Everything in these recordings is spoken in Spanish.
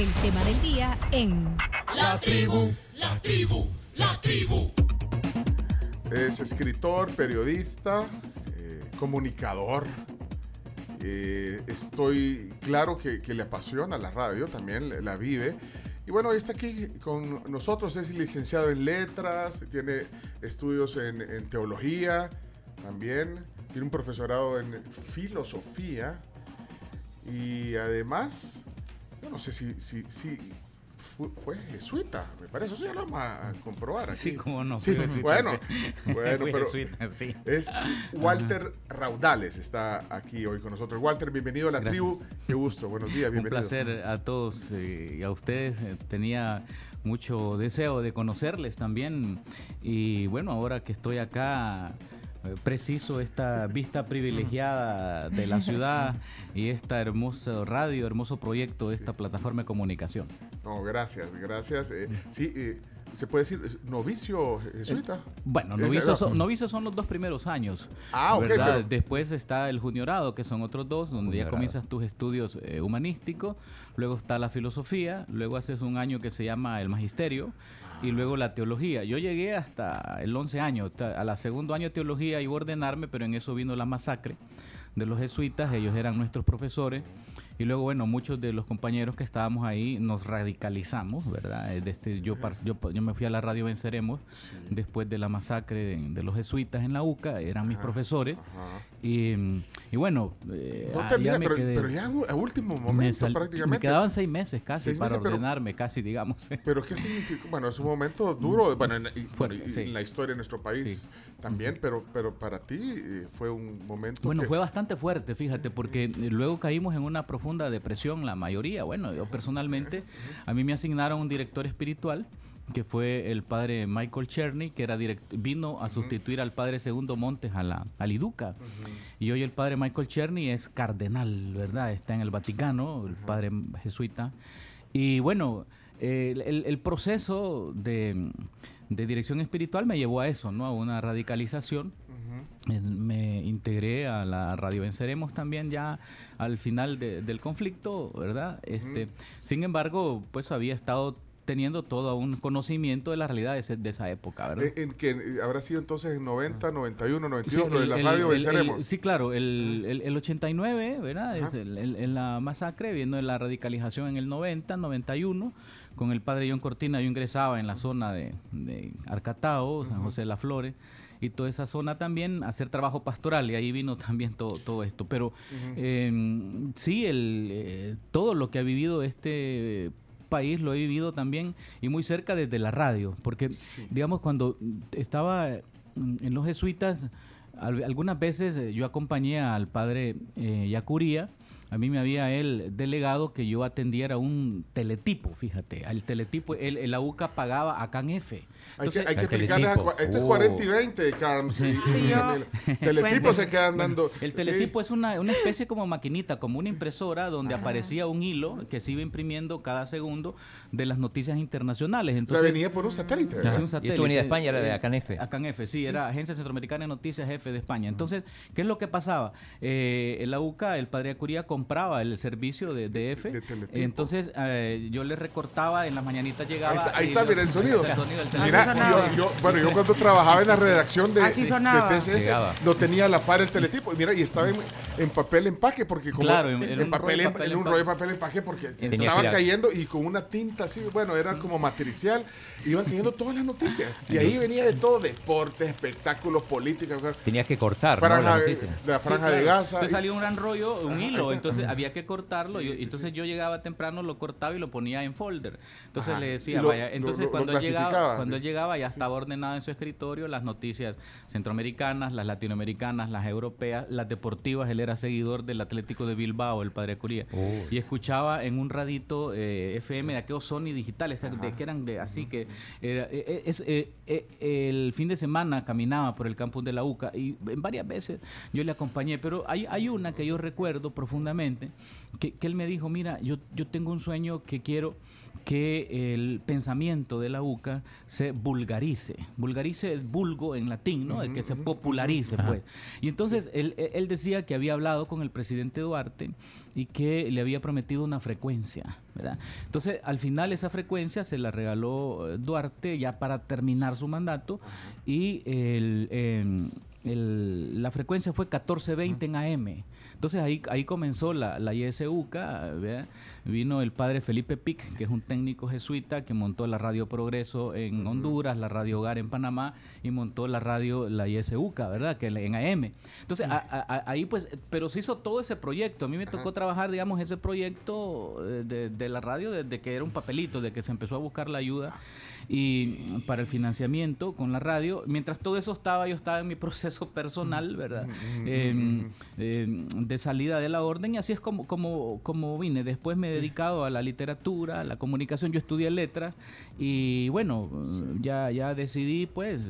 el tema del día en La tribu, la tribu, la tribu. Es escritor, periodista, eh, comunicador. Eh, estoy claro que, que le apasiona la radio, también la vive. Y bueno, está aquí con nosotros, es licenciado en letras, tiene estudios en, en teología también, tiene un profesorado en filosofía y además, yo no sé si, si, si fue, fue, jesuita, me parece, eso ya lo vamos a comprobar. Aquí. Sí, cómo no. Sí, jesuita, bueno, sí. bueno, pero jesuita, sí. es Walter Raudales, está aquí hoy con nosotros. Walter, bienvenido a la Gracias. tribu, qué gusto, buenos días, Un bienvenido. placer a todos eh, y a ustedes. Eh, Tenía mucho deseo de conocerles también. Y bueno, ahora que estoy acá, preciso esta vista privilegiada de la ciudad y esta hermosa radio, hermoso proyecto de esta plataforma de comunicación. No, gracias, gracias. Eh, sí, eh, se puede decir novicio jesuita. Bueno, novicios son, novicios son los dos primeros años. Ah, ok, Después está el juniorado, que son otros dos, donde ya comienzas tus estudios eh, humanísticos. Luego está la filosofía. Luego haces un año que se llama el magisterio. Y luego la teología. Yo llegué hasta el 11 año. A la segundo año de teología iba a ordenarme, pero en eso vino la masacre de los jesuitas. Ellos eran nuestros profesores. Y luego, bueno, muchos de los compañeros que estábamos ahí nos radicalizamos, ¿verdad? Desde- yo, yo, yo me fui a la radio Venceremos después de la masacre de, de los jesuitas en la UCA, eran mis profesores. Ajá. Y, mm, y bueno, eh, No termina, me pero, quedé. pero ya a último Me momento sal- prácticamente. Me quedaban seis meses casi Seis para meses, pero- ordenarme, casi, digamos. Pero ¿qué significa? Bueno, es un momento duro, bueno, en, y sí. en la historia de nuestro país también, pero, pero para ti eh, fue un momento Bueno, que- fue bastante fuerte, fíjate, porque luego caímos en una profunda depresión, la mayoría. Bueno, yo personalmente, a mí me asignaron un director espiritual que fue el padre Michael Cherny, que era direct- vino a sustituir al padre Segundo Montes a la al IDUCA. Y hoy el padre Michael Cherny es cardenal, ¿verdad? Está en el Vaticano, el padre jesuita. Y bueno, el, el- el proceso de, de dirección espiritual me llevó a eso, ¿no? A una radicalización. Me integré a la Radio Venceremos también ya al final de- del conflicto, ¿verdad? Este, Sin embargo, pues había estado teniendo todo un conocimiento de la realidad de, ese- de esa época, ¿verdad? eh, en que eh, habrá sido entonces en 90, 91, 92, Sí, lo de el- la el- radio el- el- venceremos. sí, claro, el, el, el 89, ¿verdad? Es el- el- en la masacre, viendo la radicalización en el 90, 91, con el padre John Cortina, yo ingresaba en la zona de, de Arcatao, San José de las Flores, y toda esa zona también, a hacer trabajo pastoral, y ahí vino también todo, todo esto. Pero eh, sí, el, eh, todo lo que ha vivido este país lo he vivido también y muy cerca desde la radio, porque digamos cuando estaba en los jesuitas, al- algunas veces yo acompañé al padre eh, Yacuría, a mí me había él delegado que yo atendiera un teletipo, fíjate, al teletipo, el, el AUCA pagaba a CANF. Hay que, Entonces, hay que explicarles, a este es Oh. 40 y 20, Carms y- y Sí, yo- Camila. Teletipo se quedan dando. El sí. teletipo es una, una especie como maquinita, como una impresora donde aparecía un hilo que se iba imprimiendo cada segundo de las noticias internacionales. O sea, Entonces, venía por un satélite. es ¿verdad? un Y satélite. venía de España, era de ACANF. ACANF, sí, era Agencia Centroamericana de Noticias Jefe de España. Entonces, ¿qué es lo que pasaba? Eh, el AUCA, el padre Acuría, compraba el servicio de DF. De teletipo. Entonces, eh, yo le recortaba, en las mañanitas Ahí llegaba. está, ahí está, mira el sonido. el sonido Mira, yo, yo- bueno, yo cuando trabajaba en la redacción de, Así de. TCS, Llegaba. lo tenía a la par el teletipo. Y mira, y estaba en, en papel empaque, porque como Claro, en- en, en un papel, de papel en un empaque. rollo de papel empaque, porque Tenía estaban que ir a- cayendo y con una tinta así, bueno, era como matricial, iban cayendo todas las noticias. Y ahí venía de todo, deportes, espectáculos, política, Tenías que cortar, ¿no? franja, La de, noticia. la Sí, franja claro. de Gaza. Entonces y- salía un gran rollo, un Ajá, hilo, ahí está. Entonces había que cortarlo. Sí, y- sí, entonces sí. yo llegaba temprano, lo cortaba y lo ponía en folder. Entonces Ajá. le decía, lo- vaya, entonces lo- lo cuando, él llegaba, cuando él llegaba ya estaba ordenado en su escritorio las noticias centroamericanas, las latinoamericanas, las europeas, las deportivas. Él era seguidor del Atlético de Bilbao, el padre Curía. Y escuchaba en un radito eh, FM de aquellos Sony digitales, de, que eran de así que era- eh, eh, es, el fin de semana caminaba por el campus de la UCA y varias veces yo le acompañé, pero hay, hay una que yo recuerdo profundamente que, que él me dijo, mira, yo, yo tengo un sueño que quiero que el pensamiento de la UCA se vulgarice. Vulgarice es vulgo en latín, ¿no? De que se popularice, pues. Y entonces él, él decía que había hablado con el presidente Duarte y que le había prometido una frecuencia, ¿verdad? Entonces, al final esa frecuencia se la regaló eh, Duarte ya para terminar su mandato y el, em, el- la frecuencia fue 1420 en AM. Entonces ahí, ahí comenzó la, la ISUCA, ¿verdad? vino el padre Felipe Pic, que es un técnico jesuita que montó la Radio Progreso en Honduras, la Radio Hogar en Panamá y montó la radio, la ISUCA, ¿verdad? Que en AM. Entonces a- a- a- ahí pues, pero se hizo todo ese proyecto. A mí me tocó trabajar, digamos, ese proyecto eh, de, de la radio desde que era un papelito, de que se empezó a buscar la ayuda y para el financiamiento con la radio. Mientras todo eso estaba, yo estaba en mi proceso personal, ¿verdad? Eh, eh, de salida de la orden y así es como, como, como vine. Después me he dedicado a la literatura, a la comunicación. Yo estudié letras y bueno, ya, ya decidí pues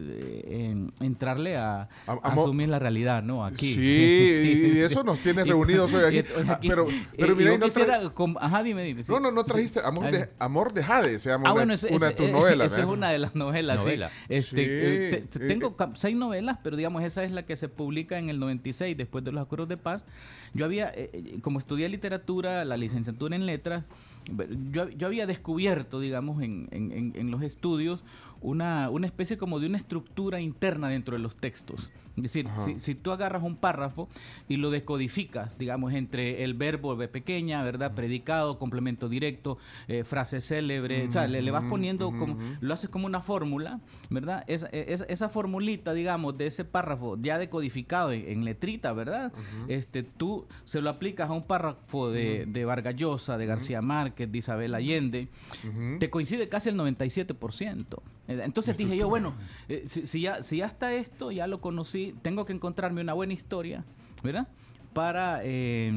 en- entrarle a, a asumir la realidad, ¿no? Aquí. Sí, y eso nos tiene reunidos hoy aquí. Ah, pero, pero mira, y no, quisiera Ajá, dime, dime. sí. no, no, no trajiste Amor de, Amor de Jade, se llama Ah, una, bueno, ese- una de tus novelas. Esa es una de las novelas. sí. Novela. Este, Sí, eh, te- eh, tengo seis novelas, pero digamos, esa es la que se publica en el 96, después de los Acuerdos de Paz. Yo había, eh, eh, como estudié literatura, la licenciatura en letras, yo, yo había descubierto, digamos, en, en- en- en los estudios, una, una especie como de una estructura interna dentro de los textos. Es decir, si, si tú agarras un párrafo y lo decodificas, digamos, entre el verbo B pequeña, ¿verdad? Predicado, complemento directo, eh, frase célebre, o sea, le, le vas poniendo como, lo haces como una fórmula, ¿verdad? Esa, esa, esa formulita, digamos, de ese párrafo ya decodificado en, en letrita, ¿verdad? este, tú se lo aplicas a un párrafo de, de Vargas Llosa, de García Márquez, de Isabel Allende, te coincide casi el 97%. Eh, Entonces dije yo, bueno, eh, si, si ya, si ya está esto, ya lo conocí, tengo que encontrarme una buena historia, ¿verdad? Para eh,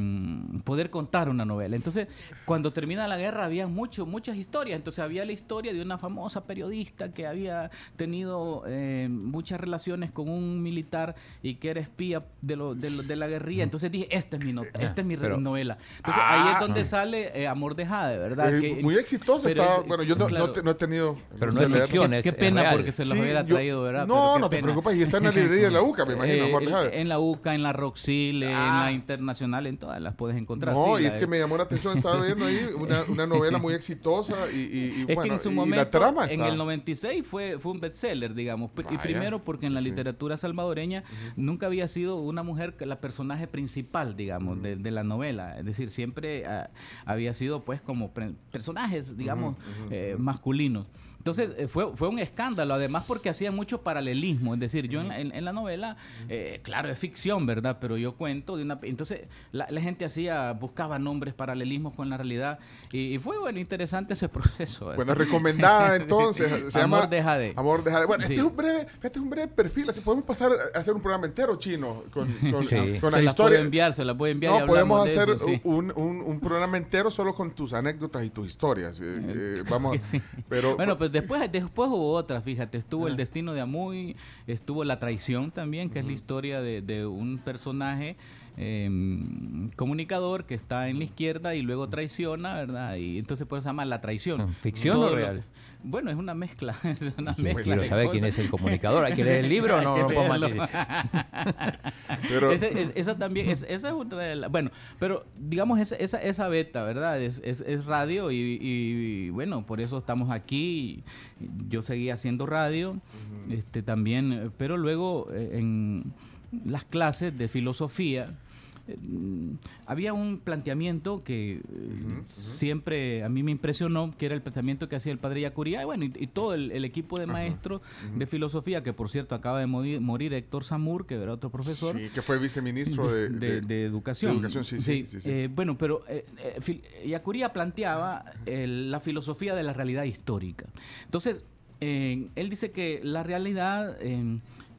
poder contar una novela. Entonces, cuando termina la guerra había mucho, muchas historias. Entonces había la historia de una famosa periodista que había tenido eh, muchas relaciones con un militar y que era espía de, lo, de, lo- de la guerrilla. Entonces dije, esta es mi, nota, esta es mi Pero- novela. Entonces ahí es donde sale eh, Amor de Jade, ¿verdad? Eh, Que- muy exitosa pero estaba. es- Bueno, yo no, claro. no te- no he tenido. Pero no es ficción, Qué, es- qué es pena porque se los Sí, hubiera yo- traído, ¿verdad? No, Pero no te preocupes, y está en la librería de la UCA, me imagino, Eh, Amor de en- Jade. en la UCA, en la Roxil, en Ah. Internacional, en todas las puedes encontrar. No, sí, y es de- que me llamó la atención, estaba viendo ahí una, una novela muy exitosa y, y- y, Es bueno, que en su y momento, la trama en el 96 fue, fue un bestseller, digamos. Y primero porque en la Sí. literatura salvadoreña nunca había sido una mujer la personaje principal, digamos, de, de la novela. Es decir, siempre ah, había sido pues como personajes, digamos, eh, masculinos. Entonces eh, fue, fue un escándalo, además porque hacía mucho paralelismo. Es decir, yo en, la, en- en la novela, eh, claro, es ficción, ¿verdad? Pero yo cuento de una... Entonces la, la gente hacía, buscaba nombres, paralelismos con la realidad. Y, y fue, bueno, interesante ese proceso. ¿verdad? Bueno, recomendada entonces. Se Amor llama de Jade. Amor de Jade. Bueno, este es un breve, este es un breve perfil. Así podemos pasar a hacer un programa entero chino con, con, Sí. con se historias. puedo enviar, se las puedo enviar. No, podemos de hacer eso, sí. un, un, un programa entero solo con tus anécdotas y tus historias. Eh, eh, vamos, pero bueno, pues después, después hubo otras, fíjate, estuvo el destino de Amuy, estuvo la traición también, que es la historia de, de un personaje eh, comunicador que está en la izquierda y luego traiciona, ¿verdad? Y entonces se llama la traición. ¿Ficción o lo-? Bueno, es una mezcla, es una mezcla quiero saber quién es el comunicador. ¿Hay que leer el libro o no? No pero- Ese- es- esa también, es, esa es otra de la- Bueno, pero digamos esa, esa, esa beta, ¿verdad? Es, es, es radio y, y, bueno, por eso estamos aquí. Yo seguí haciendo radio este también, pero luego eh, en las clases de filosofía había un planteamiento que eh, siempre a mí me impresionó, que era el planteamiento que hacía el padre Yacuría, y bueno, y, y todo el, el equipo de maestros de filosofía, que por cierto acaba de morir, morir Héctor Samur, que era otro profesor sí, que fue viceministro de, de, de educación. de educación, sí, sí, sí, sí. eh, bueno, pero eh, eh, Yacuría planteaba el- la filosofía de la realidad histórica. Entonces, eh, él dice que la realidad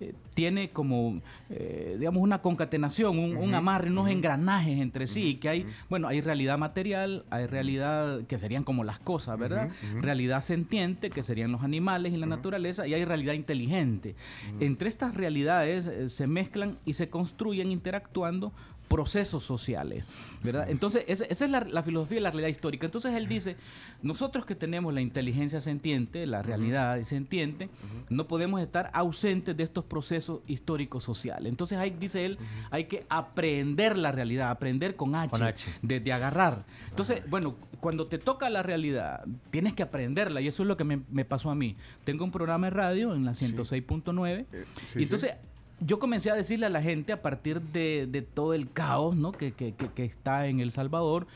eh, tiene como, eh, digamos, una concatenación, un, un amarre, unos engranajes entre sí, que hay, bueno, hay realidad material, hay realidad que serían como las cosas, ¿verdad? Realidad sentiente, que serían los animales y la naturaleza, y hay realidad inteligente. Entre estas realidades eh, se mezclan y se construyen interactuando procesos sociales, ¿verdad? Entonces, esa, esa es la, la filosofía y la realidad histórica. Entonces, él dice, nosotros que tenemos la inteligencia sentiente, la realidad sentiente, no podemos estar ausentes de estos procesos históricos sociales. Entonces, ahí dice él, hay que aprender la realidad, aprender con H, Con H. De, de agarrar. Entonces, bueno, cuando te toca la realidad, tienes que aprenderla y eso es lo que me, me pasó a mí. Tengo un programa de radio en la 106.9 Eh, sí, y entonces yo comencé a decirle a la gente a partir de, de todo el caos ¿no? que, que- que- que está en El Salvador,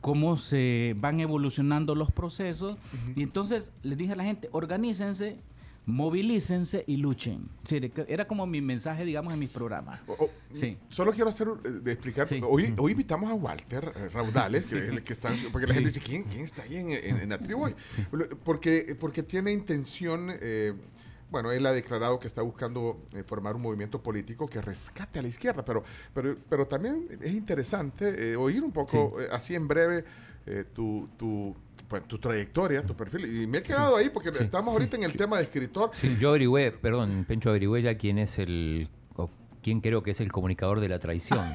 cómo se van evolucionando los procesos. Y entonces les dije a la gente, organícense, movilícense y luchen. Sí, que era como mi mensaje, digamos, en mis programas. Sí. Solo quiero hacer eh, de explicar. Sí. Hoy, hoy invitamos a Walter eh, Raudales, que, es el que está, porque la gente dice, ¿quién, quién está ahí en, en- en la tribu? hoy?" Porque, porque tiene intención, eh, bueno, él ha declarado que está buscando eh, formar un movimiento político que rescate a la izquierda, pero, pero, pero también es interesante eh, oír un poco, eh, así en breve, eh, tu, tu, pues, tu trayectoria, tu perfil. Y me he quedado ahí porque estamos ahorita en el tema de escritor. Sí, yo averigüé, perdón, Pencho, averigüé ya quién es el. o quién creo que es el comunicador de la traición.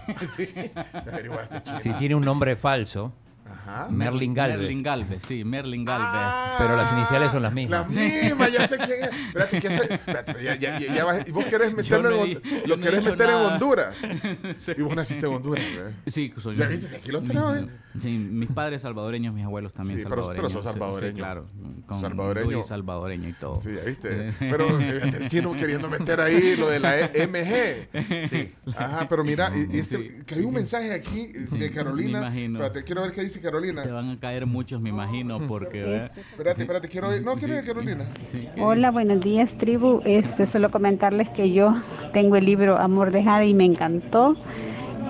Averiguaste, chico. Si tiene un nombre falso, Ajá. Merlin Galvez. Merlin Galvez, sí, Merlin Galvez. Ah, Pero las iniciales son las mismas. Las mismas, ya sé quién es. Espérate, que ese- espérate, ya, ya, ya, ya vas- y vos querés meterlo no en, di- yo lo no querés meter en. Honduras. Y vos naciste en Honduras, ¿verdad? Sí, soy ¿Ya viste? Aquí lo tenemos, ¿eh? Sí, mis padres salvadoreños, mis abuelos también Sí, pero- pero salvadoreños. sos Sí, sí, salvadoreño. claro, con Salvadoreño. Salvadoreño y todo. Sí, ya viste. Sí. Pero eh, el chino queriendo meter ahí lo de la E- MG. Ajá, pero mira, y- y este- Sí. que hay un mensaje aquí de Carolina. me imagino. Espérate, quiero ver qué dice Carolina. Te van a caer muchos, me imagino, porque... ¿verdad? Espérate, espérate, quiero oír. No, quiero oír a Carolina. Sí, Hola, buenos días, tribu. Este, solo comentarles que yo tengo el libro Amor de Jade y me encantó.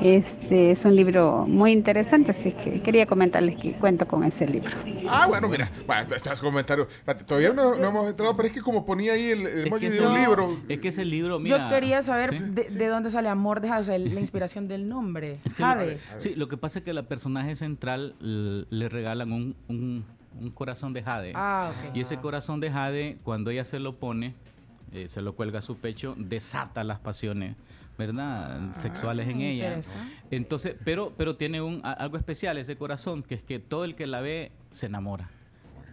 Este es un libro muy interesante, así que quería comentarles que cuento con ese libro. Ah, bueno, mira. Bueno, esos comentarios. Todavía no, no hemos entrado, pero es que como ponía ahí el, el Es emoji que, de un libro. es que ese libro, mira... Yo quería saber ¿sí? de, de dónde sale Amor de Jade, o sea, la inspiración del nombre. Es que lo- Jade. sí, lo que pasa es que la personaje central le regalan un, un- un corazón de jade. Ah, ok. Y ese corazón de jade, cuando ella se lo pone, eh, se lo cuelga a su pecho, desata las pasiones, ¿verdad? Sexuales en ella. Entonces, pero, pero tiene un, a- algo especial ese corazón, que es que todo el que la ve se enamora.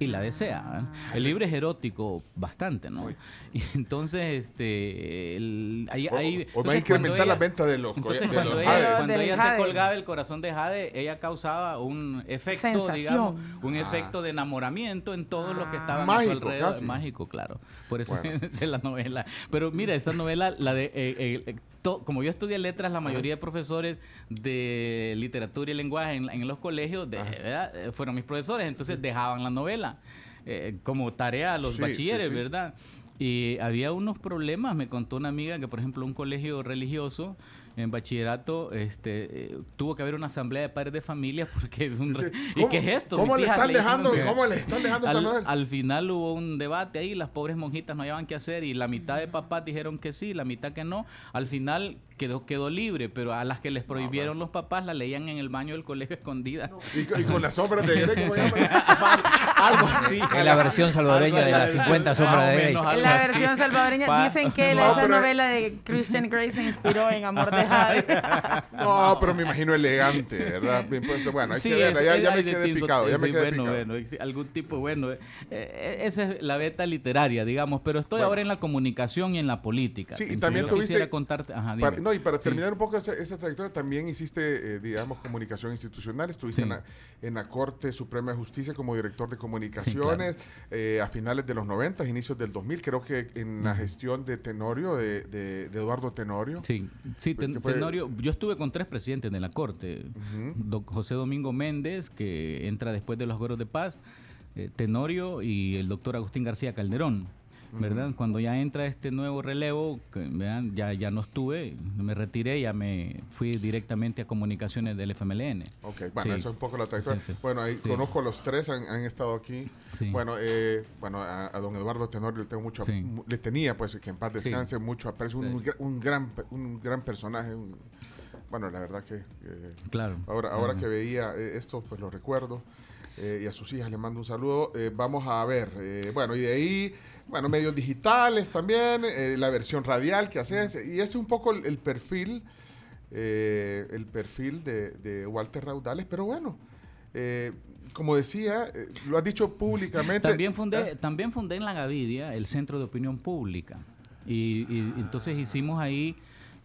Y la desea. ¿eh? El libro es erótico bastante, ¿no? Y entonces, este, el- ahí, O- ahí- o va a incrementar la venta de los entonces, de cuando los ella, jade. cuando se colgaba el corazón de Jade, ella causaba un efecto, Sensación. digamos, un Ah. efecto de enamoramiento en todos los que Ah. estaban Mágico, a su alrededor. casi. Mágico, claro. Por eso Bueno. es la novela. Pero mira, esta novela, la de, eh, eh, eh, to- como yo estudié letras, la mayoría de profesores de literatura y lenguaje en, en los colegios. Eh, fueron mis profesores, entonces dejaban la novela eh, como tarea a los Sí, bachilleres, sí, sí. ¿verdad? Y había unos problemas, me contó una amiga que por ejemplo un colegio religioso en bachillerato este eh, tuvo que haber una asamblea de padres de familia porque es un Sí. ¿Y ¿Cómo- qué es esto? ¿Cómo le están dejando? ¿Cómo le están dejando al, al final hubo un debate ahí, las pobres monjitas no hallaban qué hacer y la mitad de papás dijeron que sí, la mitad que no. Al final quedó quedó libre, pero a las que les prohibieron los papás la leían en el baño del colegio escondida. Y, y con las sombras de Grey, ¿cómo llaman? Algo así. Es la versión salvadoreña de las 50 sombras de Grey. En la versión salvadoreña dicen que No, la- esa novela de Christian Grey se inspiró en Amor de Jade. No, pero me imagino elegante, ¿verdad? Bien, pues, bueno, hay Sí, que verla. es- Ya, es- ya hay me quedé tipo- picado, ya me quedé bueno, picado. bueno, algún tipo, bueno, eh, eh, esa es la beta literaria, digamos, pero estoy Bueno. ahora en la comunicación y en la política. Sí, y también yo tuviste- quisiera contarte, ajá, Para- dime. No, y para Sí. terminar un poco esa, esa trayectoria, también hiciste, eh, digamos, comunicación institucional. Estuviste Sí. en, la, en la Corte Suprema de Justicia como director de comunicaciones eh, a finales de los 90, inicios del 2000. Creo que en la gestión de Tenorio, de, de- de Eduardo Tenorio. Sí, sí, Ten- que fue- Tenorio, yo estuve con tres presidentes de la Corte. Doc José Domingo Méndez, que entra después de los acuerdos de paz, eh, Tenorio y el doctor Agustín García Calderón. ¿Verdad? Cuando ya entra este nuevo relevo, vean, ya, ya no estuve, me retiré, ya me fui directamente a comunicaciones del FMLN. Ok, bueno, Sí. eso es un poco la trayectoria. Sí, sí. Bueno, ahí conozco a los tres, han, han estado aquí. Bueno, eh, bueno a, a don Eduardo Tenorio le tengo mucho, le tenía, pues, que en paz descanse, mucho aprecio, un, un gran, un gran personaje. un- bueno, la verdad que eh, Claro. ahora, ahora que veía eh, esto, pues lo recuerdo. eh, y a sus hijas le mando un saludo. Eh, vamos a ver, eh, bueno, y de ahí, bueno, medios digitales también, eh, la versión radial que haces, y ese es un poco el, el perfil eh, el perfil de, de Walter Raudales, pero bueno, eh, como decía, eh, lo has dicho públicamente. También fundé, Ah, también fundé en la Gavidia el Centro de Opinión Pública. Y, y entonces hicimos ahí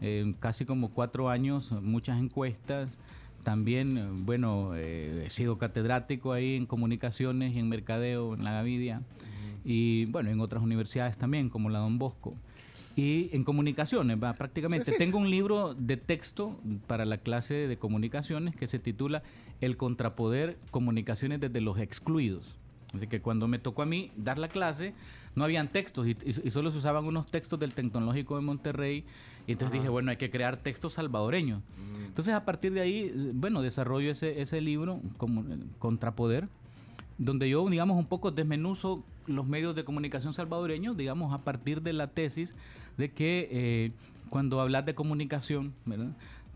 eh, casi como cuatro años muchas encuestas. También, eh, bueno, eh, he sido catedrático ahí en comunicaciones y en mercadeo en la Gavidia. Y bueno, en otras universidades también, como la Don Bosco. Y en comunicaciones, va, prácticamente. Tengo un libro de texto para la clase de comunicaciones que se titula El contrapoder, comunicaciones desde los excluidos. Así que cuando me tocó a mí dar la clase, no habían textos y, solo se usaban unos textos del Tecnológico de Monterrey. Y entonces dije, bueno, hay que crear textos salvadoreños. Entonces a partir de ahí, bueno, desarrollo ese, ese libro, como eh, Contrapoder, donde yo, digamos, un poco desmenuzo los medios de comunicación salvadoreños, digamos, a partir de la tesis de que eh, cuando hablas de comunicación, ¿verdad?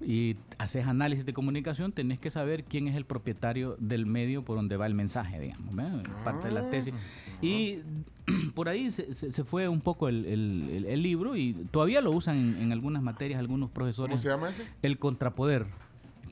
Y haces análisis de comunicación, tenés que saber quién es el propietario del medio por donde va el mensaje, digamos, ¿verdad? parte de la tesis. Y por ahí se, fue un poco el, el- el- el libro y todavía lo usan en, en algunas materias algunos ¿Cómo profesores. se llama ese? El contrapoder,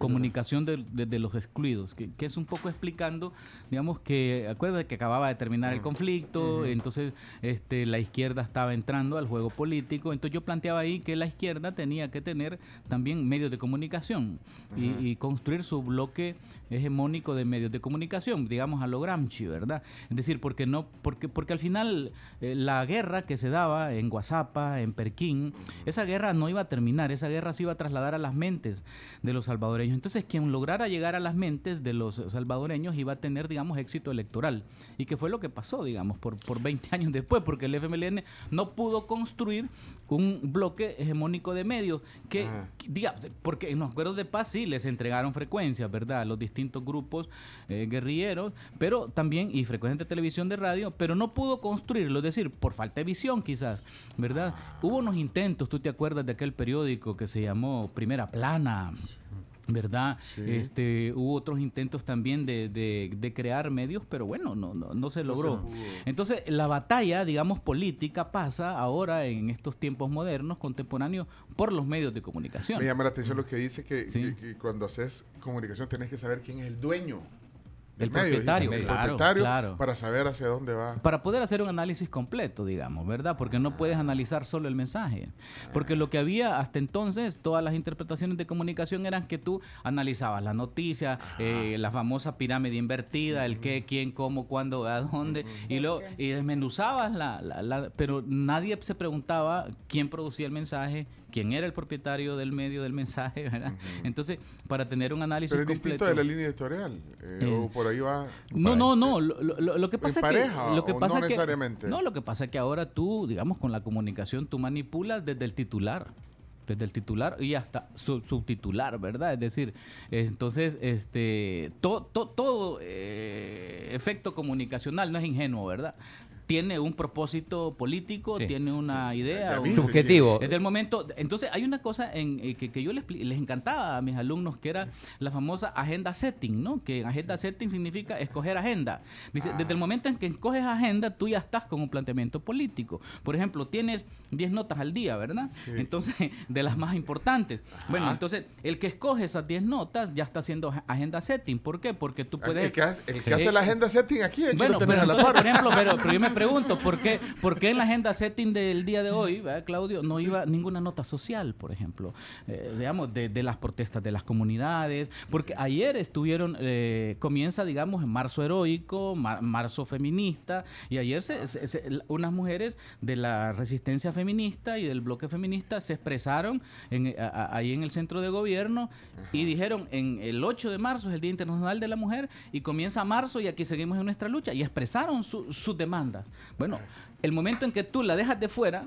comunicación de, de- de los excluidos, que, que es un poco explicando, digamos que, acuérdate que acababa de terminar el conflicto, entonces este, la izquierda estaba entrando al juego político, entonces yo planteaba ahí que la izquierda tenía que tener también medios de comunicación y, y construir su bloque hegemónico de medios de comunicación, digamos a lo Gramsci, ¿verdad? Es decir, porque no, porque, porque al final eh, la guerra que se daba en Guasapa, en Perquín, esa guerra no iba a terminar, esa guerra se iba a trasladar a las mentes de los salvadoreños. Entonces, quien lograra llegar a las mentes de los salvadoreños iba a tener, digamos, éxito electoral. Y que fue lo que pasó, digamos, por, por 20 años después, porque el FMLN no pudo construir un bloque hegemónico de medios que, Ajá. diga, porque en los acuerdos de paz sí les entregaron frecuencias, ¿verdad? A los distintos grupos eh, guerrilleros, pero también, y frecuencias de televisión, de radio, pero no pudo construirlo, es decir, por falta de visión quizás, ¿verdad? Hubo unos intentos, tú te acuerdas de aquel periódico que se llamó Primera Plana. ¿Verdad? Este, hubo otros intentos también de, de- de crear medios, pero bueno, no, no, no se logró. Entonces, la batalla, digamos, política pasa ahora en estos tiempos modernos, contemporáneos, por los medios de comunicación. Me llama la atención lo que dice que, Sí. que- que cuando haces comunicación tenés que saber quién es el dueño del El medio, propietario, el claro, propietario claro. para saber hacia dónde va. Para poder hacer un análisis completo, digamos, ¿verdad? Porque no puedes analizar solo el mensaje. Porque lo que había hasta entonces, todas las interpretaciones de comunicación eran que tú analizabas la noticia, eh, la famosa pirámide invertida, el qué, quién, cómo, cuándo, a dónde, y luego y desmenuzabas la, la- la- Pero nadie se preguntaba quién producía el mensaje, quién era el propietario del medio del mensaje, ¿verdad? Entonces, para tener un análisis Pero es distinto completo- de la línea editorial. eh, Eh, o por ahí va. no, no, no. Lo, lo- lo que pasa es pareja que lo que o pasa no que- necesariamente? no, lo que pasa es que ahora tú, digamos, con la comunicación tú manipulas desde el titular, desde el titular y hasta su- subtitular, ¿verdad? Es decir, entonces, este, to- to- todo eh, efecto comunicacional no es ingenuo, ¿verdad? Tiene un propósito político, Sí, tiene una idea. Un- Subjetivo. desde el momento, entonces hay una cosa en, eh, que, que yo les, les encantaba a mis alumnos que era la famosa agenda setting, ¿no? Que agenda setting significa escoger agenda. Dice, desde el momento en que escoges agenda, tú ya estás con un planteamiento político. Por ejemplo, tienes 10 notas al día, ¿verdad? Entonces, de las más importantes. Bueno, entonces, el que escoge esas 10 notas ya está haciendo ag- agenda setting. ¿Por qué? Porque tú puedes... El que hace, el que Sí. hace la agenda setting aquí, Bueno, tenés pero a la par. por ejemplo, pero, pero yo me pregunto, ¿por qué, por qué en la agenda setting del día de hoy, ¿verdad, Claudio, no iba ninguna nota social, por ejemplo? Eh, digamos, de, de las protestas de las comunidades. Porque ayer estuvieron, eh, comienza, digamos, en marzo heroico, mar- marzo feminista, y ayer se- se- se- unas mujeres de la resistencia feminista y del bloque feminista se expresaron en, a- a- ahí en el centro de gobierno y dijeron, en el 8 de marzo es el Día Internacional de la Mujer y comienza marzo y aquí seguimos en nuestra lucha y expresaron su- sus Bueno, el momento en que tú la dejas de fuera,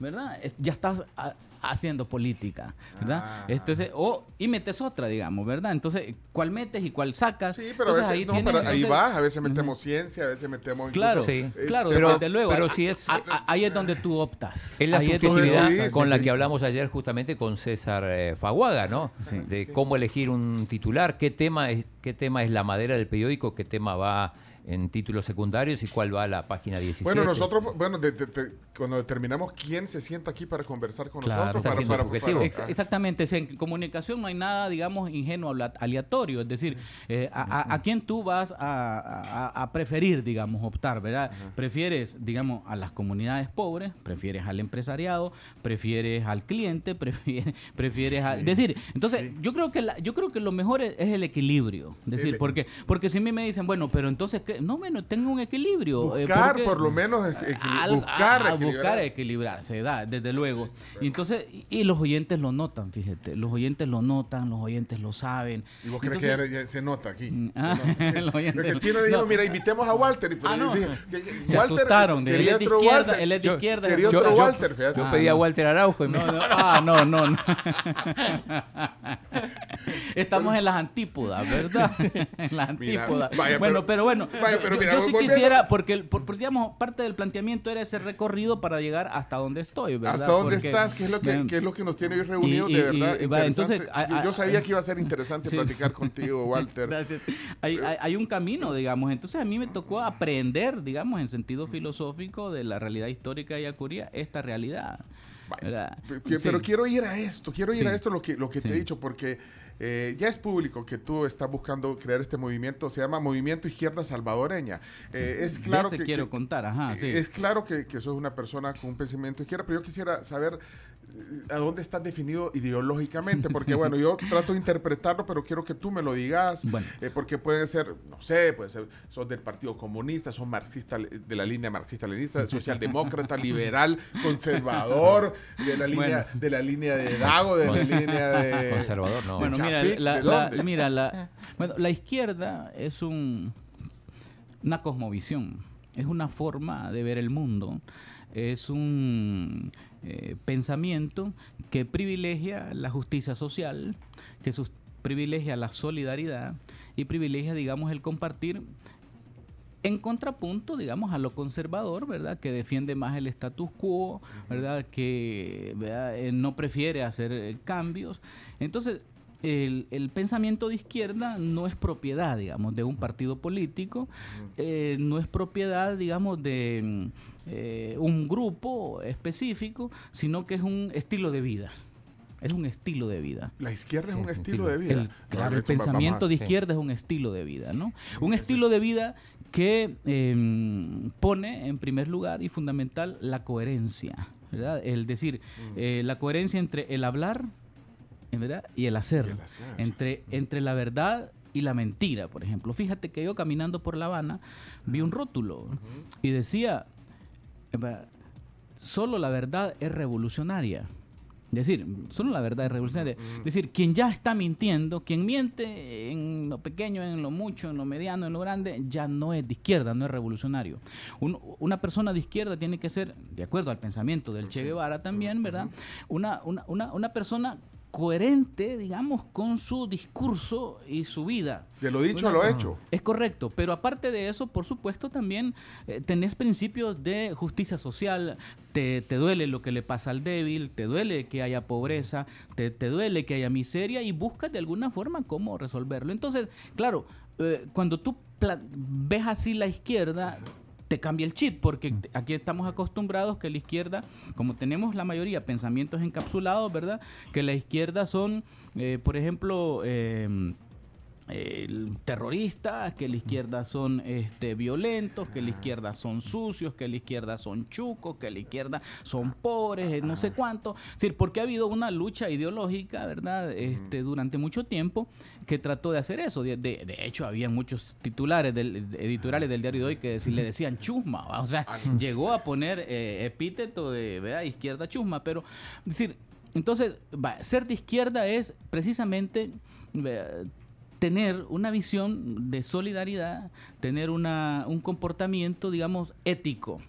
¿verdad? Ya estás a- haciendo política, ¿verdad? Ah. Entonces, o, y metes otra, digamos, ¿verdad? Entonces, ¿cuál metes y cuál sacas? Sí, pero a veces, no, tienes, pero ahí entonces- va, a veces metemos ciencia, a veces metemos Claro, incluso, Sí. eh, claro, tema- desde luego. pero si es- a- a- ahí es donde tú optas. Es la Ahí subjetividad Sí, sí, con la sí. que hablamos ayer justamente con César eh, Faguaga, ¿no? De cómo elegir un titular, qué tema es, qué tema es la madera del periódico, qué tema va en títulos secundarios y cuál va a la página 17. Bueno, nosotros, bueno, de- de- de- cuando determinamos quién se sienta aquí para conversar con Claro, nosotros, está para, para- para- Ex- exactamente, en comunicación no hay nada, digamos, ingenuo, aleatorio, es decir, eh, a, a- a quién tú vas a, a- a preferir, digamos, optar, ¿verdad? Prefieres, digamos, a las comunidades pobres, prefieres al empresariado, prefieres al cliente, prefieres, prefieres a... Es decir, entonces, sí. yo creo que la- yo creo que lo mejor es, es el equilibrio, es decir, El- porque, porque si a mí me dicen, bueno, pero entonces, ¿qué? No, bueno, tengo un equilibrio. eh, buscar, porque- por lo menos, al- buscar, a- a equilibrar. buscar equilibrarse, da, desde luego. Y entonces, y, y los oyentes lo notan, fíjate, los oyentes lo notan, los oyentes lo saben. ¿Y vos crees Entonces, que ya, ya se nota aquí? Mm, ah, Se nota. lo oyente- Es que el chino le dijo, no. mira, invitemos a Walter. Y, Ah, no. dije, que- que- Se Walter asustaron, de él quería es de otro izquierda, Walter. él es de Yo- izquierda. Quería yo- otro yo- Walter, fíjate. Yo Ah, pedí a no. Walter Araujo y No, no, ah, no, no, no. Estamos en las antípodas, ¿verdad? En las Mira, antípodas. vaya, bueno, pero- pero, bueno, yo- pero yo, mira, yo sí volviendo- quisiera, porque, porque, digamos, parte del planteamiento era ese recorrido para llegar hasta donde estoy, ¿verdad? ¿Hasta dónde Porque, estás? ¿Qué es lo que, eh, qué es lo que nos tiene hoy reunidos? y- de y- verdad, y entonces, yo, yo sabía que iba a ser interesante Sí. platicar contigo, Walter. Gracias. Hay, hay- hay un camino, digamos. Entonces a mí me tocó aprender, digamos, en sentido filosófico de la realidad histórica de Yacuría, esta realidad. ¿verdad? Pe- que- Sí. Pero quiero ir a esto, quiero ir Sí. a esto lo que, lo que te he dicho, porque eh, ya es público que tú estás buscando crear este movimiento, se llama Movimiento Izquierda Salvadoreña. Eh, es claro que, quiero que- contar, ajá, sí. Es claro que, que sos una persona con un pensamiento izquierda, pero yo quisiera saber eh, a dónde estás definido ideológicamente, porque bueno, yo trato de interpretarlo, pero quiero que tú me lo digas, Bueno. eh, porque puede ser, no sé, puede ser, sos del Partido Comunista, sos marxista de la línea marxista-leninista, socialdemócrata, liberal, conservador, de la línea, Bueno. de la línea de Dago, de la línea de Conservador, no. Bueno, mira, la, ¿de la- dónde? mira la, bueno, la izquierda es un, una cosmovisión, es una forma de ver el mundo, es un eh, pensamiento que privilegia la justicia social, que sus- privilegia la solidaridad y privilegia, digamos, el compartir en contrapunto, digamos, a lo conservador, ¿verdad? Que defiende más el status quo, ¿verdad? Que ¿verdad? Eh, no prefiere hacer eh, cambios. Entonces, el, el pensamiento de izquierda no es propiedad, digamos, de un partido político, eh, no es propiedad, digamos, de eh, un grupo específico, sino que es un estilo de vida. Es un estilo de vida. La izquierda es Sí, un es un estilo de vida. El, claro, el pensamiento de sí. izquierda es un estilo de vida, ¿no? Un estilo de vida que eh, pone en primer lugar y fundamental la coherencia, ¿verdad? El decir, Mm. eh, la coherencia entre el hablar, ¿verdad? Y el hacer, Y el hacer. entre, entre la verdad y la mentira, por ejemplo. Fíjate que yo caminando por La Habana vi un rótulo y decía, solo la verdad es revolucionaria. Es decir, solo la verdad es revolucionaria. Es decir, quien ya está mintiendo, quien miente en lo pequeño, en lo mucho, en lo mediano, en lo grande, ya no es de izquierda, no es revolucionario. Un- una persona de izquierda tiene que ser, de acuerdo al pensamiento del Che Guevara también, ¿verdad? Una, una, una, una persona coherente, digamos, con su discurso y su vida. De lo dicho a lo hecho. es correcto, pero aparte de eso, por supuesto, también eh, tenés principios de justicia social. Te, te duele lo que le pasa al débil, te duele que haya pobreza, te, te duele que haya miseria y buscas de alguna forma cómo resolverlo. Entonces, claro, eh, cuando tú ves así la izquierda, te cambia el chip, porque aquí estamos acostumbrados que la izquierda, como tenemos la mayoría pensamientos encapsulados, ¿verdad? Que la izquierda son, eh, por ejemplo, eh, el terroristas, que la izquierda son este, violentos, que la izquierda son sucios, que la izquierda son chucos, que la izquierda son pobres, eh, no sé cuánto. Es decir, porque ha habido una lucha ideológica, ¿verdad? Este, durante mucho tiempo que trató de hacer eso. De, de- de hecho, había muchos titulares del, editoriales del diario de hoy que le decían chusma, ¿va? o sea, llegó a poner eh, epíteto de ¿verdad? izquierda chusma, pero, es decir, entonces, va, ser de izquierda es precisamente eh, tener una visión de solidaridad, tener una, un comportamiento, digamos, ético.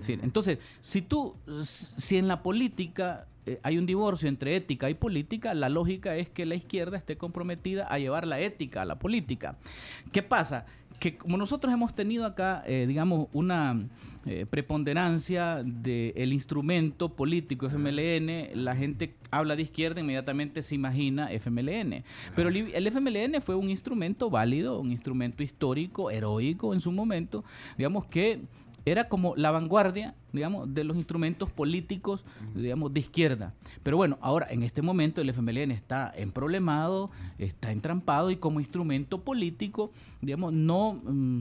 Sí, entonces, si tú, si en la política eh, hay un divorcio entre ética y política, la lógica es que la izquierda esté comprometida a llevar la ética a la política. ¿Qué pasa? que como nosotros hemos tenido acá, eh, digamos, una eh, preponderancia del instrumento político FMLN, la gente habla de izquierda, inmediatamente se imagina FMLN. Pero el, FMLN fue un instrumento válido, un instrumento histórico, heroico en su momento, digamos que era como la vanguardia, digamos, de los instrumentos políticos, digamos, de izquierda. Pero bueno, ahora en este momento el FMLN está emproblemado, está entrampado y como instrumento político, digamos, no mm,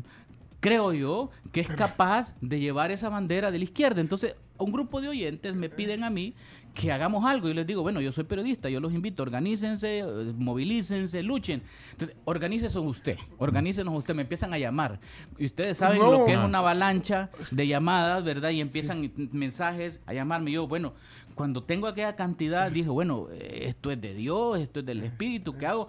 creo yo que es capaz de llevar esa bandera de la izquierda. Entonces, un grupo de oyentes me piden a mí que hagamos algo. Y les digo, bueno, yo soy periodista, yo los invito, organícense, eh, movilícense, luchen. Entonces, organícese usted, organícenos usted, me empiezan a llamar. Y ustedes saben No. lo que es una avalancha de llamadas, ¿verdad? Y empiezan mensajes a llamarme. Yo, bueno, cuando tengo aquella cantidad, dije, bueno, eh, esto es de Dios, esto es del Espíritu, ¿qué hago?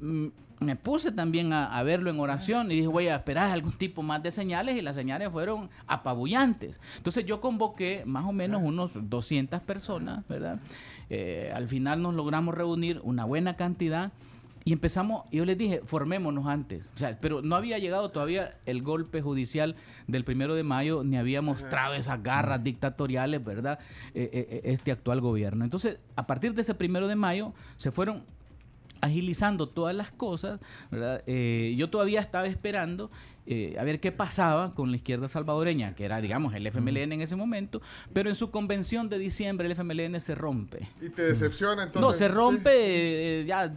Me puse también a, a verlo en oración y dije, voy a esperar algún tipo más de señales y las señales fueron apabullantes. Entonces yo convoqué más o menos unos 200 personas, ¿verdad? Eh, al final nos logramos reunir una buena cantidad y empezamos, yo les dije, formémonos antes. O sea, pero no había llegado todavía el golpe judicial del primero de mayo, ni había mostrado esas garras dictatoriales, ¿verdad? Eh, eh, este actual gobierno. Entonces, a partir de ese primero de mayo, se fueron agilizando todas las cosas, ¿verdad? Eh, yo todavía estaba esperando eh, a ver qué pasaba con la izquierda salvadoreña, que era, digamos, el FMLN en ese momento, pero en su convención de diciembre el FMLN se rompe. Y te decepciona entonces. No, se sí. rompe eh, ya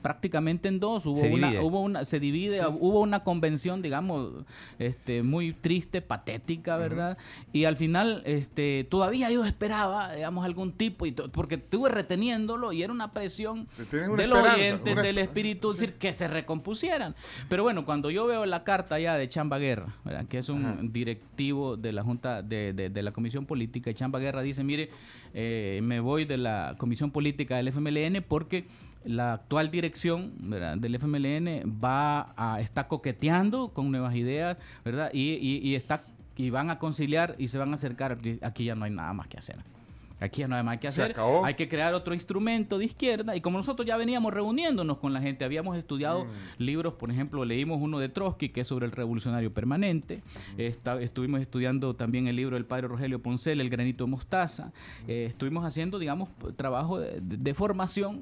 prácticamente en dos. Hubo Se una, divide. hubo una, se divide, hubo una convención, digamos, este, muy triste, patética, ¿verdad? Y al final, este, todavía yo esperaba, digamos, algún tipo, y porque estuve reteniéndolo y era una presión Te tienes una de los esperanza, oyentes, una- del espíritu, decir, que se recompusieran. Pero bueno, cuando yo veo la carta ya de Chamba Guerra, ¿verdad? que es un directivo de la Junta de, de- de la Comisión Política, y Chamba Guerra dice, mire, eh, me voy de la Comisión Política del FMLN porque la actual dirección ¿verdad? del FMLN va a está coqueteando con nuevas ideas, ¿verdad? Y, y- y está y van a conciliar y se van a acercar. Aquí- ya no hay nada más que hacer. Aquí ya no hay más que Se hacer. acabó. Hay que crear otro instrumento de izquierda. Y como nosotros ya veníamos reuniéndonos con la gente, habíamos estudiado libros, por ejemplo, leímos uno de Trotsky, que es sobre el revolucionario permanente. Está- estuvimos estudiando también el libro del padre Rogelio Poncel, El granito de mostaza. Eh, estuvimos haciendo, digamos, trabajo de formación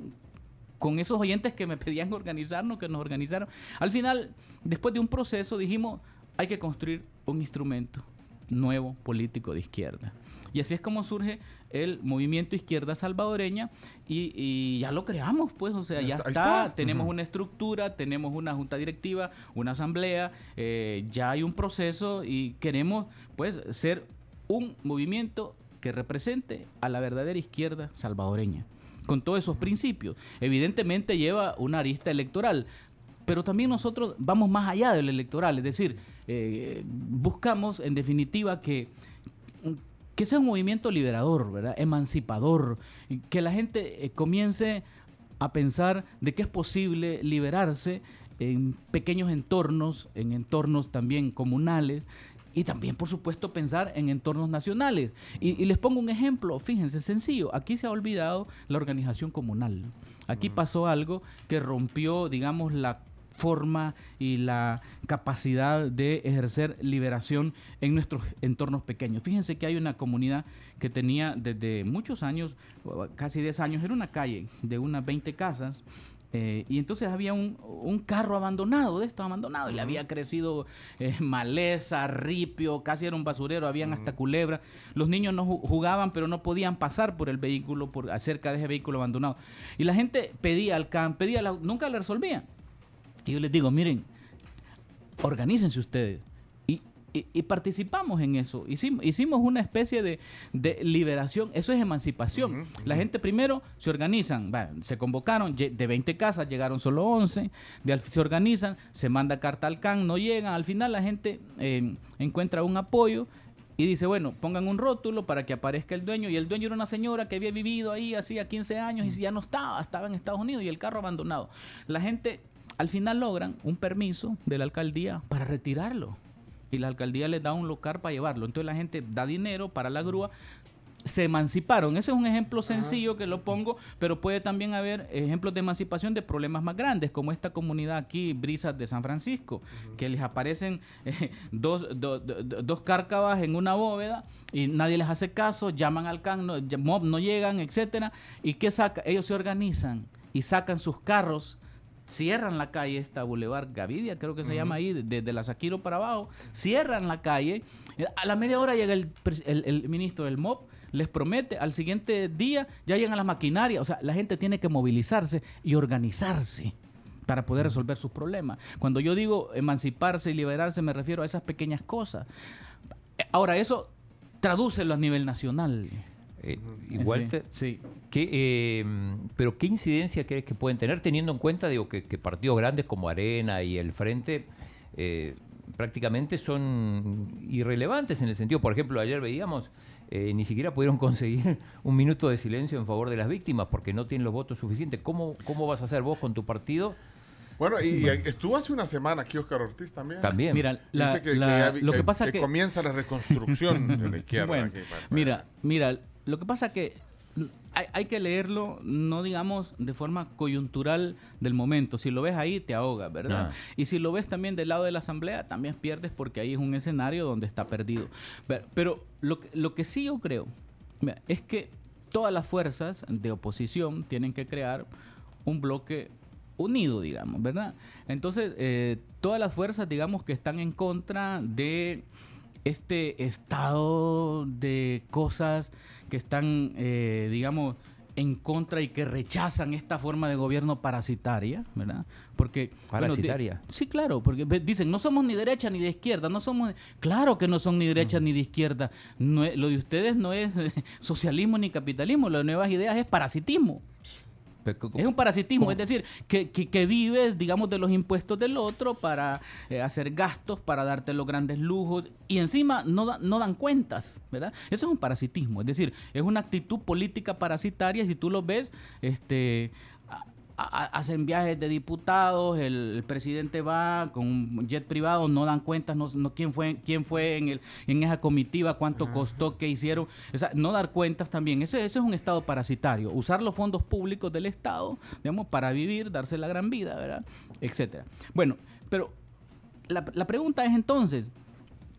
con esos oyentes que me pedían organizarnos, que nos organizaron. Al final, después de un proceso, dijimos, hay que construir un instrumento nuevo político de izquierda. Y así es como surge el movimiento izquierda salvadoreña y, y ya lo creamos, pues, o sea, Ya está. tenemos una estructura, tenemos una junta directiva, una asamblea, eh, ya hay un proceso y queremos, pues, ser un movimiento que represente a la verdadera izquierda salvadoreña, con todos esos principios. Evidentemente lleva una arista electoral, pero también nosotros vamos más allá del electoral, es decir, eh, buscamos en definitiva que que sea un movimiento liberador, ¿verdad? emancipador, que la gente eh, comience a pensar de que es posible liberarse en pequeños entornos, en entornos también comunales y también, por supuesto, pensar en entornos nacionales. Y, y les pongo un ejemplo, fíjense, sencillo, aquí se ha olvidado la organización comunal. Aquí pasó algo que rompió, digamos, la forma y la capacidad de ejercer liberación en nuestros entornos pequeños. Fíjense que hay una comunidad que tenía desde muchos años, casi 10 años, era una calle de unas 20 casas. Eh, y entonces había un, un carro abandonado, de estos abandonados, y le había crecido eh, maleza, ripio, casi era un basurero, habían hasta culebras. Los niños no ju- jugaban, pero no podían pasar por el vehículo, por acerca de ese vehículo abandonado. Y la gente pedía al CAM, pedía, la- nunca le resolvían. Y yo les digo, miren, organícense ustedes. Y, participamos en eso. Hicimos, hicimos una especie de, de liberación. Eso es emancipación. La gente primero se organizan. se convocaron de 20 casas, llegaron solo 11. De se organizan, se manda carta al CAN, no llegan. Al final la gente eh, encuentra un apoyo. Y dice, bueno, pongan un rótulo para que aparezca el dueño. Y el dueño era una señora que había vivido ahí hacía 15 años y ya no estaba, estaba en Estados Unidos y el carro abandonado. La gente al final logran un permiso de la alcaldía para retirarlo. Y la alcaldía les da un local para llevarlo. Entonces la gente da dinero para la grúa se emanciparon. Ese es un ejemplo sencillo que lo pongo, pero puede también haber ejemplos de emancipación de problemas más grandes, como esta comunidad aquí, Brisas de San Francisco, que les aparecen eh, dos, do- do- do- dos cárcavas en una bóveda y nadie les hace caso, llaman al CAN, no, mob no llegan, etcétera. ¿Y qué saca? Ellos se organizan y sacan sus carros cierran la calle, esta Boulevard Gavidia, creo que se llama ahí, de- desde la Saquiro para abajo, cierran la calle. Eh, A la media hora llega el, el- el ministro del MOB, les promete, al siguiente día ya llegan las maquinarias. O sea, la gente tiene que movilizarse y organizarse para poder resolver sus problemas. Cuando yo digo emanciparse y liberarse, me refiero a esas pequeñas cosas. Ahora, eso tradúcelo a nivel nacional. Eh, igual Sí, te- sí. ¿Qué, eh, pero ¿qué incidencia crees que pueden tener teniendo en cuenta digo, que, que partidos grandes como Arena y el Frente eh, prácticamente son irrelevantes en el sentido, por ejemplo, ayer veíamos, eh, ni siquiera pudieron conseguir un minuto de silencio en favor de las víctimas porque no tienen los votos suficientes. ¿Cómo, cómo vas a hacer vos con tu partido? Bueno, y, estuvo hace una semana aquí Oscar Ortiz también. También. Mira, la- Dice que, la- que- lo que que- pasa que que comienza la reconstrucción en la izquierda. Bueno, aquí, para- para- mira, mira, lo que pasa que hay, hay que leerlo, no digamos de forma coyuntural del momento. Si lo ves ahí, te ahoga, ¿verdad? Ah. Y si lo ves también del lado de la asamblea, también pierdes porque ahí es un escenario donde está perdido. Pero, pero lo, que- lo que sí yo creo mira, es que todas las fuerzas de oposición tienen que crear un bloque unido, digamos, ¿verdad? Entonces, eh, todas las fuerzas, digamos, que están en contra de este estado de cosas que están, eh, digamos, en contra y que rechazan esta forma de gobierno parasitaria, ¿verdad? Porque bueno, Parasitaria. sí, claro, porque dicen no somos ni derecha ni de izquierda, no somos, claro que no son ni derecha ni de izquierda. No es- lo de ustedes no es eh, socialismo ni capitalismo, lo de nuevas ideas es parasitismo. Es un parasitismo, es decir, que, que, que vives, digamos, de los impuestos del otro para eh, hacer gastos, para darte los grandes lujos y encima no, da- no dan cuentas, ¿verdad? Eso es un parasitismo, es decir, es una actitud política parasitaria. Si tú lo ves, este, hacen viajes de diputados, el, el presidente va con un jet privado, no dan cuentas, no, no quién fue, quién fue en, el, en esa comitiva, cuánto costó, qué hicieron. O sea, no dar cuentas también. Ese, ese es un Estado parasitario. Usar los fondos públicos del Estado, digamos, para vivir, darse la gran vida, ¿verdad? Etcétera. Bueno, pero la, la pregunta es entonces,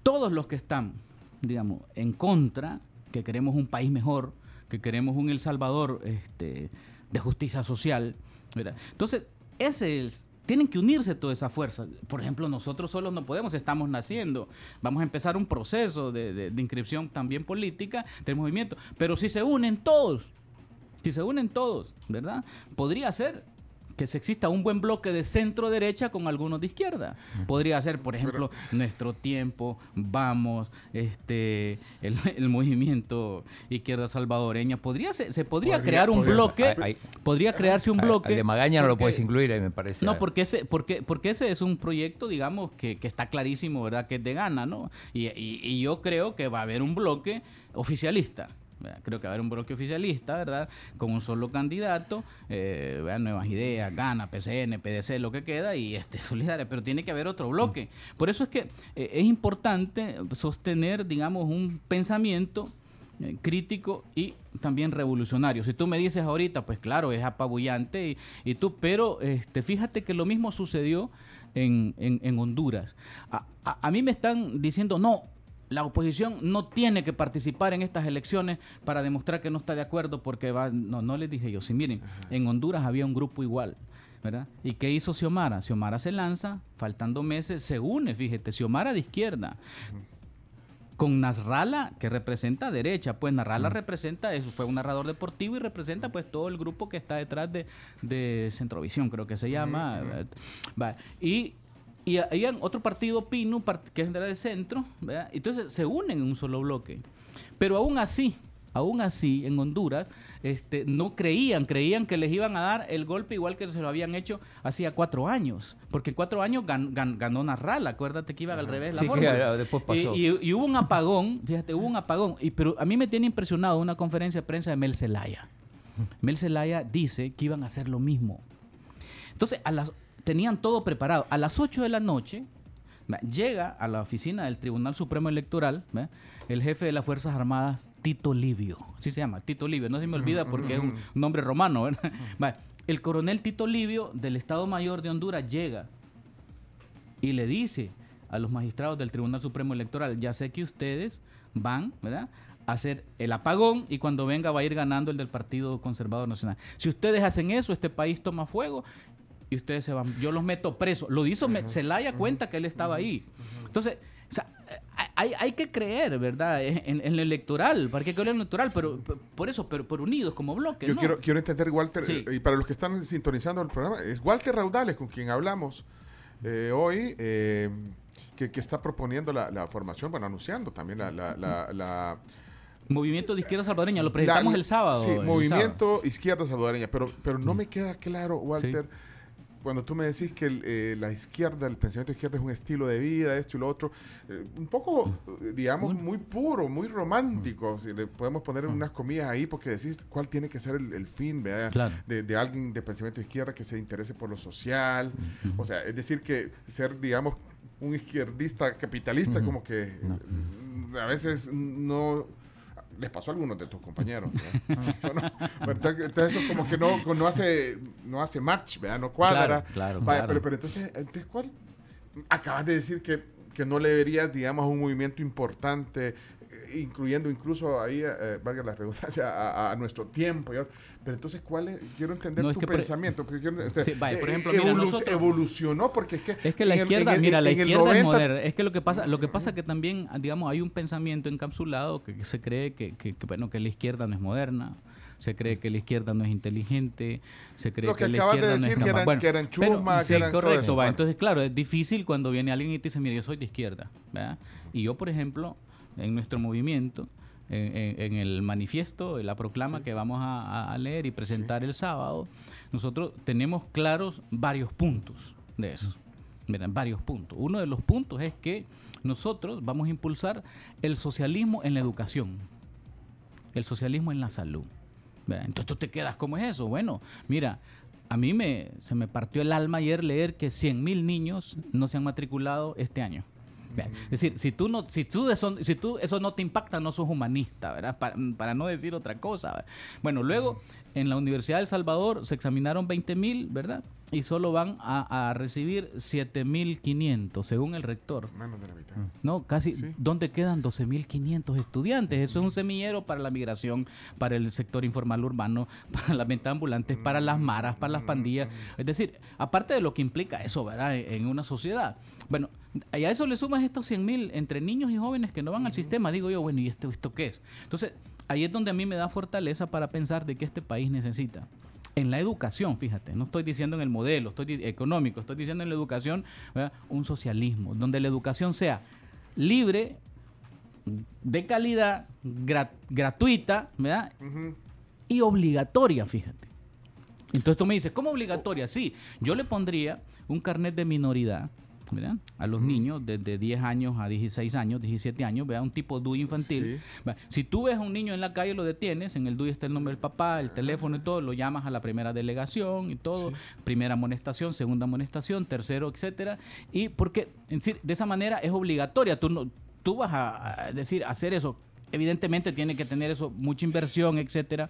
todos los que están, digamos, en contra, que queremos un país mejor, que queremos un El Salvador este, de justicia social, ¿verdad? Entonces, ese es, tienen que unirse todas esas fuerzas. Por ejemplo, nosotros solos no podemos, estamos naciendo. Vamos a empezar un proceso de inscripción también política del movimiento. Pero si se unen todos, si se unen todos, ¿verdad? Podría ser que se exista un buen bloque de centro derecha con algunos de izquierda. Podría ser, por ejemplo, nuestro tiempo, vamos, este, el, el movimiento izquierda salvadoreña. Podría ser, se podría, Podría- crear un podría- bloque, podría crearse un bloque. de Magaña no lo puedes incluir, ahí me parece. no, porque ese, porque, porque ese es un proyecto, digamos, que, que está clarísimo, ¿verdad? Que es de gana, ¿no? Y, y- y yo creo que va a haber un bloque oficialista. Creo que va a haber un bloque oficialista, ¿verdad? Con un solo candidato, eh. Nuevas Ideas, Gana, PCN, PDC, lo que queda, y este Solidaria, pero tiene que haber otro bloque. Por eso es que eh, es importante sostener, digamos, un pensamiento eh, crítico y también revolucionario. Si tú me dices ahorita, pues claro, es apabullante y, tú, pero este, fíjate que lo mismo sucedió en, en- Honduras. A mí me están diciendo, no, la oposición no tiene que participar en estas elecciones para demostrar que no está de acuerdo porque va, no, no les dije yo, sí, miren, en Honduras había un grupo igual. ¿verdad? ¿Y qué hizo Xiomara? Xiomara se lanza, faltando meses, se une, fíjate, Xiomara de izquierda, con Nasralla, que representa derecha. Pues Nasralla representa, eso fue un narrador deportivo y representa pues todo el grupo que está detrás de, de Centrovisión, creo que se llama. Y, y había otro partido Pino, part- que era de centro, ¿verdad? entonces se unen en un solo bloque. Pero aún así, aún así, en Honduras, este, no creían, creían que les iban a dar el golpe igual que se lo habían hecho hacía cuatro años. Porque en cuatro años gan- gan- ganó Narrala, acuérdate que iba al revés la Sí, que después pasó. Y, y- y hubo un apagón, fíjate, hubo un apagón. Y, pero a mí me tiene impresionado una conferencia de prensa de Mel Zelaya. Mel Zelaya dice que iban a hacer lo mismo. Entonces, a las, tenían todo preparado. A las 8 de la noche Llega a la oficina del Tribunal Supremo Electoral ¿ve? el jefe de las Fuerzas Armadas, Tito Livio. Así se llama, Tito Livio. No se me olvida porque es un nombre romano. El coronel Tito Livio del Estado Mayor de Honduras llega y le dice a los magistrados del Tribunal Supremo Electoral, ya sé que ustedes van, ¿verdad? a hacer el apagón y cuando venga va a ir ganando el del Partido Conservador Nacional. Si ustedes hacen eso, este país toma fuego y ustedes se van. Yo los meto presos. Lo hizo Me- Zelaya cuenta que él estaba ahí. Entonces, o sea, hay, hay que creer, ¿verdad? En, en lo electoral, para que creer en lo electoral, pero por eso, pero, pero unidos como bloque. Yo ¿no? quiero, quiero entender, Walter, Sí. eh, y para los que están sintonizando el programa, es Walter Raudales con quien hablamos eh, hoy, eh, que, que está proponiendo la, la formación, bueno, anunciando también la... la, la- la- Movimiento de Izquierda Salvadoreña, lo presentamos la- el sábado. Sí, el sábado. Movimiento Izquierda Salvadoreña, pero, pero no me queda claro, Walter, cuando tú me decís que eh, la izquierda, el pensamiento de izquierda es un estilo de vida, esto y lo otro, eh, un poco, eh, digamos, muy puro, muy romántico, si le podemos poner unas comillas ahí, porque decís cuál tiene que ser el, el fin ¿verdad? Claro. de, de alguien de pensamiento de izquierda que se interese por lo social, o sea, es decir, que ser, digamos, un izquierdista capitalista, como que mm, a veces no les pasó a algunos de tus compañeros. ¿verdad? Bueno, entonces, entonces eso como que no, no hace no hace match, ¿verdad? No cuadra. Claro, claro, Vaya, claro. Pero, pero entonces, entonces, ¿cuál? Acabas de decir que, que no le verías, digamos, a un movimiento importante, eh, incluyendo incluso ahí, eh, valga la redundancia, a, a nuestro tiempo. Pero entonces, ¿cuál es? Quiero entender No, es tu que por- pensamiento. porque quiero- Sí, vaya, por eh, mira, nosotros- evolucionó porque es que... Es que la en el- izquierda, en mira, la en izquierda es 90 moderna. Es que lo que pasa, lo que pasa que también, digamos, hay un pensamiento encapsulado que, se cree que, que- que, bueno, que la izquierda no es moderna. Se cree que la izquierda no es inteligente, se cree Lo que que, la acabas de izquierda no decir, es que capaz. eran- Bueno, que eran pero- chusma, que sí, eran correcto, va. Entonces, claro, es difícil cuando viene alguien y te dice, mira, yo soy de izquierda, ¿verdad? Y yo, por ejemplo, en nuestro movimiento, en, el manifiesto, en la proclama que vamos a, leer y presentar el sábado, nosotros tenemos claros varios puntos de esos. Miren, varios puntos. Uno de los puntos es que nosotros vamos a impulsar el socialismo en la educación, el socialismo en la salud. ¿verdad? Entonces tú te quedas, ¿cómo es eso? Bueno, mira, a mí me, se me partió el alma ayer leer que 100 mil niños no se han matriculado este año. Es decir, si tú, no, si, tú eso, si tú eso no te impacta, no sos humanista, ¿verdad? Para, para no decir otra cosa. ¿verdad? Bueno, luego en la Universidad de El Salvador se examinaron 20 mil, ¿verdad? Y solo van a, a recibir 7.500, según el rector. Menos de la mitad. No, casi. Sí. ¿Dónde quedan 12.500 estudiantes? Eso es un semillero para la migración, para el sector informal urbano, para las ventas ambulantes, para las maras, para las pandillas. Es decir, aparte de lo que implica eso, ¿verdad? En, en una sociedad. Bueno, y a eso le sumas estos 100.000 entre niños y jóvenes que no van al sistema. Digo yo, bueno, ¿y esto, esto qué es? Entonces, ahí es donde a mí me da fortaleza para pensar de que este país necesita. En la educación, fíjate, no estoy diciendo en el modelo estoy económico, estoy diciendo en la educación ¿verdad? un socialismo, donde la educación sea libre, de calidad, gra- gratuita, ¿verdad? Y obligatoria, fíjate. Entonces tú me dices, ¿cómo obligatoria? Sí, yo le pondría un carnet de minoridad, ¿verdad? A los niños desde 10 años a 16 años, 17 años, ¿verdad? Un tipo DUI infantil. Sí. Si tú ves a un niño en la calle, lo detienes, en el DUI está el nombre del papá, el teléfono y todo, lo llamas a la primera delegación y todo, primera amonestación, segunda amonestación, tercero, etcétera. Y porque, en decir, de esa manera es obligatoria, tú no, tú vas a, a decir, hacer eso. Evidentemente tiene que tener eso, mucha inversión, etcétera.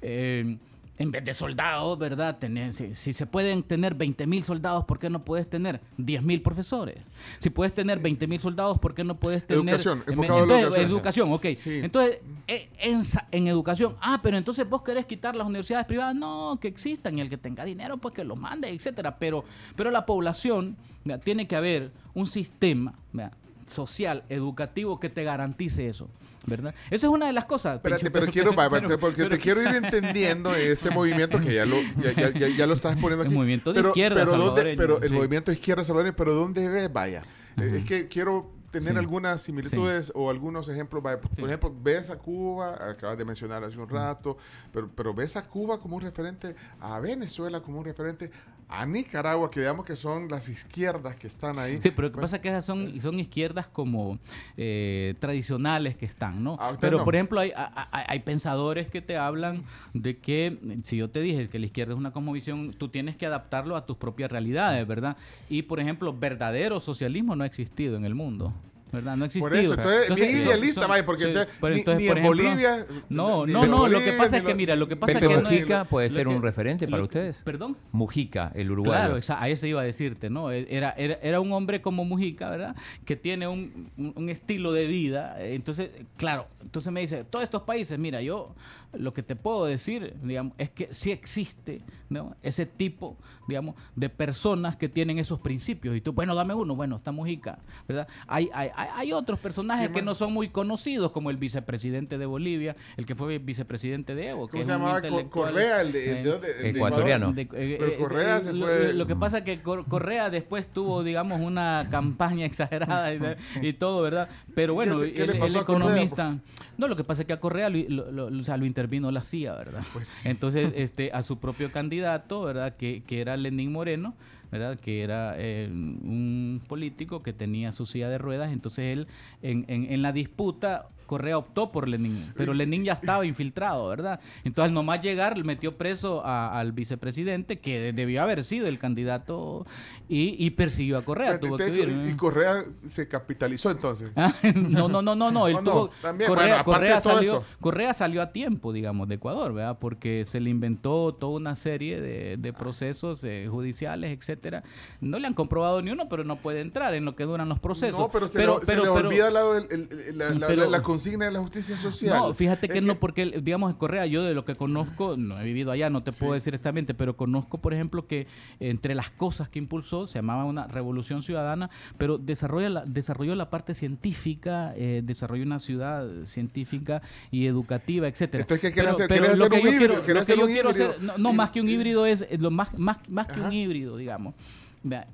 Eh, en vez de soldados, ¿verdad? Tener, si, si se pueden tener 20 mil soldados, ¿por qué no puedes tener 10 mil profesores? Si puedes tener 20 mil soldados, ¿por qué no puedes tener... Educación, en- enfocado la entonces, educación. educación, ok. Sí. Entonces, eh, en, en educación, ah, pero entonces vos querés quitar las universidades privadas, no, que existan, y el que tenga dinero, pues que lo mande, etcétera. Pero, pero la población, ¿verdad? tiene que haber un sistema ¿verdad? Social, educativo, que te garantice eso, ¿verdad? Esa es una de las cosas. Espérate, Pencho, pero, quiero, va, va, pero- porque pero te quiero ir entendiendo este movimiento que ya lo, ya, ya- ya- ya lo estás poniendo El aquí. movimiento de pero, izquierda pero, ¿dónde- pero el sí. movimiento de izquierda salvadoreño, pero ¿dónde ves? Vaya. Ajá. Es que quiero tener Sí. algunas similitudes o algunos ejemplos. Por Sí. ejemplo, ves a Cuba, acabas de mencionar hace un rato, pero, pero ves a Cuba como un referente, a Venezuela como un referente, a Nicaragua, que digamos que son las izquierdas que están ahí. Sí, pero lo que pasa es que esas son, son izquierdas como eh, tradicionales que están, ¿no? Ah, Pero, no. por ejemplo, hay, hay- hay- hay pensadores que te hablan de que, si yo te dije que la izquierda es una cosmovisión, tú tienes que adaptarlo a tus propias realidades, ¿verdad? Y, por ejemplo, verdadero socialismo no ha existido en el mundo. ¿Verdad? No ha existido. Por eso, entonces, bien son- idealista, son- vaya, porque entonces, pero ni- entonces, ni por en ejemplo, Bolivia, No, no, no, lo que pasa es que, mira, lo que pasa Pepe es que no es- Mujica puede ser que- un referente para ustedes. ¿Perdón? Mujica, el uruguayo. Claro, exa- a eso iba a decirte, ¿no? E- Era, era, era un hombre como Mujica, ¿verdad? Que tiene un, un- un estilo de vida. Entonces, claro, entonces me dice, todos estos países, mira, yo lo que te puedo decir, digamos, es que sí existe ¿no? ese tipo, digamos, de personas que tienen esos principios. Y tú, bueno, dame uno, bueno, está Mujica, ¿verdad? Hay, hay, hay, hay otros personajes ¿Qué que no son muy conocidos, como el vicepresidente de Bolivia, el que fue vicepresidente de Evo. que ¿Cómo es se llamaba? Correa, el de, el eh, de, dónde? El de Ecuatoriano. De- eh, Pero eh, Correa se lo, fue- lo que pasa es que Cor- Correa después tuvo, digamos, una campaña exagerada y, y todo, ¿verdad? Pero bueno, ¿Qué el, le pasó el a Correa? economista... No, lo que pasa es que a Correa lo, lo- lo- o sea, lo intervino la CIA, ¿verdad? Pues sí. Entonces, este, a su propio candidato, ¿verdad? Que, que era Lenín Moreno, ¿verdad? Que era eh, un político que tenía su silla de ruedas. Entonces él, en, en, en la disputa, Correa optó por Lenín, pero Lenín ya estaba infiltrado, ¿verdad? Entonces, al nomás llegar, metió preso a- al vicepresidente, que debió haber sido el candidato, y, y persiguió a Correa. tuvo que huir, y ¿no? Correa se capitalizó entonces. Ah, no, no, no, no, no. Él no, tuvo- también, Correa, bueno, salió, esto. Correa salió a tiempo, digamos, de Ecuador, ¿verdad? Porque se le inventó toda una serie de, de procesos eh, judiciales, etcétera. No le han comprobado ni uno, pero no puede entrar en lo que duran los procesos. No, pero se, le, se le olvida al lado el- el- el- la, la- pero- la consigna de la justicia social. No, fíjate que Es no, porque digamos Correa, yo de lo que conozco, no he vivido allá, no te puedo decir exactamente, pero conozco, por ejemplo, que entre las cosas que impulsó se llamaba una revolución ciudadana, pero desarrolla la, desarrolló la parte científica, eh, desarrolló una ciudad científica y educativa, etcétera. Entonces, ¿qué quiere Pero- hacer? pero ¿Quiere lo hacer lo que yo quiero hacer- no, más que un híbrido es lo más, más, más que Ajá. un híbrido, digamos. Vea,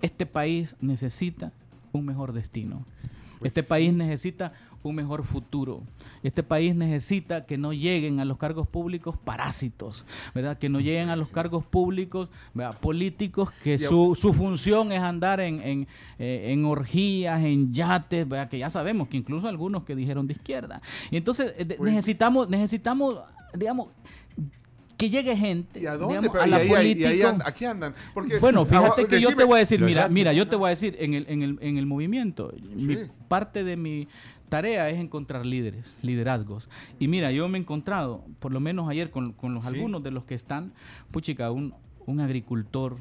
este país necesita un mejor destino. Pues este sí. país necesita un mejor futuro. Este país necesita que no lleguen a los cargos públicos parásitos, ¿verdad? Que no lleguen a los cargos públicos ¿verdad? políticos que Y su, su función es andar en, en, eh, en orgías, en yates, ¿verdad? Que ya sabemos que incluso algunos que dijeron de izquierda. Y entonces eh, Pues- necesitamos, necesitamos, digamos, que llegue gente ¿Y a dónde? digamos, Pero a y la ahí- y ahí política. and- aquí andan. Porque, Bueno, fíjate ah, que yo te voy a decir, mira, mira, yo te voy a decir, en el, en el, en el movimiento, mi- parte de mi tarea es encontrar líderes, liderazgos. Y mira, yo me he encontrado, por lo menos ayer, con, con los Sí. algunos de los que están, puchica, un, un agricultor,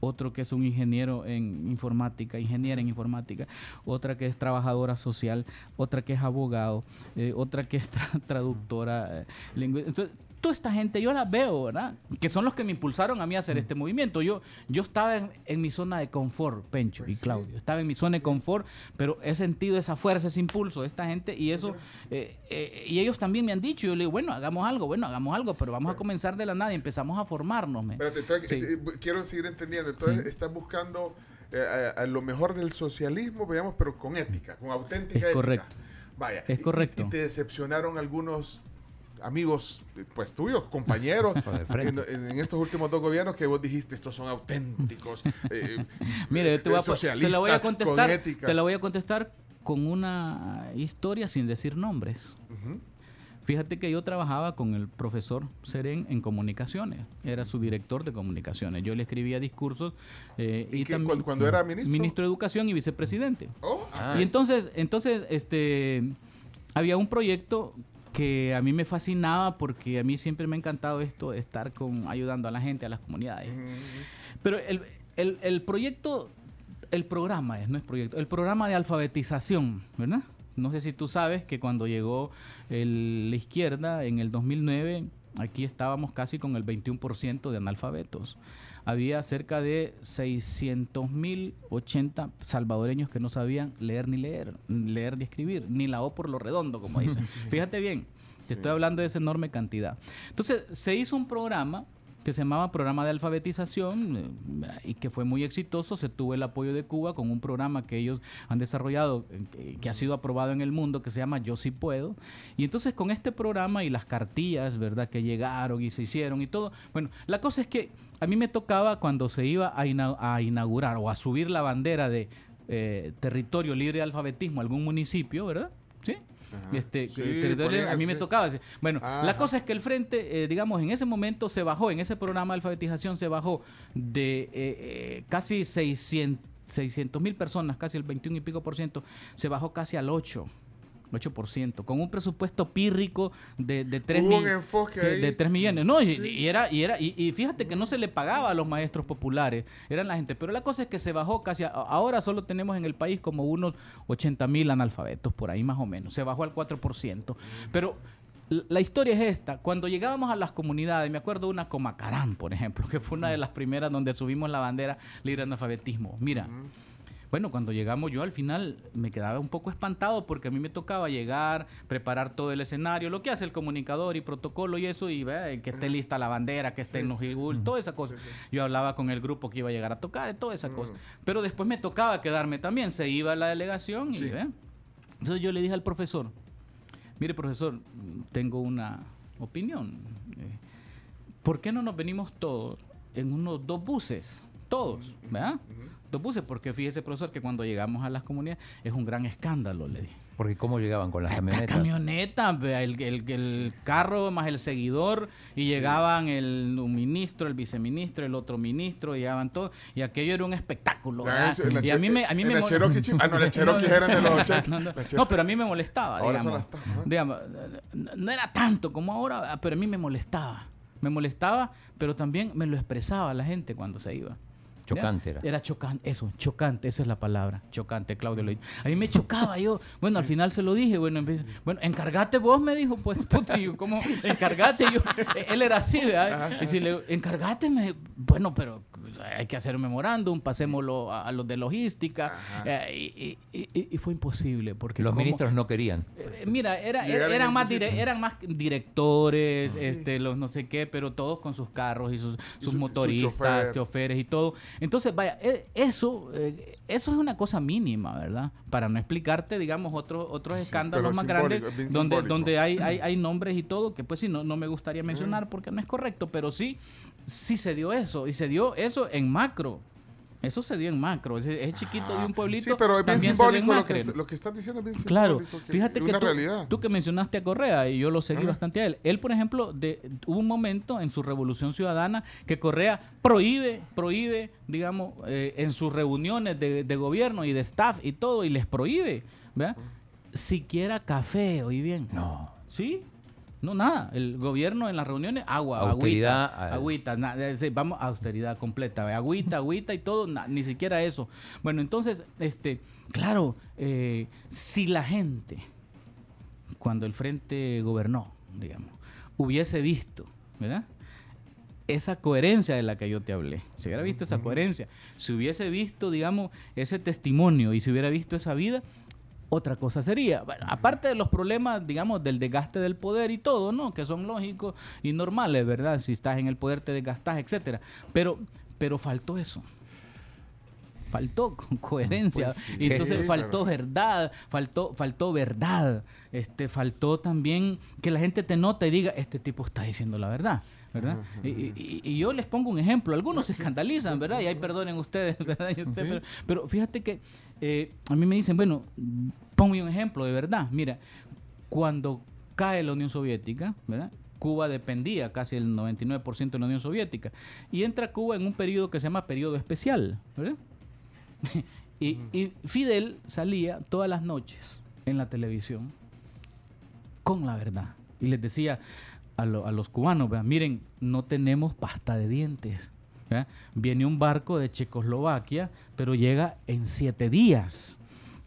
otro que es un ingeniero en informática, ingeniera en informática, otra que es trabajadora social, otra que es abogado, eh, otra que es tra- traductora. eh, Entonces, toda esta gente yo la veo, ¿verdad? Que son los que me impulsaron a mí a hacer este movimiento. Yo, yo estaba en, en mi zona de confort, Pencho Pues y sí. Claudio. Estaba en mi zona de confort, pero he sentido esa fuerza, ese impulso de esta gente y eso, eh, eh, y ellos también me han dicho, yo le digo, bueno, hagamos algo, bueno, hagamos algo, pero vamos a comenzar de la nada y empezamos a formarnos. Espérate, entonces, Sí. eh, quiero seguir entendiendo. Entonces, estás buscando a, a lo mejor del socialismo, veamos, pero con ética, con auténtica Es ética. correcto. Vaya. Es y- correcto. Y, te decepcionaron algunos amigos, eh, pues tuyos, compañeros, en, estos últimos dos gobiernos que vos dijiste, estos son auténticos. eh, Mire, yo te, voy a, eh, te la voy a contestar. Con. Te la voy a contestar con una historia sin decir nombres. Fíjate que yo trabajaba con el profesor Seren en comunicaciones. Era su director de comunicaciones. Yo le escribía discursos eh, ¿Y y qué, también cuando, cuando era ministro? ministro de Educación y vicepresidente. Oh, Ah. Y entonces, entonces, este, había un proyecto que a mí me fascinaba porque a mí siempre me ha encantado esto de estar con, ayudando a la gente, a las comunidades. Pero el, el- el proyecto, el programa es, no es proyecto, el programa de alfabetización, ¿verdad? No sé si tú sabes que cuando llegó el- la izquierda en el 2009, aquí estábamos casi con el 21% de analfabetos. Había cerca de 600 mil 80 salvadoreños que no sabían leer ni leer, leer ni escribir, ni la O por lo redondo, como dicen. Fíjate bien, te estoy hablando de esa enorme cantidad. Entonces, se hizo un programa que se llamaba Programa de Alfabetización eh, y que fue muy exitoso. Se tuvo el apoyo de Cuba con un programa que ellos han desarrollado, eh, que ha sido aprobado en el mundo, que se llama Yo sí puedo. Y entonces con este programa y las cartillas, ¿verdad?, que llegaron y se hicieron y todo. Bueno, la cosa es que a mí me tocaba cuando se iba a, ina- a inaugurar o a subir la bandera de eh, territorio libre de alfabetismo a algún municipio, ¿verdad? Sí. Este, Sí, eh, territorio- a mí me tocaba. Bueno, Ajá. la cosa es que el frente, eh, digamos, en ese momento se bajó, en ese programa de alfabetización se bajó de eh, eh, casi 600 mil personas, casi el 21 y pico por ciento, se bajó casi al 8. 8%, con un presupuesto pírrico de, de 3 Hubo un enfoque ahí. de 3 millones. No, y, Sí. y era, y era, y, y fíjate que no se le pagaba a los maestros populares, eran la gente. Pero la cosa es que se bajó casi, a- ahora solo tenemos en el país como unos 80 mil analfabetos, por ahí más o menos. Se bajó al 4%. Pero la historia es esta. Cuando llegábamos a las comunidades, me acuerdo de una como Acarán, por ejemplo, que fue una de las primeras donde subimos la bandera libre analfabetismo. Mira. Bueno, cuando llegamos yo al final me quedaba un poco espantado porque a mí me tocaba llegar, preparar todo el escenario, lo que hace el comunicador y protocolo y eso, y ve, que esté lista la bandera, que esté en los jigul, toda esa cosa. Yo hablaba con el grupo que iba a llegar a tocar, toda esa cosa. Pero después me tocaba quedarme también, se iba la delegación y Sí. ve. Entonces yo le dije al profesor, mire profesor, tengo una opinión. eh, ¿Por qué no nos venimos todos en unos dos buses? Todos, ¿verdad? Dos buses, porque fíjese, profesor, que cuando llegamos a las comunidades es un gran escándalo, le dije. Porque cómo llegaban con las La camionetas. camioneta, vea, el, el- el carro más el seguidor, y llegaban el un ministro, el viceministro, el otro ministro, y llegaban todos, y aquello era un espectáculo. La y a mí me, a mí me Cherokee, ah, no, la Cherokee eran de los 80. no, pero a mí me molestaba, Ahora son digamos. las ajá. Digamos, no- no era tanto como ahora, pero a mí me molestaba. Me molestaba, pero también me lo expresaba la gente cuando se iba. Chocante era. Era chocante, eso, chocante, esa es la palabra, chocante, Claudio lo dijo. A mí me chocaba yo, bueno, al final se lo dije, bueno, vez- bueno, encargate vos, me dijo, pues, puta, yo, ¿cómo? Encargate, yo, él era así, ¿verdad? Y si le encargate, me, bueno, pero hay que hacer un memorándum, pasémoslo a, a los de logística, eh, y, y- y- y fue imposible, porque Los como- ministros no querían. eh, Mira, era, eran, más dire- eran más directores, este, los no sé qué, pero todos con sus carros y sus, sus su- su motoristas, chofer. choferes y todo. Entonces, vaya, eh, eso, eh, eso es una cosa mínima, ¿verdad? Para no explicarte, digamos, otros otros Sí, escándalos más grandes es donde, simbólico. donde hay, hay, hay nombres y todo, que pues sí, no, no me gustaría mencionar porque no es correcto, pero sí, sí se dio eso, y se dio eso en macro. Eso se dio en macro, ese chiquito de un pueblito. Sí, pero es bien simbólico lo que, macro. lo que estás diciendo. Es bien Claro, simbólico, fíjate es que tú, que mencionaste a Correa, y yo lo seguí Ajá. bastante a él. Él, por ejemplo, de, hubo un momento en su revolución ciudadana que Correa prohíbe, prohíbe, digamos, eh, en sus reuniones de, de gobierno y de staff y todo, y les prohíbe, ¿verdad? Siquiera café, oí bien. No. ¿Sí? No, nada. El gobierno en las reuniones, agua, Austeridad, agüita, agüita, eh, sí, vamos, austeridad completa, agüita, agüita y todo, na- ni siquiera eso. Bueno, entonces, este, claro, eh, si la gente, cuando el frente gobernó, digamos, hubiese visto, ¿verdad? Esa coherencia de la que yo te hablé, si hubiera visto esa coherencia, si hubiese visto, digamos, ese testimonio y si hubiera visto esa vida, otra cosa sería. Bueno, aparte de los problemas, digamos, del desgaste del poder y todo, ¿no? Que son lógicos y normales, ¿verdad? Si estás en el poder te desgastas, etcétera. Pero, pero faltó eso. Faltó con coherencia. Pues sí. entonces Sí, faltó claro. verdad, faltó, faltó verdad. Este, faltó también que la gente te nota y diga, este tipo está diciendo la verdad. ¿verdad? Y, y- y yo les pongo un ejemplo. Algunos se escandalizan, ¿verdad? Y ahí perdonen ustedes, ¿verdad? Pero fíjate que eh, a mí me dicen, bueno, ponme un ejemplo de verdad. Mira, cuando cae la Unión Soviética, ¿verdad? Cuba dependía casi el 99% de la Unión Soviética. Y entra Cuba en un periodo que se llama periodo especial, ¿verdad? y, Fidel salía todas las noches en la televisión con la verdad. Y les decía a, lo- a los cubanos, "Vean, miren, no tenemos pasta de dientes. ¿Verdad? Viene un barco de Checoslovaquia, pero llega en siete días.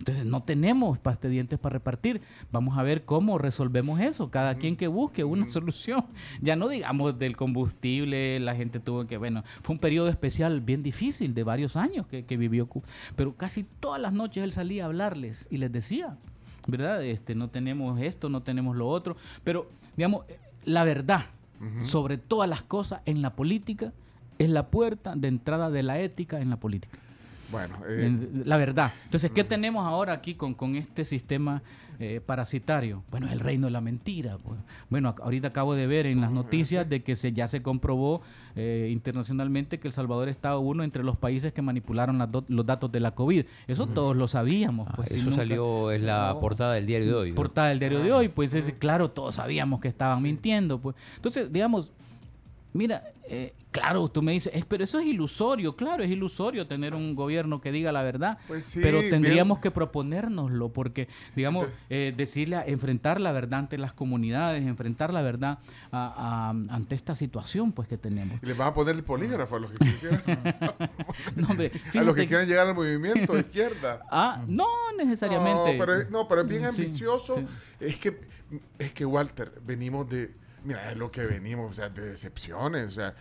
Entonces no tenemos pasta de dientes para repartir. Vamos a ver cómo resolvemos eso. Cada quien que busque una solución. Ya no digamos del combustible, la gente tuvo que, bueno, fue un periodo especial bien difícil de varios años que, que vivió Cuba. Pero casi todas las noches él salía a hablarles y les decía, ¿verdad? Este, no tenemos esto, no tenemos lo otro. Pero, digamos, eh, la verdad, sobre todas las cosas en la política, es la puerta de entrada de la ética en la política. Bueno, eh, La verdad. Entonces, ¿qué tenemos ahora aquí con, con este sistema eh, parasitario? Bueno, el reino de la mentira. pues. Bueno, ahorita acabo de ver en las noticias de que se, ya se comprobó eh, internacionalmente que El Salvador estaba uno entre los países que manipularon las do- los datos de la COVID. Eso todos lo sabíamos. Ah, pues, si eso nunca- salió en la No. portada del diario de hoy. ¿no? portada del diario de hoy, pues es, claro, todos sabíamos que estaban mintiendo. Pues. Entonces, digamos, mira, eh, claro, tú me dices, "Es- pero eso es ilusorio, claro, es ilusorio tener un gobierno que diga la verdad, Pues sí, pero bien. tendríamos que proponérnoslo, porque, digamos, eh, decirle, enfrentar la verdad ante las comunidades, enfrentar la verdad a- a- ante esta situación pues que tenemos. y les vas a poner el polígrafo a los que quieran, No, hombre, a los que quieran llegar al movimiento de izquierda. Ah, no necesariamente. No, pero es, no, pero es bien Sí, ambicioso. sí. Es que, es que Walter, venimos de, mira, es lo que venimos, o sea, de decepciones, o sea,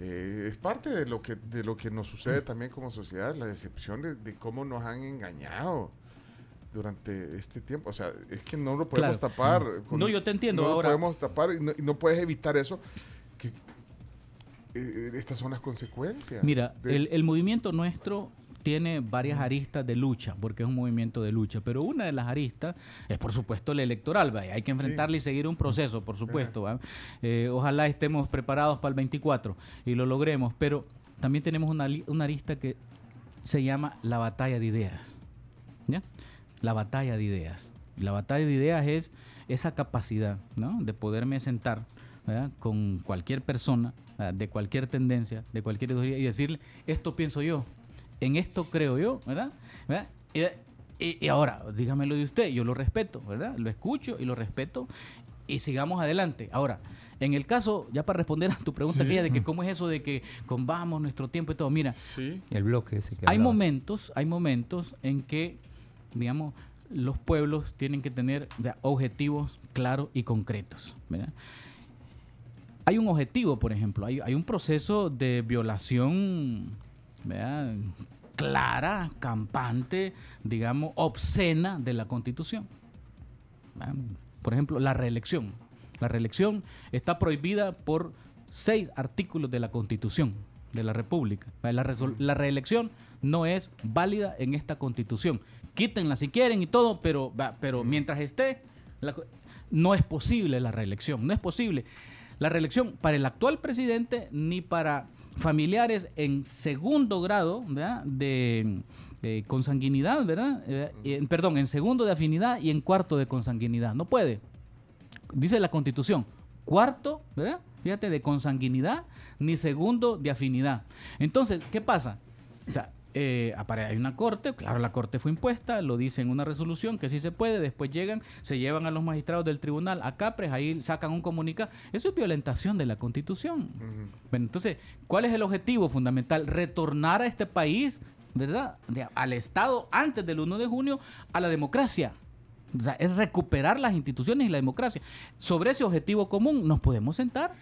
eh, es parte de lo que de lo que nos sucede también como sociedad, la decepción de, de cómo nos han engañado durante este tiempo. O sea, es que no lo podemos Claro. tapar. No, yo te entiendo, No ahora- lo podemos tapar y no, y no puedes evitar eso. Que, eh, estas son las consecuencias. Mira, de- el, el movimiento nuestro tiene varias aristas de lucha, porque es un movimiento de lucha, pero una de las aristas es por supuesto la electoral, ¿va? hay que enfrentarla y seguir un proceso, por supuesto. ¿va? Eh, ojalá estemos preparados para el 24 y lo logremos, pero también tenemos una, una arista que se llama la batalla de ideas. ¿ya? La batalla de ideas. La batalla de ideas es esa capacidad ¿no? de poderme sentar ¿verdad? con cualquier persona, ¿verdad? de cualquier tendencia, de cualquier ideología y decirle, esto pienso yo, en esto creo yo, ¿verdad? ¿verdad? Y, y- y ahora, dígamelo de usted, yo lo respeto, ¿verdad? Lo escucho y lo respeto y sigamos adelante. Ahora, en el caso, ya para responder a tu pregunta aquella de que cómo es eso de que convamos nuestro tiempo y todo, mira, Sí. El bloque ese que hay momentos, hay momentos en que, digamos, los pueblos tienen que tener objetivos claros y concretos. ¿verdad? Hay un objetivo, por ejemplo, hay, hay un proceso de violación clara, campante, digamos, obscena de la Constitución. Por ejemplo, la reelección. La reelección está prohibida por seis artículos de la Constitución de la República. La, reelección no es válida en esta Constitución. Quítenla si quieren y todo, pero, pero mientras esté, no es posible la reelección. No es posible la reelección para el actual presidente ni para familiares en segundo grado de eh, consanguinidad, ¿verdad? Eh, perdón, en segundo de afinidad y en cuarto de consanguinidad. No puede. Dice la Constitución, cuarto. Fíjate, de consanguinidad ni segundo de afinidad. Entonces, ¿qué pasa? O sea, eh, hay una corte, claro, la corte fue impuesta, lo dice en una resolución que sí se puede, después llegan, se llevan a los magistrados del tribunal a Capres, ahí sacan un comunicado. Eso es violentación de la constitución. Bueno, entonces, ¿cuál es el objetivo fundamental? Retornar a este país, ¿verdad? De- al Estado antes del 1 de junio, a la democracia. O sea, es recuperar las instituciones y la democracia. Sobre ese objetivo común nos podemos sentar.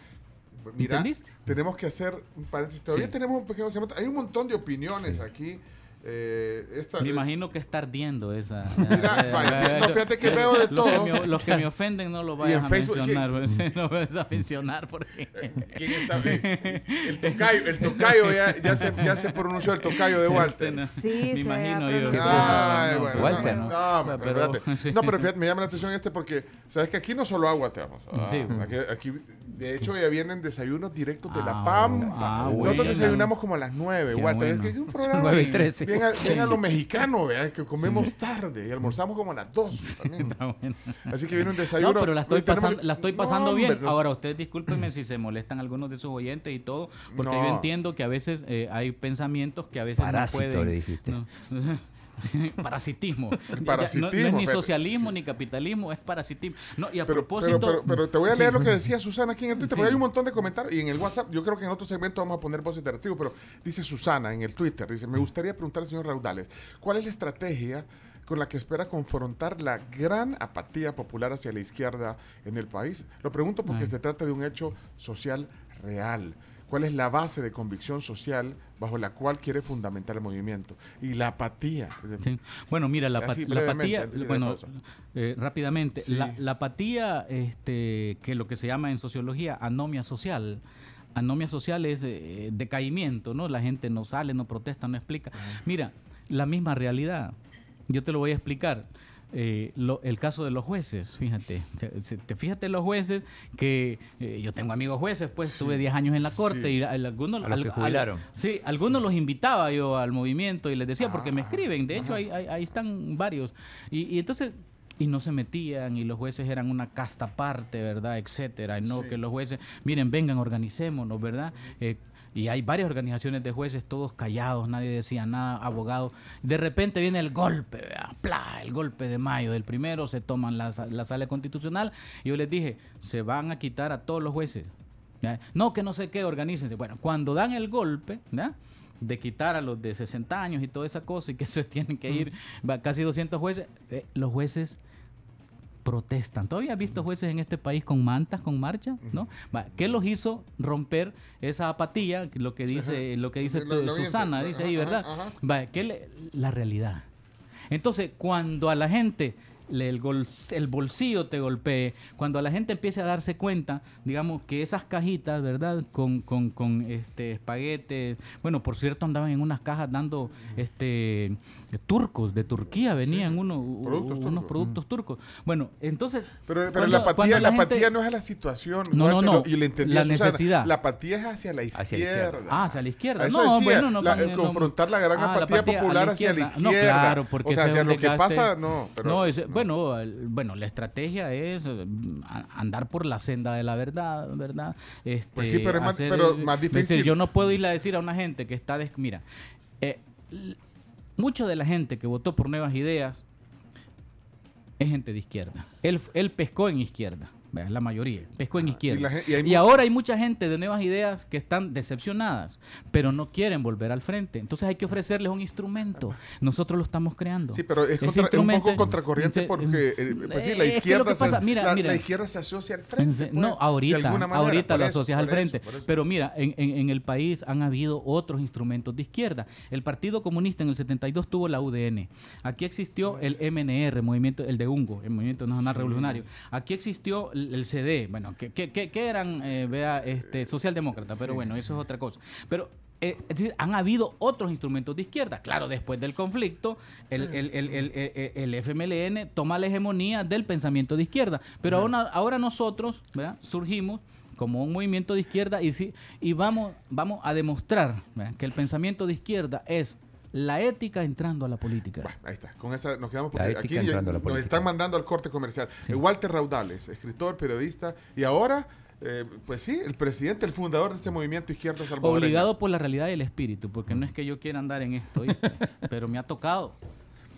Mira, ¿Entendiste? tenemos que hacer un paréntesis. Todavía Sí. tenemos un pequeño segmento. Hay un montón de opiniones aquí. Eh, esta, Me eh, imagino que está ardiendo esa. Mira, vaya, no, fíjate que veo de Los que todo. me- los que me ofenden no lo vayas a Facebook, mencionar. pues, No vayas a mencionar porque. ¿Quién está? Eh, El tocayo, el tocayo ya, ya, se, ya se pronunció el tocayo de Walter. No, Sí, me se imagino yo. Ay, No, bueno, Walter, no, ¿no? no, pero, Pero- sí. no, pero fíjate, me llama la atención este porque, sabes que aquí no solo agua te vamos. Ah, Sí. aquí, aquí, de hecho, ya vienen desayunos directos de la Ah, Pampa. ah, Nosotros bueno. desayunamos como a las 9, Qué Walter. Es bueno. que es un programa Nueve y trece. Bien a, bien a lo mexicano, ¿verdad? que comemos tarde y almorzamos como a las 2 también. Está bueno. Así que viene un desayuno. No, pero la estoy pasando, que- la estoy No, pasando hombre, bien. no- Ahora, ustedes discúlpenme si se molestan algunos de sus oyentes y todo, porque No. yo entiendo que a veces eh, hay pensamientos que a veces Parásito, no pueden. le dijiste. Parasitismo. Ya- no, no es ni socialismo ni capitalismo, es parasitismo. No, y a Pero, propósito. pero, pero, pero te voy a Sí. leer lo que decía Susana aquí en el Twitter, Sí. porque hay un montón de comentarios y en el WhatsApp, yo creo que en otro segmento vamos a poner voces de archivo, pero dice Susana en el Twitter, dice, me gustaría preguntar al señor Raudales, ¿cuál es la estrategia con la que espera confrontar la gran apatía popular hacia la izquierda en el país? Lo pregunto porque Ay. se trata de un hecho social real. Cuál es la base de convicción social bajo la cual quiere fundamentar el movimiento. Y la apatía. Sí. Bueno, mira, la, Así la apatía, bueno, eh, rápidamente, Sí. la, la apatía, este, que lo que se llama en sociología anomia social. Anomia social es eh, decaimiento, ¿no? La gente no sale, no protesta, no explica. Mira, la misma realidad. Yo te lo voy a explicar. Eh, lo- el caso de los jueces, fíjate, te fíjate los jueces que eh, yo tengo amigos jueces, pues tuve 10 años en la corte Sí. y algunos A los que al- jubilaron. Sí, algunos los invitaba yo al movimiento y les decía, porque Ah, me escriben, de hecho ahí, ahí- ahí están varios. Y, y entonces, y no se metían, y los jueces eran una casta aparte, ¿verdad? Etcétera. Y no Sí. que los jueces, miren, vengan, organicémonos, ¿verdad? Eh, y hay varias organizaciones de jueces, todos callados, nadie decía nada, abogados. De repente viene el golpe. ¡Pla! el golpe de mayo del primero, se toman la, la sala constitucional. Y yo les dije, se van a quitar a todos los jueces. ¿ya? No, que no sé qué, organícense. Bueno, cuando dan el golpe, ¿ya? de quitar a los de 60 años y toda esa cosa y que se tienen que ir casi 200 jueces, eh, los jueces protestan. ¿Todavía has visto jueces en este país con mantas, con marcha? ¿no? ¿Qué los hizo romper esa apatía? Lo que dice, lo que dice Lo- lo tu- bien, Susana, ajá, dice ahí, ¿verdad? ajá. ¿qué le- la realidad. Entonces, cuando a la gente le- el, gol- el bolsillo te golpee, cuando a la gente empiece a darse cuenta, digamos, que esas cajitas, ¿verdad? Con, con, con este espaguetes, bueno, por cierto, andaban en unas cajas dando este turcos, de Turquía venían uno- u- Productos unos turcos. productos turcos. Bueno, entonces... Pero, pero cuando- la apatía, la gente- apatía no es a la situación. No, no, no. Y le entendí La Susana. necesidad. La apatía es hacia la izquierda. Hacia la izquierda. Ah, hacia la izquierda. Eso No, decía, bueno, no, la- no, no, confrontar la gran Ah, la apatía, la popular hacia la izquierda. No, claro, porque o sea, hacia lo que pasa, no. Pero, no, ese- no. bueno, el- bueno, la estrategia es eh, andar por la senda de la verdad, ¿verdad? Este, Pues sí, pero es más- hacer, pero eh, más decir, difícil. yo no puedo irle a decir a una gente que está, des- mira, eh, mucho de la gente que votó por Nuevas Ideas es gente de izquierda. Él, él pescó en izquierda. ¿Verdad? La mayoría, pescó en izquierda. y la ahora hay mucha gente de nuevas ideas que están decepcionadas, pero no quieren volver al frente. Entonces hay que ofrecerles un instrumento. Nosotros lo estamos creando. Sí, pero es, contra- es un poco contracorriente porque, eh, pues sí, la es que izquierda, que se, mira, la, mira. la izquierda se asocia al En frente. pues, no, de ahorita, manera, ahorita lo eso, asocias al frente. eso. Pero mira, en, en- en el país han habido otros instrumentos de izquierda. El Partido Comunista en el 72 tuvo la UDN. Aquí existió el MNR, movimiento, el de Ungo, el Movimiento Nacional Revolucionario. Aquí existió el, el CD, bueno, que, que, eran, eh, vea, este, socialdemócratas, pero bueno, eso es otra cosa. Pero eh, es decir, han habido otros instrumentos de izquierda. Claro, después del conflicto, el, el- el- el- el- FMLN toma la hegemonía del pensamiento de izquierda. Pero ahora, ahora nosotros ¿verdad? surgimos como un movimiento de izquierda y, sí, y vamos, vamos a demostrar ¿verdad? que el pensamiento de izquierda es la ética entrando a la política. Bueno, ahí está, con esa nos quedamos La porque ética aquí ya entrando a la nos están mandando al corte comercial. Eh, Walter Raudales, escritor, periodista y ahora, eh, pues sí, el presidente, el fundador de este movimiento izquierda salvadoreño. Obligado por la realidad y el espíritu, porque no es que yo quiera andar en esto, pero me ha tocado.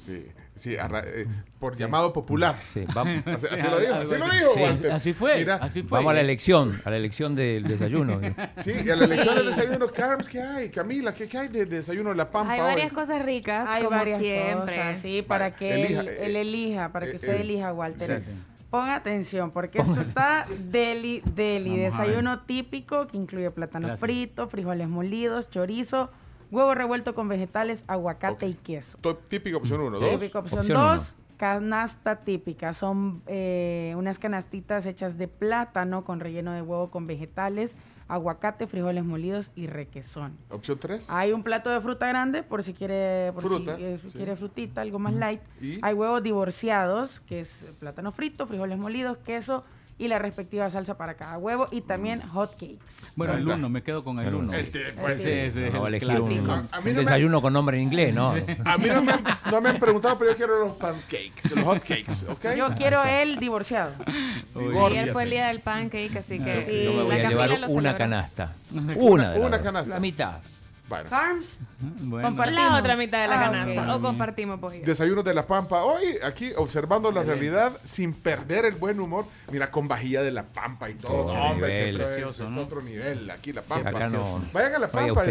Sí, sí, arra- eh, por llamado popular. Sí, vamos, Así, así Sí, lo dijo, así lo así. dijo, Sí, Walter. Así fue, Mira, así fue. vamos a la elección, a la elección del desayuno. Sí, y a la elección del desayuno, Carms, ¿qué hay? Camila, ¿qué, qué hay de desayuno en La Pampa Hay hoy? varias cosas ricas, Hay como varias siempre. cosas, sí, para Vale, que elija, él, eh, él elija, para eh, que usted eh, elija, Walter. Sí, sí. Ponga atención, porque esto está deli, deli. Vamos. Desayuno típico que incluye plátano Gracias. frito, frijoles molidos, chorizo, huevo revuelto con vegetales, aguacate y queso. Típico opción uno, dos. Típico opción Opción 2, uno. canasta típica. Son eh, unas canastitas hechas de plátano con relleno de huevo con vegetales, aguacate, frijoles molidos y requesón. Opción tres. Hay un plato de fruta grande por si quiere, por Fruta, si, eh, sí. quiere frutita, algo más light. ¿Y? Hay huevos divorciados, que es plátano frito, frijoles molidos, queso y la respectiva salsa para cada huevo y también hot cakes. Bueno, el uno, me quedo con el uno. El pues, Sí, No, un. A- a mí me- desayuno con nombre en inglés, ¿no? A mí no me, han, no me han preguntado, pero yo quiero los pancakes, los hot cakes, ¿ok? Yo quiero el divorciado. Ayer fue el día del pancake, así que Yo me voy la a llevar una celebró. canasta. Una, de las una dos. canasta. La mitad. Bueno. Carms. Bueno. Compartimos. La otra mitad de la Ah, canasta. ok. O compartimos pollo. Desayunos de la Pampa. Hoy aquí observando la realidad sin perder el buen humor. Mira, con vajilla de la Pampa y todo. Otro No, hombre, nivel. es- Precioso, es ¿no? otro nivel. Aquí la Pampa. Acá no- Vayan a la Pampa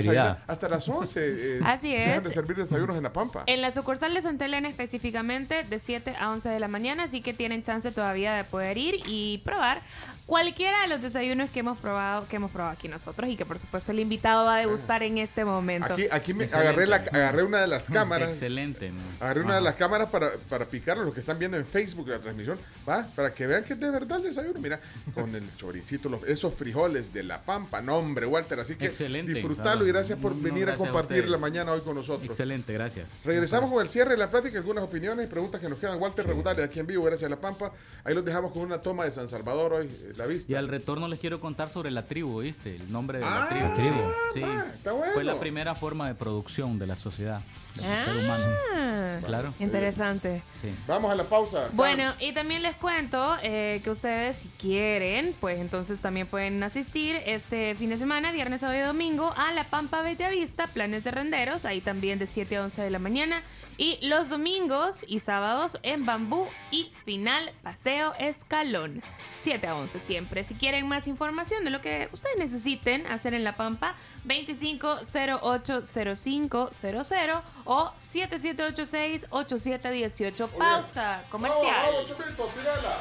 hasta las 11. eh, Así dejan es. de servir desayunos en la Pampa. En la sucursal de Santa Elena específicamente de 7 a 11 de la mañana, así que tienen chance todavía de poder ir y probar cualquiera de los desayunos que hemos probado, que hemos probado aquí nosotros y que por supuesto el invitado va a degustar en este momento. Aquí, aquí me agarré, la, agarré una de las cámaras. Excelente. ¿no? Agarré una de las cámaras para, para picar a los que están viendo en Facebook la transmisión, ¿va? Para que vean que es de verdad el desayuno. Mira, con el choricito, los- esos frijoles de la pampa. No, hombre, Walter. Así que Excelente. disfrutarlo y gracias por No, venir a gracias a compartir la mañana hoy con nosotros. Excelente, gracias. Regresamos con el cierre de la plática, algunas opiniones y preguntas que nos quedan. Walter Reudales, aquí en vivo, gracias a La Pampa. Ahí los dejamos con una toma de San Salvador hoy, eh, la vista. Y al retorno les quiero contar sobre la tribu, ¿viste? El nombre de Ah, la tribu. tribu. Sí. va, está bueno. Fue la primera forma de producción de la sociedad, del ser humano. Ah, Claro. Interesante. Sí. Vamos a la pausa. Bueno, y también les cuento eh, que ustedes, si quieren, pues entonces también pueden asistir este fin de semana, viernes, sábado y domingo, a La Pampa Bellavista, planes de renderos, ahí también de 7 a 11 de la mañana. Y los domingos y sábados en Bambú y Final Paseo Escalón. 7 a 11 siempre. Si quieren más información de lo que ustedes necesiten hacer en La Pampa, 25080500 o 7786-8718. Pausa comercial. Vamos, vamos, Chupito, tirala.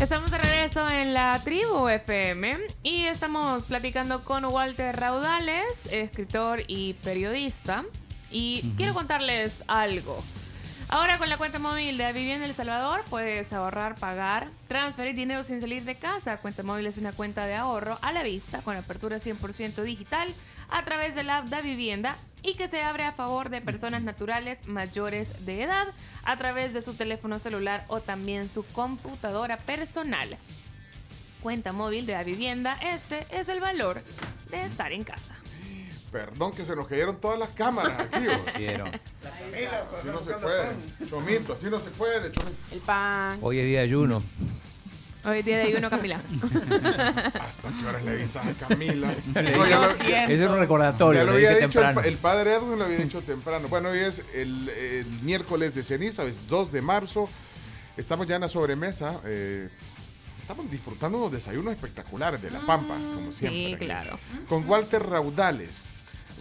Estamos de regreso en la tribu FM y estamos platicando con Walter Raudales, escritor y periodista. Y quiero contarles algo. Ahora con la cuenta móvil de Vivienda El Salvador puedes ahorrar, pagar, transferir dinero sin salir de casa. Cuenta móvil es una cuenta de ahorro a la vista con apertura 100% digital a través de la app Da Vivienda y que se abre a favor de personas naturales mayores de edad a través de su teléfono celular o también su computadora personal. Cuenta móvil de la vivienda, este es el valor de estar en casa. Perdón que se nos cayeron todas las cámaras aquí. Así no se puede. Chomito, así no se puede. Chomito. El pan. Hoy es día de ayuno. Hoy es día de ayuno, Camila. ¿Hasta qué horas le avisas a Camila? No, ya lo, dije- ya- Ese es un recordatorio. ya lo había dicho el, el padre Edwin, lo había dicho temprano. Bueno, hoy es el, el miércoles de ceniza, es 2 de marzo. Estamos ya en la sobremesa. eh, estamos disfrutando unos desayunos espectaculares de La Pampa, como siempre. sí, aquí. claro. Con Walter Raudales.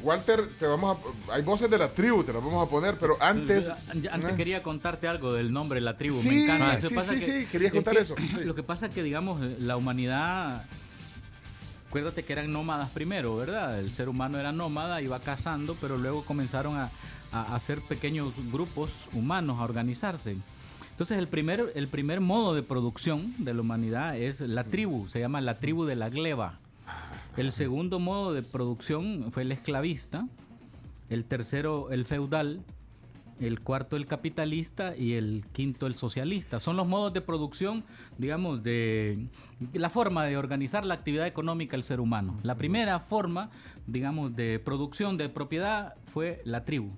Walter, te vamos a, hay voces de la tribu, te las vamos a poner, pero antes... Antes ¿no? quería contarte algo del nombre de la tribu. Sí, Me encanta. ah, Lo que sí, pasa sí, que- sí, querías es contar que eso, sí. Lo que pasa es que, digamos, la humanidad. Acuérdate que eran nómadas primero, ¿verdad? El ser humano era nómada, iba cazando, pero luego comenzaron a, a hacer pequeños grupos humanos, a organizarse. Entonces, el primer, el primer modo de producción de la humanidad es la tribu, se llama la tribu de la gleba. El segundo modo de producción fue el esclavista, el tercero el feudal, el cuarto el capitalista y el quinto el socialista. Son los modos de producción, digamos, de la forma de organizar la actividad económica del ser humano. La primera forma, digamos, de producción de propiedad fue la tribu.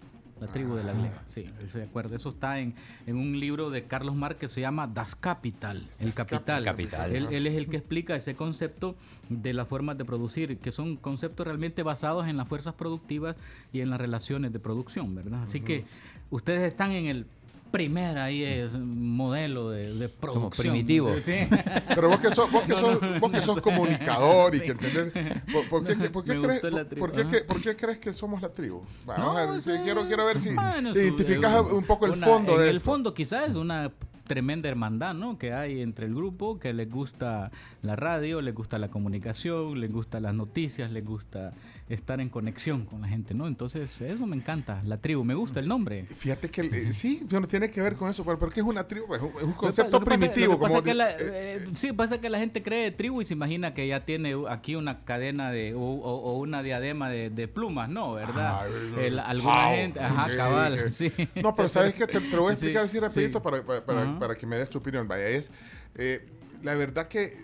La tribu de la gleba, sí, de acuerdo. Eso está en, en un libro de Carlos Marx que se llama Das Kapital, el Das capital. Capital. Él, él es el que explica ese concepto de las formas de producir, que son conceptos realmente basados en las fuerzas productivas y en las relaciones de producción, ¿verdad? Así que ustedes están en el primer ahí es modelo de, de producción. primitivos. Sí, sí. Pero vos que sos, vos que sos, vos que sos comunicador y que entendés. ¿Por, por qué, por qué Me crees, por, qué, que- por qué crees que somos la tribu? Vamos a ver, sí, quiero, quiero ver si bueno, identificas eh, un poco el una- fondo de el esto. fondo quizás es una tremenda hermandad, ¿no? Que hay entre el grupo, que les gusta la radio, les gusta la comunicación, les gusta las noticias, les gusta estar en conexión con la gente, ¿no? Entonces, eso me encanta, la tribu, me gusta el nombre. Fíjate que eh, sí, bueno, tiene que ver con eso, pero porque es una tribu, es un, es un Lo que concepto lo que primitivo. pasa como que la- eh, eh, sí, pasa que la gente cree tribu y se imagina que ya tiene aquí una cadena de o, o- o una diadema de, de plumas, ¿no? ¿Verdad? Ay, El- alguna wow, gente, ajá, sí, cabal, sí. No, pero sabes que te, te lo voy a Sí, explicar así rapidito para, para, para- Para que me des tu opinión. Vaya, es eh, la verdad que,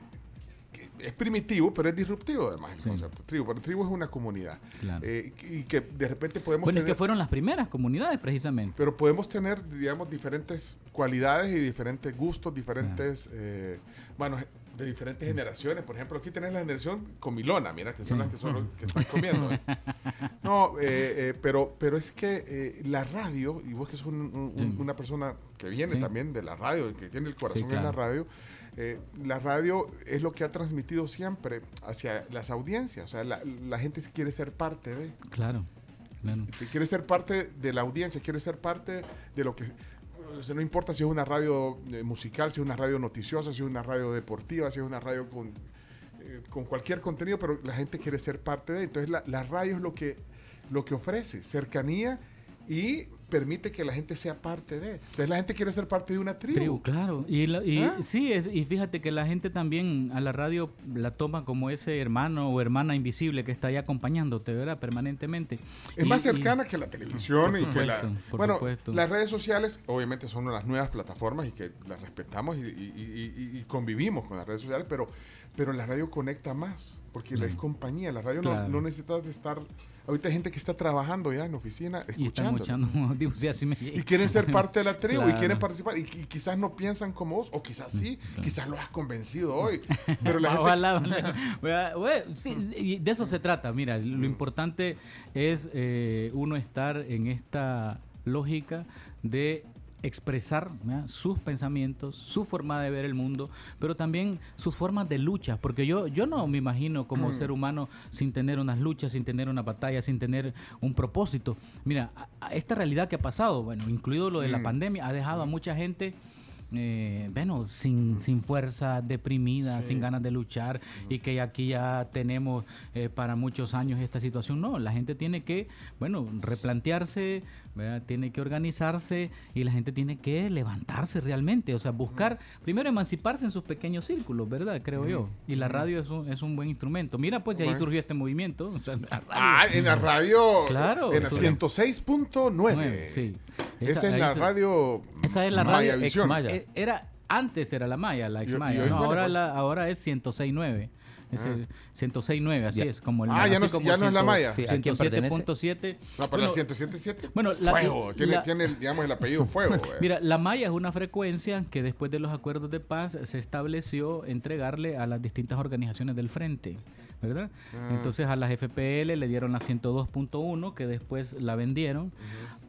que es primitivo, pero es disruptivo además el Sí. concepto. Tribu, pero tribu es una comunidad. Claro. Eh, y que de repente podemos Bueno, es tener... que fueron las primeras comunidades precisamente. Pero podemos tener, digamos, diferentes cualidades y diferentes gustos, diferentes... eh, bueno, de diferentes generaciones. Por ejemplo, aquí tenés la generación comilona, mira, que son las que, son los que están comiendo. ¿eh? No, eh, eh, pero, pero es que eh, la radio, y vos que sos un- un- Sí. una persona que viene Sí. también de la radio, que tiene el corazón Sí, en la radio, eh, la radio es lo que ha transmitido siempre hacia las audiencias. O sea, la, la gente quiere ser parte de, Claro, claro. quiere ser parte de la audiencia, quiere ser parte de lo que... no importa si es una radio eh, musical, si es una radio noticiosa, si es una radio deportiva, si es una radio con, eh, con cualquier contenido, pero la gente quiere ser parte de. Entonces la, la radio es lo que, lo que ofrece, cercanía y permite que la gente sea parte de. Entonces la gente quiere ser parte de una tribu. Tribu, claro. Y, la- y ¿Ah? sí, es, y fíjate que la gente también a la radio la toma como ese hermano o hermana invisible que está ahí acompañándote, ¿verdad? Permanentemente. Es Y- más y- cercana que la televisión y que la... supuesto, bueno, supuesto. las redes sociales obviamente son las nuevas plataformas y que las respetamos y, y- y- y- y convivimos con las redes sociales, pero, pero la radio conecta más, porque la es compañía. La radio no- Claro. no, necesitas de estar... Ahorita hay gente que está trabajando ya en oficina, y escuchando. sí, me- Y quieren ser parte de la tribu y quieren participar. Y, qui- quizás no piensan como vos, o quizás sí, quizás lo has convencido hoy. Pero la gente... Ojalá, sí, y de eso se trata. Mira, lo importante es eh, uno estar en esta lógica de expresar sus pensamientos, su forma de ver el mundo, pero también sus formas de lucha, porque yo, yo no me imagino como ser humano sin tener unas luchas, sin tener una batalla, sin tener un propósito. Mira, a- a esta realidad que ha pasado, bueno, incluido lo de la pandemia, ha dejado a mucha gente eh, bueno, sin, sin fuerza, deprimida, sin ganas de luchar y que aquí ya tenemos eh, para muchos años esta situación. No, la gente tiene que, bueno, replantearse, ¿verdad? tiene que organizarse y la gente tiene que levantarse realmente, o sea, buscar, primero emanciparse en sus pequeños círculos, ¿verdad? Creo yo. Y la radio es un, es un buen instrumento. Mira, pues de ahí Bueno. surgió este movimiento. o sea, la radio. Ah, en la radio. Claro, En la sí. 106.9. Nueve, sí. Esa, es ahí la se- radio. Esa es la Maya radio Visión. Maya. Eh, Era, antes era la Maya, la ex hoy no, ahora, la, ahora es 106.9. Es el 106.9, así Ya. es. Como el, Ah, ya así no es- como ya no es la Maya. Sí, ¿a quién pertenece? 107.7. No, pero Bueno, la 107.7. bueno, la- Fuego. Tiene, la- tiene el, digamos, el apellido Fuego. eh. Mira, la malla es una frecuencia que después de los acuerdos de paz se estableció entregarle a las distintas organizaciones del frente, ¿verdad? Ah. Entonces a las FPL le dieron la 102.1 que después la vendieron.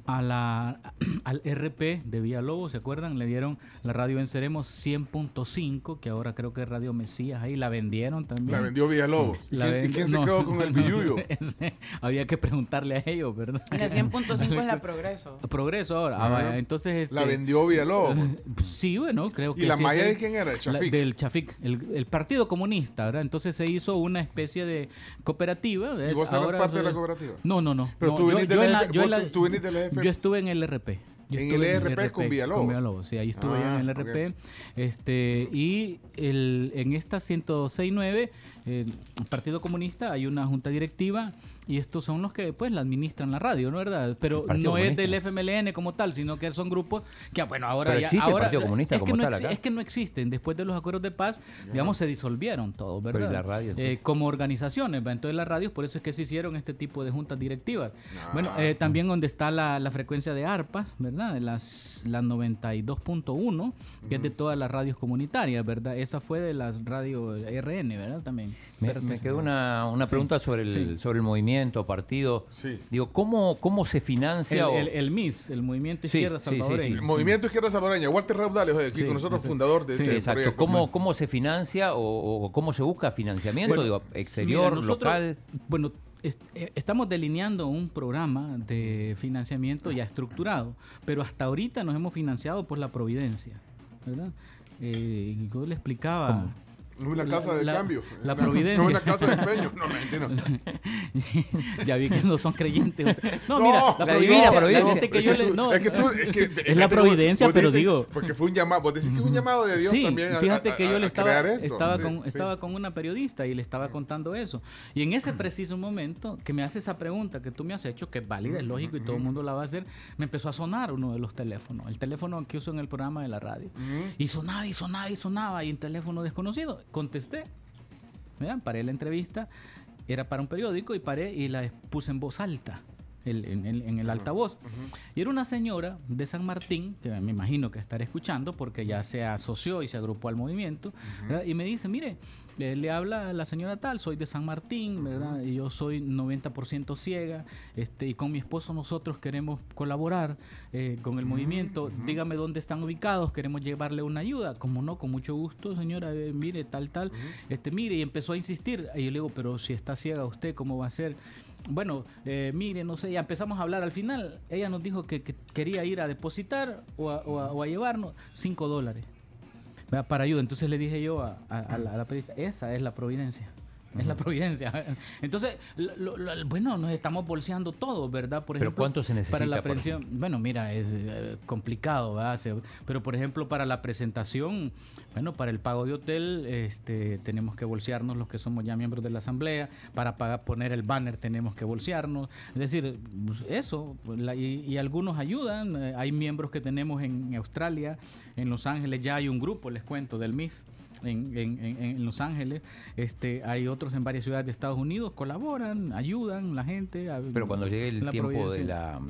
A la, al RP de Villalobos, ¿se acuerdan? Le dieron la radio Venceremos 100.5, que ahora creo que es Radio Mesías, ahí la vendieron también. La vendió Villalobos. ¿Y La quién, y quién se no. quedó con el billuyo? Había que preguntarle a ellos, ¿verdad? La 100.5 es la progreso. Progreso ahora. Ah, entonces La este, vendió Villalobos. Sí, bueno, creo que ¿Y la sí, malla de quién era? ¿El La- Chafik? del Chafik, el, el Partido Comunista, ¿verdad? Entonces se hizo una especie de cooperativa. ¿Y vos eras parte de la cooperativa? No, no, no. Pero no, tú venís yo en vos tú- tú venís de la F- Yo estuve en el RP. Yo En el RP con Villalobos. Con Villalobos, sí, ahí estuve Ah, en el ok. RP. Este, y el, en esta 106.9, el Partido Comunista, hay una junta directiva y estos son los que pues la administran la radio, ¿no verdad? Pero no es del FMLN como tal, sino que son grupos que, bueno, ahora Pero ya... existe el ahora, Partido Comunista es que como no tal exi- acá. Es que no existen. Después de los acuerdos de paz, digamos, se disolvieron todos, Pero ¿y ¿verdad? la radio, entonces? Eh, como organizaciones, ¿va? entonces las radios, por eso es que se hicieron este tipo de juntas directivas. Ah. Bueno, eh, también donde está la, la frecuencia de ARPAS, ¿verdad? Las, la 92.1, que es de todas las radios comunitarias, ¿verdad? Esa fue de las radios RN, ¿verdad? También. Me, me quedó una, una pregunta sobre el, sí. sobre el movimiento, partido. Sí. Digo, ¿cómo, cómo se El, financia? o- el, el MIS, el Movimiento Sí, Izquierda sí, sí, sí. Salvadoreño. El Movimiento Izquierda Salvadoreña. Walter Raudales, aquí Sí, con nosotros, fundador de sí, este Exacto. proyecto. ¿Cómo, ¿Cómo se financia o, o cómo se busca financiamiento? Bueno, Digo, exterior, Mira, nosotros, local. Bueno, est- eh, estamos delineando un programa de financiamiento ya estructurado, pero hasta ahorita nos hemos financiado por la Providencia, ¿verdad? Eh, yo le explicaba. Una casa de La- cambio. la No, Providencia. No una casa de empeño. No, mentira. ya vi que no son creyentes. No, No, mira, la la providencia, la que yo le, no, es que tú, es, que- es la providencia, vos pero digo, Porque fue un llamado. Vos decís que es un llamado de Dios sí, también. a- fíjate a- que yo a- le a estaba, esto. estaba, Sí, con, sí. estaba con una periodista y le estaba contando eso. Y en ese preciso momento que me hace esa pregunta que tú me has hecho, que es válida, es lógico y todo el mundo la va a hacer, me empezó a sonar uno de los teléfonos, el teléfono que uso en el programa de la radio. Y sonaba y sonaba y sonaba y un teléfono desconocido. Contesté. Vean, paré la entrevista, era para un periódico y paré y la puse en voz alta. El- en, el- en el altavoz. Y era una señora de San Martín, que me imagino que estará escuchando porque ya se asoció y se agrupó al movimiento, ¿verdad? y me dice, mire, eh, le habla la señora tal, soy de San Martín, ¿verdad? Y yo soy 90% ciega, este, y con mi esposo nosotros queremos colaborar eh, con el movimiento. Dígame dónde están ubicados, queremos llevarle una ayuda. Como no, con mucho gusto, señora, eh, mire, tal, tal. Este, mire, y empezó a insistir. Y yo le digo, pero si está ciega usted, ¿cómo va a ser? Bueno, eh, mire, no sé, ya empezamos a hablar. Al final, ella nos dijo que, que quería ir a depositar o a, o a- o a llevarnos 5 dólares. para ayuda. Entonces le dije yo a, la, la periodista, esa es la providencia. Es la providencia. Entonces, lo- lo- bueno, nos estamos bolseando todo, ¿verdad? Por Pero ejemplo, ¿cuánto se necesita, Para la por pensión, bueno, mira, es eh, complicado, ¿verdad? Se- pero por ejemplo, para la presentación, bueno, para el pago de hotel, este, tenemos que bolsearnos los que somos ya miembros de la asamblea. Para pagar, poner el banner tenemos que bolsearnos. Es decir, pues, eso. la- y, y algunos ayudan. eh, hay miembros que tenemos en Australia, en Los Ángeles, ya hay un grupo, les cuento, del MIS. En, en- en- Los Ángeles, este, hay otros en varias ciudades de Estados Unidos, colaboran, ayudan la gente. a- Pero cuando llegue el tiempo de la,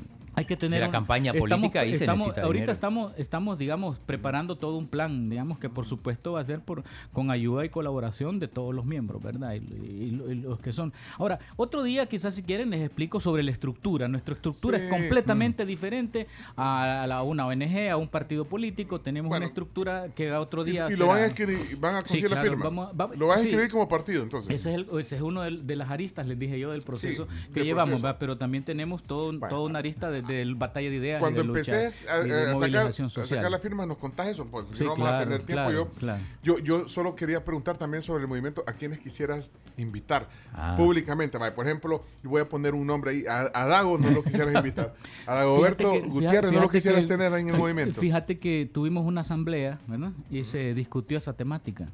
Hay que tener de la un- campaña estamos- política, ahí se estamos- necesita Ahorita dinero. estamos, estamos, digamos, preparando todo un plan, digamos, que por supuesto va a ser por con ayuda y colaboración de todos los miembros, ¿verdad? Y, y- y los que son. Ahora, otro día quizás si quieren les explico sobre la estructura. Nuestra estructura Sí. es completamente diferente a, la- una ONG, a un partido político. Tenemos Bueno. una estructura que otro día... Y, y lo van a escribir, van a Sí, conseguir la claro, firma. vamos a- va- lo vas a sí. escribir como partido, entonces. Ese es, el- ese es uno de, las aristas, les dije yo, del proceso Sí, que llevamos, proceso. ¿verdad? pero también tenemos todo, un- Bueno. toda una arista desde el batalla de ideas. Cuando de empeces a, de a sacar, a sacar la firma, nos contás eso, porque Sí, no vamos a tener tiempo. claro, yo, claro. yo, yo solo quería preguntar también sobre el movimiento a quienes quisieras invitar Ah. públicamente. Por ejemplo, voy a poner un nombre ahí. A, a Dago no lo quisieras invitar. A Fíjate Dagoberto que- Gutiérrez no lo fíjate quisieras que- tener en el fí- movimiento. Fíjate que tuvimos una asamblea, ¿verdad? Y se discutió esa temática.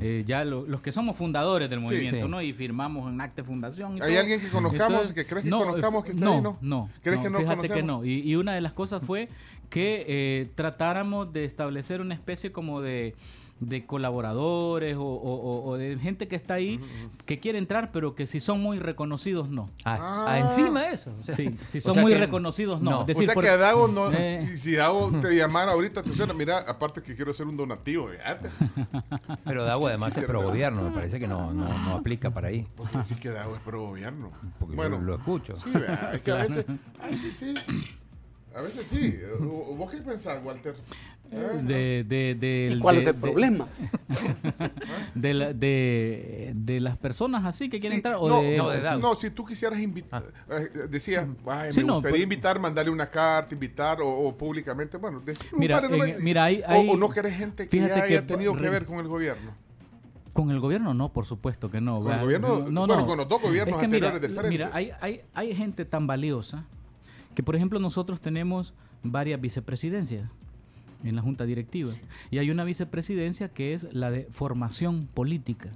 Eh, ya lo- los que somos fundadores del movimiento, Sí. ¿no? Y firmamos un acta de fundación. y ¿Hay todo. alguien que conozcamos, que crees que conozcamos que esté no, ahí, no? No, ¿Crees no, que no Fíjate que conocemos? no. Y, y una de las cosas fue que eh, tratáramos de establecer una especie como de de colaboradores o, o- o- o de gente que está ahí que quiere entrar pero que si son muy reconocidos no Ah, Ah. ah, encima de eso. o sea, sí si o son sea muy que- reconocidos no, no. Es o sea por- que a Dago no. Eh. Si Dago te llamara ahorita, te suena. Mira, aparte que quiero ser un donativo, fíjate. Pero Dago además es pro gobierno, me parece que no, no, no aplica para ahí. Porque decir que Dago es pro gobierno. Porque Bueno, lo, lo escucho. Sí, vea, es que a veces, veces sí. A veces sí. ¿O- o ¿Vos qué pensás, Walter? ¿Eh? de, de, del- ¿Y cuál de- es el de- problema? de, la- de, de las personas así que quieren Sí, entrar o no, de, no, no, si tú quisieras invitar, decía, "Ay, Sí, me no, gustaría pero- invitar, mandarle una carta, invitar o, o públicamente, bueno, decir Mira, en- mira, hay- o- hay- o, no querés gente que haya que- tenido que ver con el gobierno. Con el gobierno no, por supuesto que no. Con el gobierno, bueno, con los dos gobiernos Es que mira, anteriores del frente. Mira, hay, hay, hay gente tan valiosa que, por ejemplo, nosotros tenemos varias vicepresidencias en la junta directiva. Y hay una vicepresidencia que es la de formación política.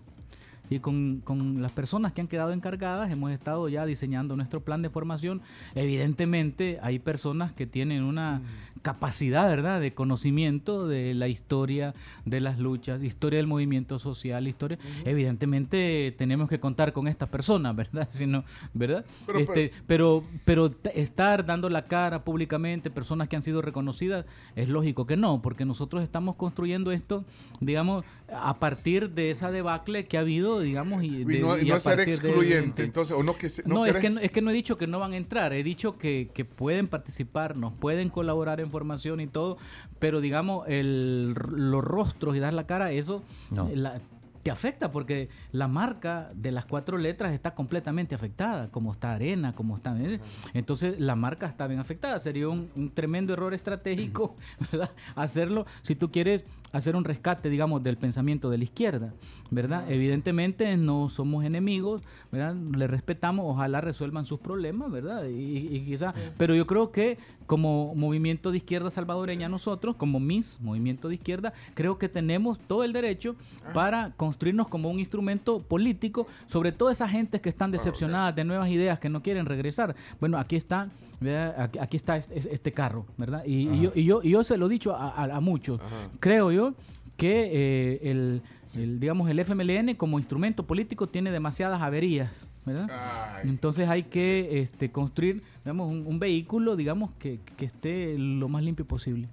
Y con, con las personas que han quedado encargadas hemos estado ya diseñando nuestro plan de formación. Evidentemente hay personas que tienen una capacidad, ¿verdad?, de conocimiento de la historia de las luchas, historia del movimiento social, historia. Evidentemente tenemos que contar con estas personas, ¿verdad? Si no, ¿verdad? Pero, Este, pero, pero estar dando la cara públicamente, personas que han sido reconocidas, es lógico que no, porque nosotros estamos construyendo esto, digamos, a partir de esa debacle que ha habido, digamos, y, no, y y no a ser de- excluyente, entonces, o no que se- no, no, es, que, es que no he dicho que no van a entrar, he dicho que, que pueden participar, nos pueden colaborar en formación y todo, pero digamos, el, los rostros y dar la cara, eso No. la- te afecta porque la marca de las cuatro letras está completamente afectada, como está Arena, como está... ¿eh? Entonces la marca está bien afectada, sería un, un tremendo error estratégico, ¿verdad? Hacerlo, si tú quieres hacer un rescate, digamos, del pensamiento de la izquierda, ¿verdad? Evidentemente no somos enemigos, ¿verdad? Le respetamos, ojalá resuelvan sus problemas, ¿verdad? Y, y quizá, pero yo creo que como movimiento de izquierda salvadoreña nosotros, como MIS, movimiento de izquierda, creo que tenemos todo el derecho para construirnos como un instrumento político, sobre todo esa gente que están decepcionadas de nuevas ideas, que no quieren regresar. Bueno, aquí está, ¿verdad? Aquí, está este, este carro, ¿verdad? Y, y yo, y, yo, y yo se lo he dicho a, a- a muchos. Creo yo que eh, el, el, digamos, el FMLN como instrumento político tiene demasiadas averías, ¿verdad? Ay. Entonces hay que este, construir, digamos, un, un vehículo, digamos, que, que esté lo más limpio posible.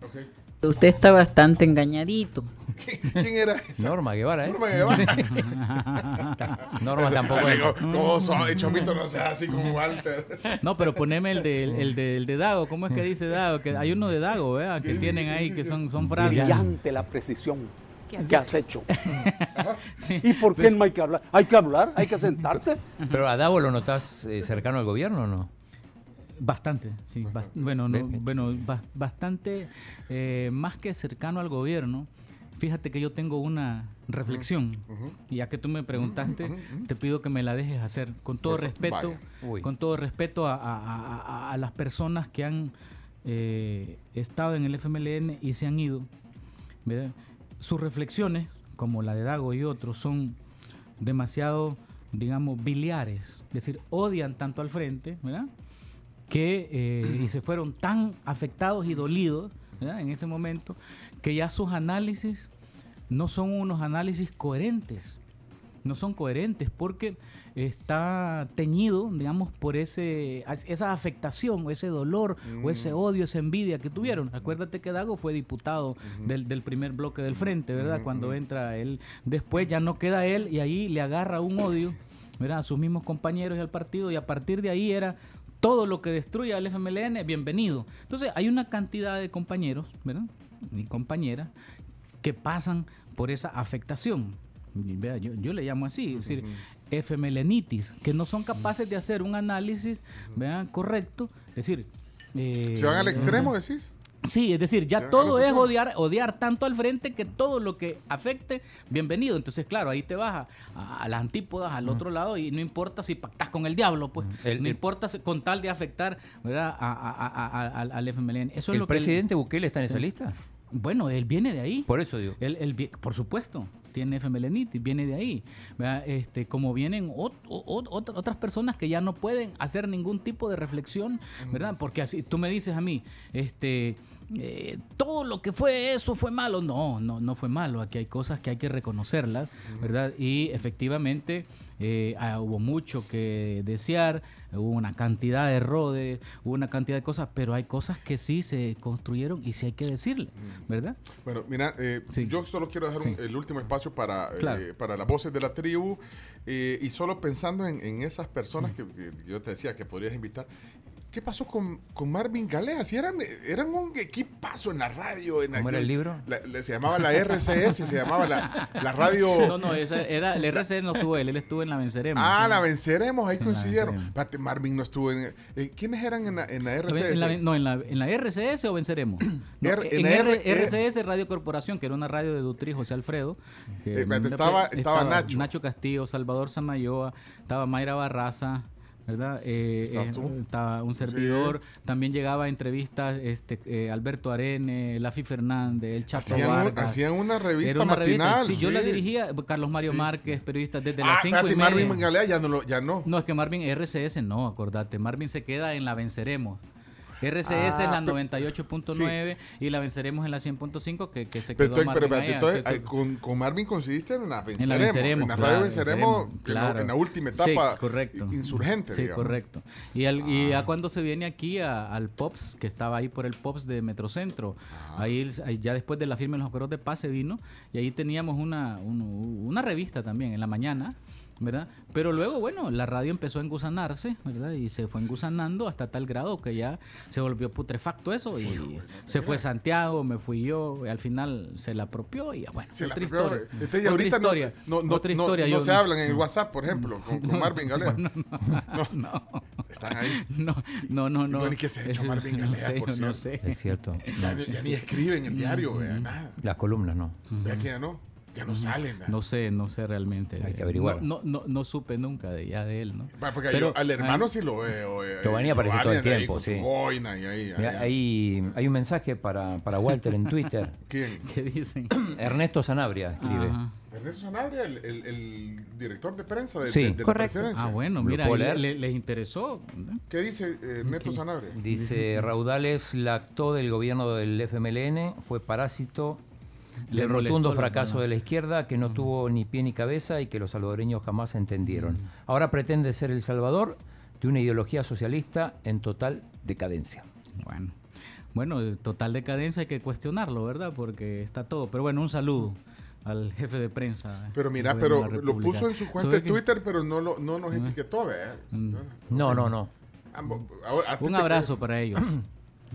Usted está bastante engañadito. ¿Quién era esa? Norma Guevara, ¿eh? Norma Guevara. Norma tampoco es. Digo, ¿Cómo son? Chomito no sea así como Walter. No, pero poneme el de, el de, el de Dago. ¿Cómo es que dice Dago? Que hay uno de Dago, ¿verdad? Que tienen ahí, que son, son frases. Brillante la precisión ¿Qué que has hecho. ¿Y por qué no hay que hablar? Hay que hablar, hay que sentarse. Pero a Davo lo notas eh, cercano al gobierno o no? Bastante, sí. bueno, no, bueno ba- bastante eh, más que cercano al gobierno. Fíjate que yo tengo una reflexión. Y ya que tú me preguntaste, te pido que me la dejes hacer. Con todo respeto, con todo respeto a, a- a- a- a las personas que han eh, estado en el FMLN y se han ido. ¿verdad? Sus reflexiones, como la de Dago y otros, son demasiado, digamos, biliares. Es decir, odian tanto al frente, ¿verdad? Que eh, y se fueron tan afectados y dolidos ¿verdad? en ese momento que ya sus análisis no son unos análisis coherentes no son coherentes porque está teñido digamos por ese esa afectación o ese dolor o ese odio esa envidia que tuvieron. Acuérdate que Dago fue diputado del, del primer bloque del frente verdad cuando entra él después ya no queda él y ahí le agarra un odio ¿verdad? a sus mismos compañeros y al partido y a partir de ahí era todo lo que destruya al FMLN, bienvenido. Entonces hay una cantidad de compañeros, ¿verdad? Y compañeras que pasan por esa afectación. Yo, yo le llamo así, es decir, FMLenitis, que no son capaces de hacer un análisis ¿verdad? correcto. Es decir, eh, ¿Se van al extremo, decís? Sí, es decir, ya todo es odiar, odiar tanto al frente que todo lo que afecte, bienvenido. Entonces, claro, ahí te vas a, a las antípodas, al otro lado, y no importa si pactas con el diablo, pues. El- no el- importa si- con tal de afectar ¿verdad? A, a- a- a- al- FMLN. Eso es ¿El lo que él- presidente Bukele está en esa lista? bueno, él viene de ahí. Por eso digo. Él, él por supuesto, tiene FMLNitis, viene de ahí. ¿verdad? Este, como vienen ot- ot- ot- otras personas que ya no pueden hacer ningún tipo de reflexión, ¿verdad? Porque así tú me dices a mí, este, eh, todo lo que fue eso fue malo. No, no, no fue malo. Aquí hay cosas que hay que reconocerlas, ¿verdad? Y efectivamente eh, ah, hubo mucho que desear, hubo una cantidad de errores, hubo una cantidad de cosas, pero hay cosas que sí se construyeron y sí hay que decirle, ¿verdad? Bueno, mira, eh, Sí. yo solo quiero dejar un- el último espacio para, eh, para las voces de la tribu y solo pensando en, en esas personas que, que yo te decía que podrías invitar. ¿Qué pasó con, con Marvin Galea? Si eran, eran un equipazo en la radio. En ¿Cómo era el libro? La- la- se llamaba la RCS, se llamaba la, la radio... No, no, esa era, el RC no estuvo él, él estuvo en la Venceremos. Ah, Sí. la venceremos, ahí Sí, coincidieron. venceremos. Marvin no estuvo en... eh, ¿Quiénes eran en la, en RCS? en la- no, en la, en la RCS o Venceremos. No, R- en en R- R- RCS Radio Corporación, que era una radio de Dutri José Alfredo. que- Eh, espérate, estaba- estaba Nacho. Nacho Castillo, Salvador Samayoa, estaba Mayra Barraza. ¿Verdad? Eh, ¿Estabas eh, un servidor. También llegaba a entrevistas este, eh, Alberto Arene, Lafi Fernández, el Chapo Hacían, Vargas. hacían una revista Era una revista. Sí, yo la dirigía. Carlos Mario Sí. Márquez, periodista desde Ah, las 5 espérate, y media. Marvin Galea ya no, lo, ya no. No, es que Marvin RCS no, acordate. Marvin se queda en la Venceremos. RCS Ah, es la pero- 98.9 y la venceremos en la 100.5 que, que se Pero, quedó pero entonces, ay, que- con, con Marvin coincidiste en la Venceremos. en la venceremos. En la claro, radio Venceremos, Venceremos, en, la, en la última Sí, etapa correcto. insurgente. Sí, digamos. correcto. Y, al- y ya cuando se viene aquí a- al POPS, que estaba ahí por el POPS de Metrocentro, ahí, ahí ya después de la firma de los acuerdos de paz se vino y ahí teníamos una, un- una revista también en la mañana. ¿Verdad? Pero luego, bueno, la radio empezó a engusanarse, ¿verdad? Y se fue engusanando hasta tal grado que ya se volvió putrefacto eso y se fue Santiago, me fui yo, y al final se la apropió y bueno, Se la otra apropió. historia. Entonces, y Otra ahorita no- historia, no, no, otra no- historia. no yo- se hablan en el WhatsApp, por ejemplo, con, con Marvin Galea. no. Están ahí. No, no, no, no. No, ni qué se ha hecho Marvin no Galea, sé, por no sé. Es cierto. Ya, ya ni escriben el diario, vea, nada. Las columnas no. Vea que ya no. Ya no salen. No sé, no sé realmente. Hay que averiguar. No, no, no, no supe nunca de ya de él, ¿no? Porque Pero- yo al hermano sí lo veo. eh, Giovanni eh, aparece todo el Giovanni ahí tiempo, sí. y ahí, Mira, hay, hay un mensaje para, para Walter en Twitter. ¿Quién? ¿Qué dicen? Ernesto Sanabria escribe. Ajá. Ernesto Sanabria, el, el- el director de prensa de, Sí. de- de la Correcto. presidencia. Ah, bueno, ¿Lo mira, le- les interesó. ¿Qué dice eh, Ernesto Sanabria? Dice, Raudales lactó del gobierno del FMLN, fue parásito le el rotundo fracaso de la izquierda que no tuvo ni pie ni cabeza y que los salvadoreños jamás entendieron. Ahora pretende ser El Salvador de una ideología socialista en total decadencia. Bueno, bueno, total decadencia hay que cuestionarlo, ¿verdad? Porque está todo. Pero bueno, un saludo al jefe de prensa. Pero mira, pero lo puso en su cuenta ¿Sabe de? Twitter, pero no, lo, no nos etiquetó, ¿verdad? No, no, no. Un abrazo para ellos.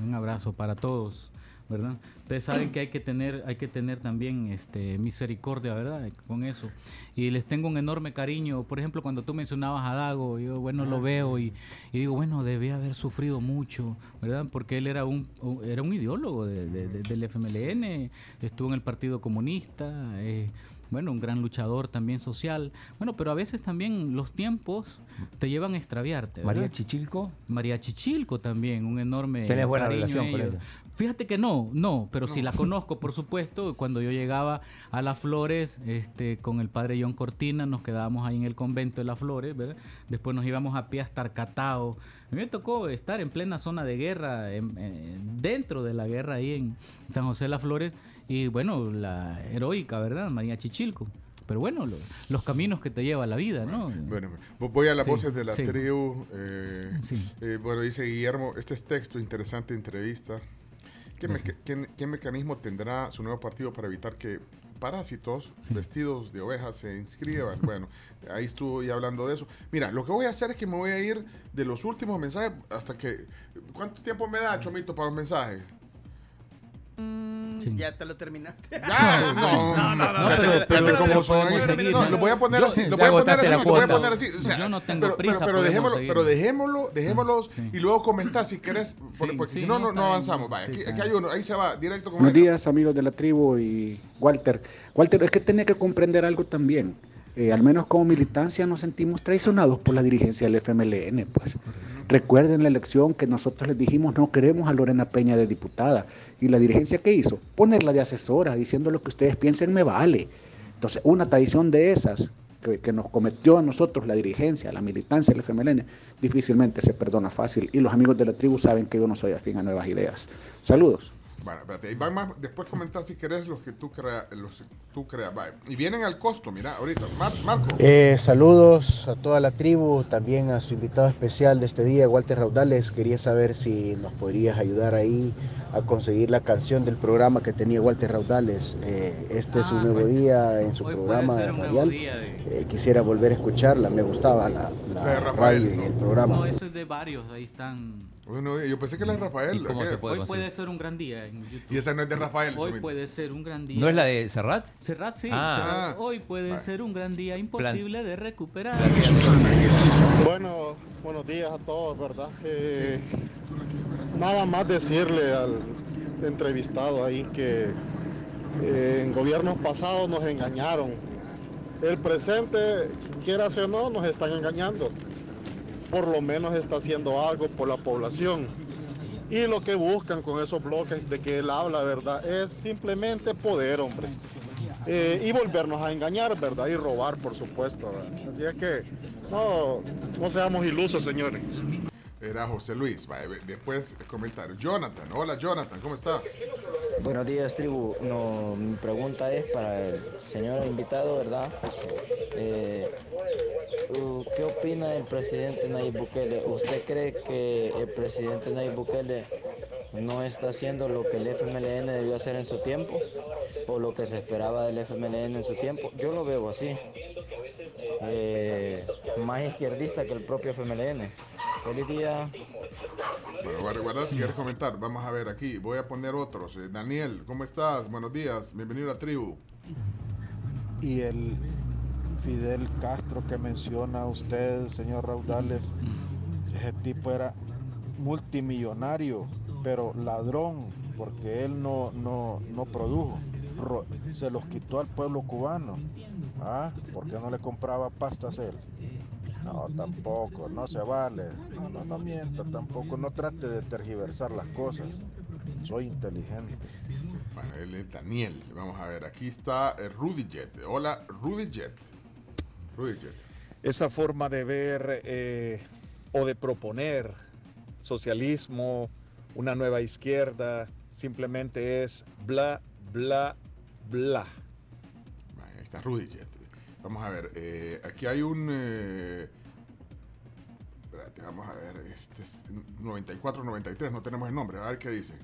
Un abrazo para todos, ¿verdad? Ustedes saben que hay que tener, hay que tener también este misericordia, ¿verdad? Con eso. Y les tengo un enorme cariño. Por ejemplo, cuando tú mencionabas a Dago, yo bueno lo veo y, y digo, bueno, debía haber sufrido mucho, ¿verdad? Porque él era un, era un ideólogo de- de- de- del FMLN, estuvo en el Partido Comunista, eh, bueno, un gran luchador también social. Bueno, pero a veces también los tiempos te llevan a extraviarte. ¿verdad? María Chichilco. María Chichilco también, un enorme Tenés buena cariño relación con ella. Fíjate que no, no, pero sí la conozco, por supuesto. Cuando yo llegaba a Las Flores, este, con el padre John Cortina, nos quedábamos ahí en el convento de Las Flores, ¿verdad? Después nos íbamos a pie hasta Arcatao. A mí me tocó estar en plena zona de guerra, en- en- dentro de la guerra ahí en San José de Las Flores. Y bueno, la heroica, ¿verdad? María Chichilco. Pero bueno, lo- los caminos que te lleva la vida, ¿no? Bueno, voy a las Sí, voces de la sí. tribu. eh, Sí. eh, bueno, dice Guillermo, este es texto, interesante entrevista. ¿Qué, meca- qué- qué mecanismo tendrá su nuevo partido para evitar que parásitos vestidos de ovejas se inscriban? Bueno, ahí estuvo ya hablando de eso. Mira, lo que voy a hacer es que me voy a ir de los últimos mensajes hasta que... ¿Cuánto tiempo me da, Chomito, para los mensajes? Mm, Ya te lo terminaste. Ya, no, no, no, No, fíjate- pero- pero- pero son seguir, No, ¿no? lo voy a poner Yo- así, lo voy a poner así, la lo voy a cuota. poner así. o sea, Yo no tengo pero, prisa, pero, pero dejémoslo, seguir. pero dejémoslo, dejémoslos Sí. y luego comentar si querés, porque sí, si no, no, no, no avanzamos. Vaya, Sí, aquí, hay uno, ahí se va directo con Buenos días amigos de la tribu y Walter. Walter, es que tenía que comprender algo también. Eh, al menos como militancia nos sentimos traicionados por la dirigencia del FMLN. Pues. Recuerden la elección que nosotros les dijimos no queremos a Lorena Peña de diputada. ¿Y la dirigencia qué hizo? Ponerla de asesora, diciendo lo que ustedes piensen me vale. Entonces, una traición de esas que, que nos cometió a nosotros la dirigencia, la militancia del FMLN, difícilmente se perdona fácil. Y los amigos de la tribu saben que yo no soy afín a nuevas ideas. Saludos. Bueno, espérate, ahí van más, después comentar si querés los que tú creas, los que tú creas. Vaya. Y vienen al costo, mira, ahorita. Mar- Marco. Eh, saludos a toda la tribu, también a su invitado especial de este día, Walter Raudales. Quería saber si nos podrías ayudar ahí a conseguir la canción del programa que tenía Walter Raudales. Eh, este es un Ah, nuevo pues, día en su hoy puede programa ser un nuevo radial. día de- Eh, quisiera volver a escucharla, me gustaba la, la La de Rafael, radio y ¿no? el programa. No, eso es de varios, ahí están. Bueno, yo pensé que era Rafael. ¿Y cómo ¿qué? se puede Hoy conseguir? puede ser un gran día en YouTube. Y esa no es de Rafael. Hoy Chomito. puede ser un gran día. ¿No es la de Serrat? Serrat, sí. Ah. Serrat. Hoy puede Vale. ser un gran día imposible de recuperar. Bueno, buenos días a todos, ¿verdad? Eh, Nada más decirle al entrevistado ahí que eh, en gobiernos pasados nos engañaron. El presente, quiera o no, nos están engañando. Por lo menos está haciendo algo por la población. Y lo que buscan con esos bloques de que él habla, ¿verdad? Es simplemente poder, hombre. Eh, y volvernos a engañar, ¿verdad? Y robar, por supuesto. Así es que no, no seamos ilusos, señores. Era José Luis. Después comentario. Jonathan. Hola, Jonathan. ¿Cómo está? Buenos días, tribu. No, mi pregunta es para el señor invitado, ¿verdad? Eh, uh, ¿Qué opina del presidente Nayib Bukele? ¿Usted cree que el presidente Nayib Bukele no está haciendo lo que el FMLN debió hacer en su tiempo? ¿O lo que se esperaba del FMLN en su tiempo? Yo lo veo así. Eh, más izquierdista que el propio FMLN. Feliz día. Bueno, guarda si quieres comentar. Vamos a ver aquí. Voy a poner otros. Eh, Daniel, ¿cómo estás? Buenos días. Bienvenido a la tribu. y el Fidel Castro que menciona usted, señor Raudales, ese tipo era multimillonario, pero ladrón, porque él no, no, no produjo, Ro- se los quitó al pueblo cubano. ¿Ah? ¿Por qué no le compraba pastas él? No, tampoco, no se vale. No, no, no mienta tampoco, no trate de tergiversar las cosas. Soy inteligente. Bueno, él es Daniel. Vamos a ver. Aquí está eh, Rudy Jet. Hola, Rudy Jet. Rudy Jet. esa forma de ver eh, o de proponer socialismo, una nueva izquierda, simplemente es bla, bla, bla. Ahí está Rudy Jet. Vamos a ver, eh, aquí hay un... eh, espérate, vamos a ver, este es 94-93, no tenemos el nombre, a ver qué dice.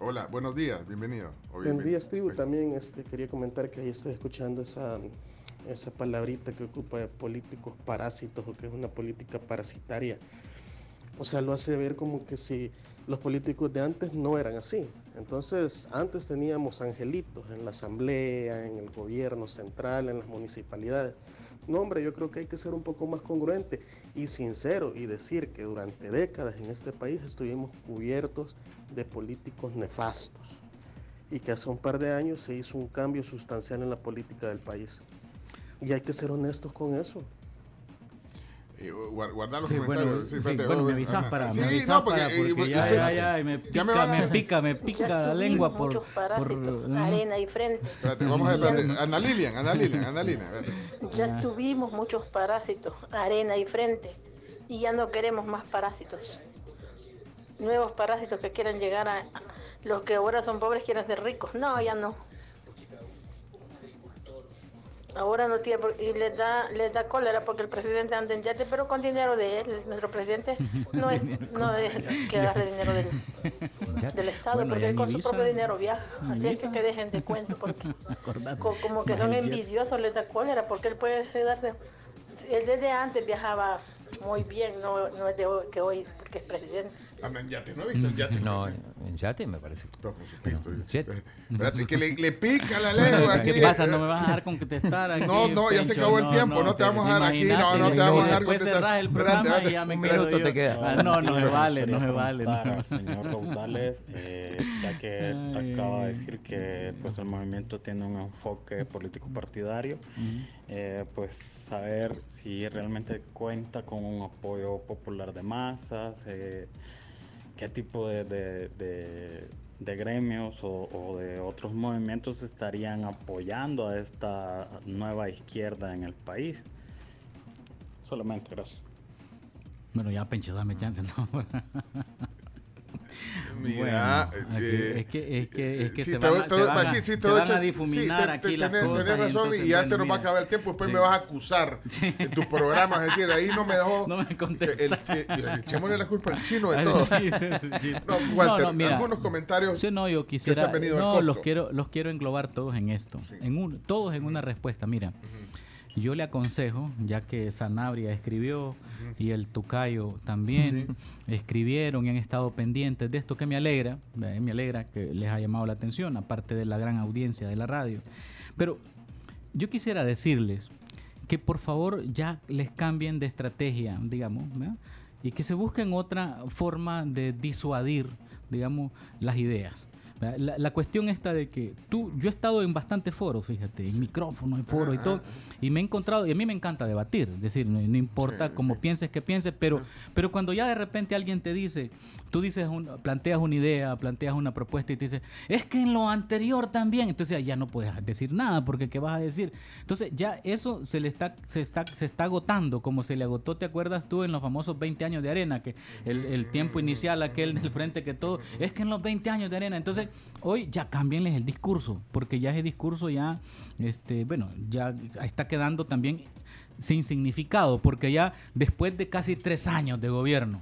Hola, buenos días, bienvenido. o Buen bienvenido. día, Steve. También este, quería comentar que ahí estoy escuchando esa, esa palabrita que ocupa de políticos parásitos o que es una política parasitaria. O sea, lo hace ver como que si los políticos de antes no eran así. Entonces, antes teníamos angelitos en la asamblea, en el gobierno central, en las municipalidades. No, hombre, yo creo que hay que ser un poco más congruente y sincero y decir que durante décadas en este país estuvimos cubiertos de políticos nefastos y que hace un par de años se hizo un cambio sustancial en la política del país. Y hay que ser honestos con eso. Eh, guar- guardar los Sí, bueno, comentarios. sí, espérate, bueno, me ajá. avisas para, Sí, me avisas no, porque, para, eh, porque ya, usted- ya, ya, me ya pica, me me, van a- pica, me pica la lengua por, muchos por parásitos, mm, arena y frente. Espérate, vamos a ver, espérate. Ana Lilian, Ana Lilian, Ana Lilian. Ya tuvimos muchos parásitos, arena y frente, y ya no queremos más parásitos. Nuevos parásitos que quieran llegar a los que ahora son pobres quieren ser ricos. No, ya no. Ahora no tiene y les da les da cólera porque el presidente anda en yate, pero con dinero de él. Nuestro presidente no es no es que agarre dinero del, del Estado, Bueno, porque él con su propio dinero viaja. Así es que, que dejen de cuento porque co- como que son envidiosos, les da cólera porque él puede darse. Él desde antes viajaba muy bien, no, no es de hoy, que hoy, porque es presidente. Anda en yate, ¿no viste el yate? No, en yate me parece. No, por supuesto. Jet. Espérate, que le, le pica la lengua aquí. ¿Qué pasa? ¿No me vas a dejar contestar aquí? No, no, ya se acabó el tiempo, no te vamos a dar aquí, no, no te vamos a dejar Después contestar. cerrás el programa espérate, y ya me un quedo yo. te queda. Ah, no, no Me vale, no se vale. no al señor Raudales, eh, ya que Ay, acaba de decir que pues el movimiento tiene un enfoque político partidario, eh, pues saber si realmente cuenta con un apoyo popular de masas, eh, qué tipo de, gremios o, o de otros movimientos estarían apoyando a esta nueva izquierda en el país. Solamente, gracias. Bueno, ya, Pencho, dame chance. No. Mira, Bueno, aquí- eh, es que, es que, es que Sí, se van, doy- a- te se doy- van a, sí, sí, te se doy van a chan- difuminar sí, aquí las tenés- cosas. tenés y razón entonces, y ya bueno, se nos va a acabar el tiempo. Después me vas a acusar en tu programa. Es decir, ahí no me dejó. No me contesta. El, chi- echémosle la culpa al chino de todo. No, Walter, No, no, mira. algunos comentarios. Sí, no, yo que se quisiera. han venido no, los quiero, los quiero englobar todos en esto. En un, todos en una respuesta. Mira, yo le aconsejo, ya que Sanabria escribió y el Tucayo también escribieron y han estado pendientes de esto, que me alegra, eh, me alegra que les haya llamado la atención, aparte de la gran audiencia de la radio. Pero yo quisiera decirles que por favor ya les cambien de estrategia, digamos, ¿verdad? y que se busquen otra forma de disuadir, digamos, las ideas. La, la cuestión está de que tú, yo he estado en bastantes foros, fíjate, en micrófonos, en foros y todo, y me he encontrado, y a mí me encanta debatir, es decir, no, no importa cómo pienses que pienses, pero, pero cuando ya de repente alguien te dice, tú dices, un- planteas una idea, planteas una propuesta y te dice, es que en lo anterior también, entonces ya no puedes decir nada, porque ¿qué vas a decir? Entonces ya eso se le está, se está, se está agotando, como se le agotó, ¿te acuerdas tú en los famosos 20 años de arena? Que el, el tiempo inicial, aquel del frente que todo, es que en los 20 años de arena, entonces hoy ya cámbienles el discurso, porque ya ese discurso ya, este, bueno, ya está quedando también sin significado, porque ya después de casi tres años de gobierno,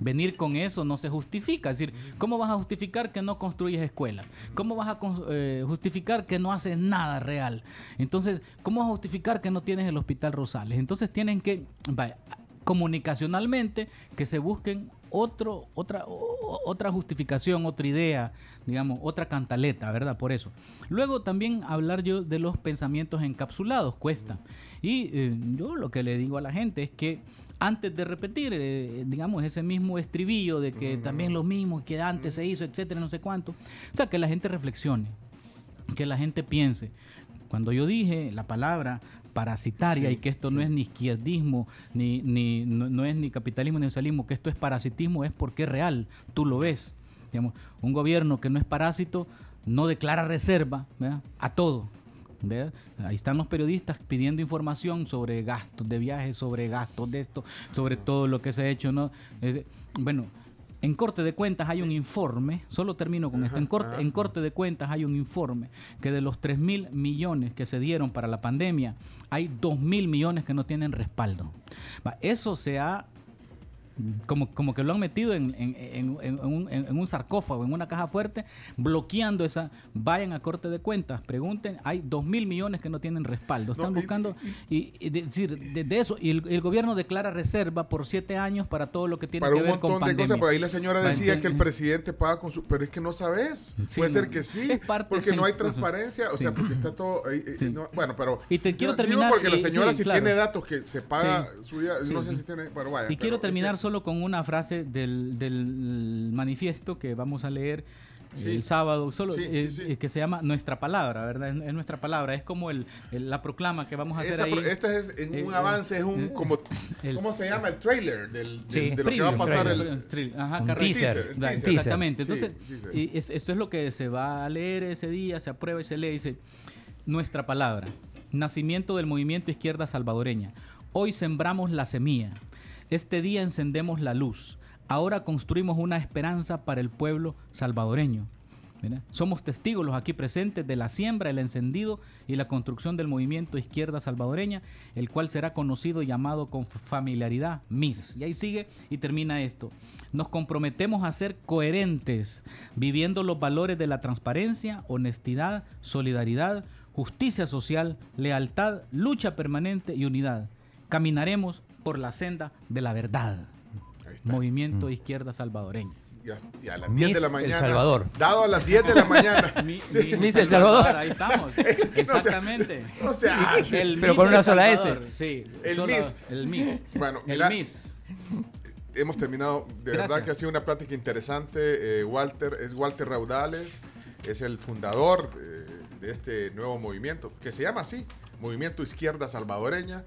venir con eso no se justifica. Es decir, ¿cómo vas a justificar que no construyes escuelas? ¿Cómo vas a eh, justificar que no haces nada real? Entonces, ¿cómo vas a justificar que no tienes el Hospital Rosales? Entonces tienen que, vaya, comunicacionalmente, que se busquen otra, otra justificación, otra idea, digamos, otra cantaleta, ¿verdad? Por eso. Luego también hablar yo de los pensamientos encapsulados, cuesta. Y eh, yo lo que le digo a la gente es que antes de repetir, eh, digamos, ese mismo estribillo de que también lo mismo que antes se hizo, etcétera, no sé cuánto. O sea, que la gente reflexione, que la gente piense. Cuando yo dije la palabra parasitaria Sí, y que esto no es ni izquierdismo, ni, ni no, no es ni capitalismo ni socialismo, que esto es parasitismo, es porque es real, tú lo ves. Digamos, un gobierno que no es parásito no declara reserva ¿verdad? a todo. ¿verdad? Ahí están los periodistas pidiendo información sobre gastos de viajes, sobre gastos de esto, sobre todo lo que se ha hecho. ¿no? Eh, bueno, En corte de cuentas hay un informe, solo termino con esto, en corte, en corte de cuentas hay un informe que de los 3 mil millones que se dieron para la pandemia, hay 2 mil millones que no tienen respaldo. Eso se ha como, como que lo han metido en, en- en- un, en un sarcófago, en una caja fuerte, bloqueando esa. Vayan a corte de cuentas, pregunten. Hay dos mil millones que no tienen respaldo. Están buscando. Y, y decir, de, de eso. Y el, el gobierno declara reserva por siete años para todo lo que tiene Para que un ver con montón de pandemia. cosas, por ahí la señora decía que el presidente paga con su... Pero es que no sabes. Sí, Puede no, ser que sí, parte porque no hay transparencia, o Sí. sea, porque está todo... ahí, eh, no, bueno, pero... Y te quiero yo digo terminar, porque la y- señora sí, si claro. tiene datos que se paga Sí. su vida, no Sí. sé si tiene... Bueno, vaya. Y quiero pero- terminar solo con una frase del, del manifiesto que vamos a leer Sí. el sábado, solo Sí, eh, sí, sí. eh, que se llama Nuestra Palabra, ¿verdad? Es, es nuestra palabra, es como el, el- la proclama que vamos a hacer Esta, ahí. esta es en Eh, un eh, avance, es un eh, como... el- ¿Cómo se llama? El trailer del, del- de lo que va a pasar trailer, el... trailer, ajá, Un teaser, Da- teaser. Exactamente. Sí, Entonces, teaser. y es- esto es lo que se va a leer ese día, se aprueba y se lee. Dice, nuestra palabra, nacimiento del movimiento izquierda salvadoreña. Hoy sembramos la semilla. Este día encendemos la luz. Ahora construimos una esperanza para el pueblo salvadoreño. Somos testigos los aquí presentes de la siembra, el encendido y la construcción del movimiento izquierda salvadoreña, el cual será conocido y llamado con familiaridad MIS. Y ahí sigue y termina esto. Nos comprometemos a ser coherentes, viviendo los valores de la transparencia, honestidad, solidaridad, justicia social, lealtad, lucha permanente y unidad. Caminaremos por la senda de la verdad. Movimiento Izquierda Salvadoreña. Y a, y a las 10 de la Miss El mañana. Salvador. Dado a las 10 de la mañana. Mi- Sí. Miss El Salvador, ahí estamos. Es que no sea- Exactamente. No sea, El Pero Miss con una sola S. Sí, El solo- Miss. El Miss. Bueno, el mira, Miss. hemos terminado. De verdad que ha sido una plática interesante. Eh, Walter es Walter Raudales, es el fundador de, de este nuevo movimiento, que se llama así, Movimiento Izquierda Salvadoreña.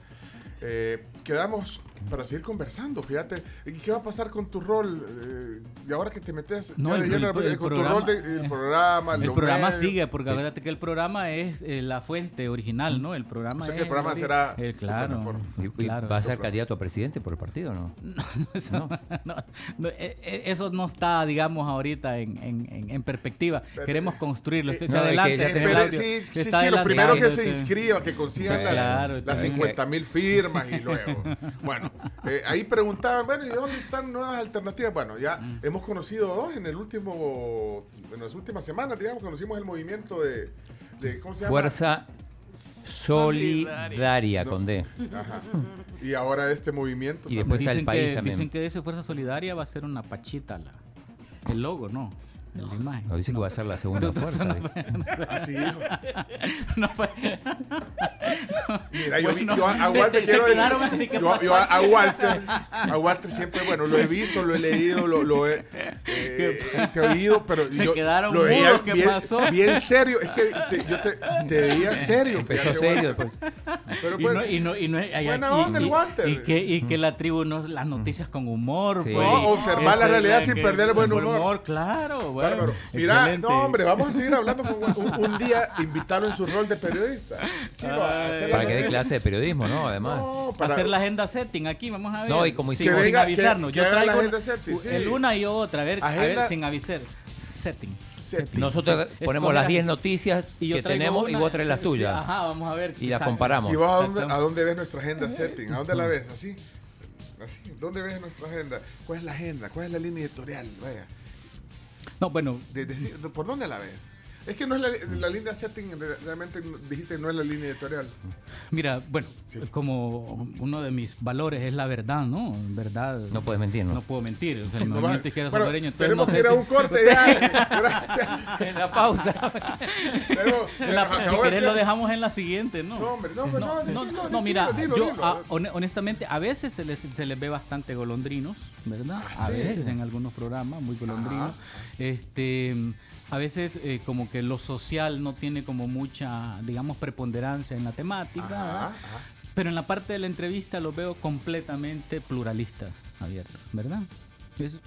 Eh, quedamos para seguir conversando, fíjate. ¿Y qué va a pasar con tu rol? Eh, y ahora que te metes No, ya el- el- el con programa- tu rol de, el programa, El programa sigue, porque acuérdate que el programa es eh, la fuente original, ¿no? El programa O sea que es el programa será Eh, tu claro, plataforma. ¿Y- y claro. ¿Va a ser candidato a presidente por el partido o no? Eso no, no, eh, eh, eso no está, digamos, ahorita en, en- en- en perspectiva. Queremos construirlo. Se, se No, adelanta, Espere, sí, sí, Chilo, primero que se inscriba, que consigan las, Claro, las también. 50 mil firmas y luego. Bueno, eh, ahí preguntaban, bueno, ¿y dónde están nuevas alternativas? Bueno, ya Mm. hemos conocido dos en el último, en las últimas semanas, digamos, conocimos el movimiento de, de ¿cómo se llama? Fuerza Solidaria, No. con D. Ajá. Y ahora este movimiento. Y también. después está el Dicen país que, también. dicen que de ese Fuerza Solidaria va a ser una pachita la, el logo, ¿no? Imagen. No, dice que va a ser la segunda fuerza. no. Así dijo. No fue. Mira, yo, vi- Bueno, yo a, a te- Walter te quiero decir, quedaron así, ¿qué yo, a? Walter, a Walter siempre, bueno, lo he visto, lo he leído, lo, lo he, eh, te he oído, pero Se yo quedaron lo veía mudos, ¿qué bien, pasó? bien serio, es que te- yo te, te veía serio. Empezó fíjate, serio, Walter. pues. Pero Y bueno, no, y no, y no, Buena y- onda el Walter. Y que, y que la tribu no, las noticias con humor, Sí. pues. No, observar la realidad sin perder el buen humor. claro, bueno. Bárbaro. Mira, no, hombre, vamos a seguir hablando con un, un día invitarlo en su rol de periodista. Para que dé clase de periodismo, ¿no? Además. No, para- hacer la agenda setting aquí, vamos a ver. No, y como sin, hicimos- sin Que venga, avisarnos. que- Yo la traigo agenda setting, sí. el una y otra, a ver, a Agenda- ver sin avisar. Setting. Setting. Nosotros ponemos las a- 10 noticias y yo que tenemos y vos traes las sí, tuyas. ajá, vamos a ver. Y las comparamos. ¿Y vos a dónde, a dónde ves nuestra agenda setting? ¿A dónde la ves? ¿Así? ¿Así? ¿Dónde ves nuestra agenda? ¿Cuál es la agenda? ¿Cuál es la línea editorial? Vaya. No, bueno, ¿Por dónde la ves? Es que no es la, la línea setting, re- realmente dijiste que no es la línea editorial. Mira, bueno, como uno de mis valores es la verdad, ¿no? Verdad. No puedes mentir, ¿no? No puedo mentir. O sea, el No movimiento izquierda bueno, salvadoreño. entonces tenemos no que ir a un corte ya. Gracias. En la pausa. La- si querés lo dejamos en la siguiente, ¿no? No, hombre, no, pues no, decilo, no, decilo, mira, dilo, yo dilo. ah, hone- honestamente a veces se les, se les ve bastante golondrinos, ¿verdad? Ah, a sí. veces en algunos programas muy golondrinos. Este, a veces eh, como que lo social no tiene como mucha, digamos, preponderancia en la temática. Ajá, ¿verdad? ajá. Pero en la parte de la entrevista lo veo completamente pluralista, abierto, ¿verdad? Es-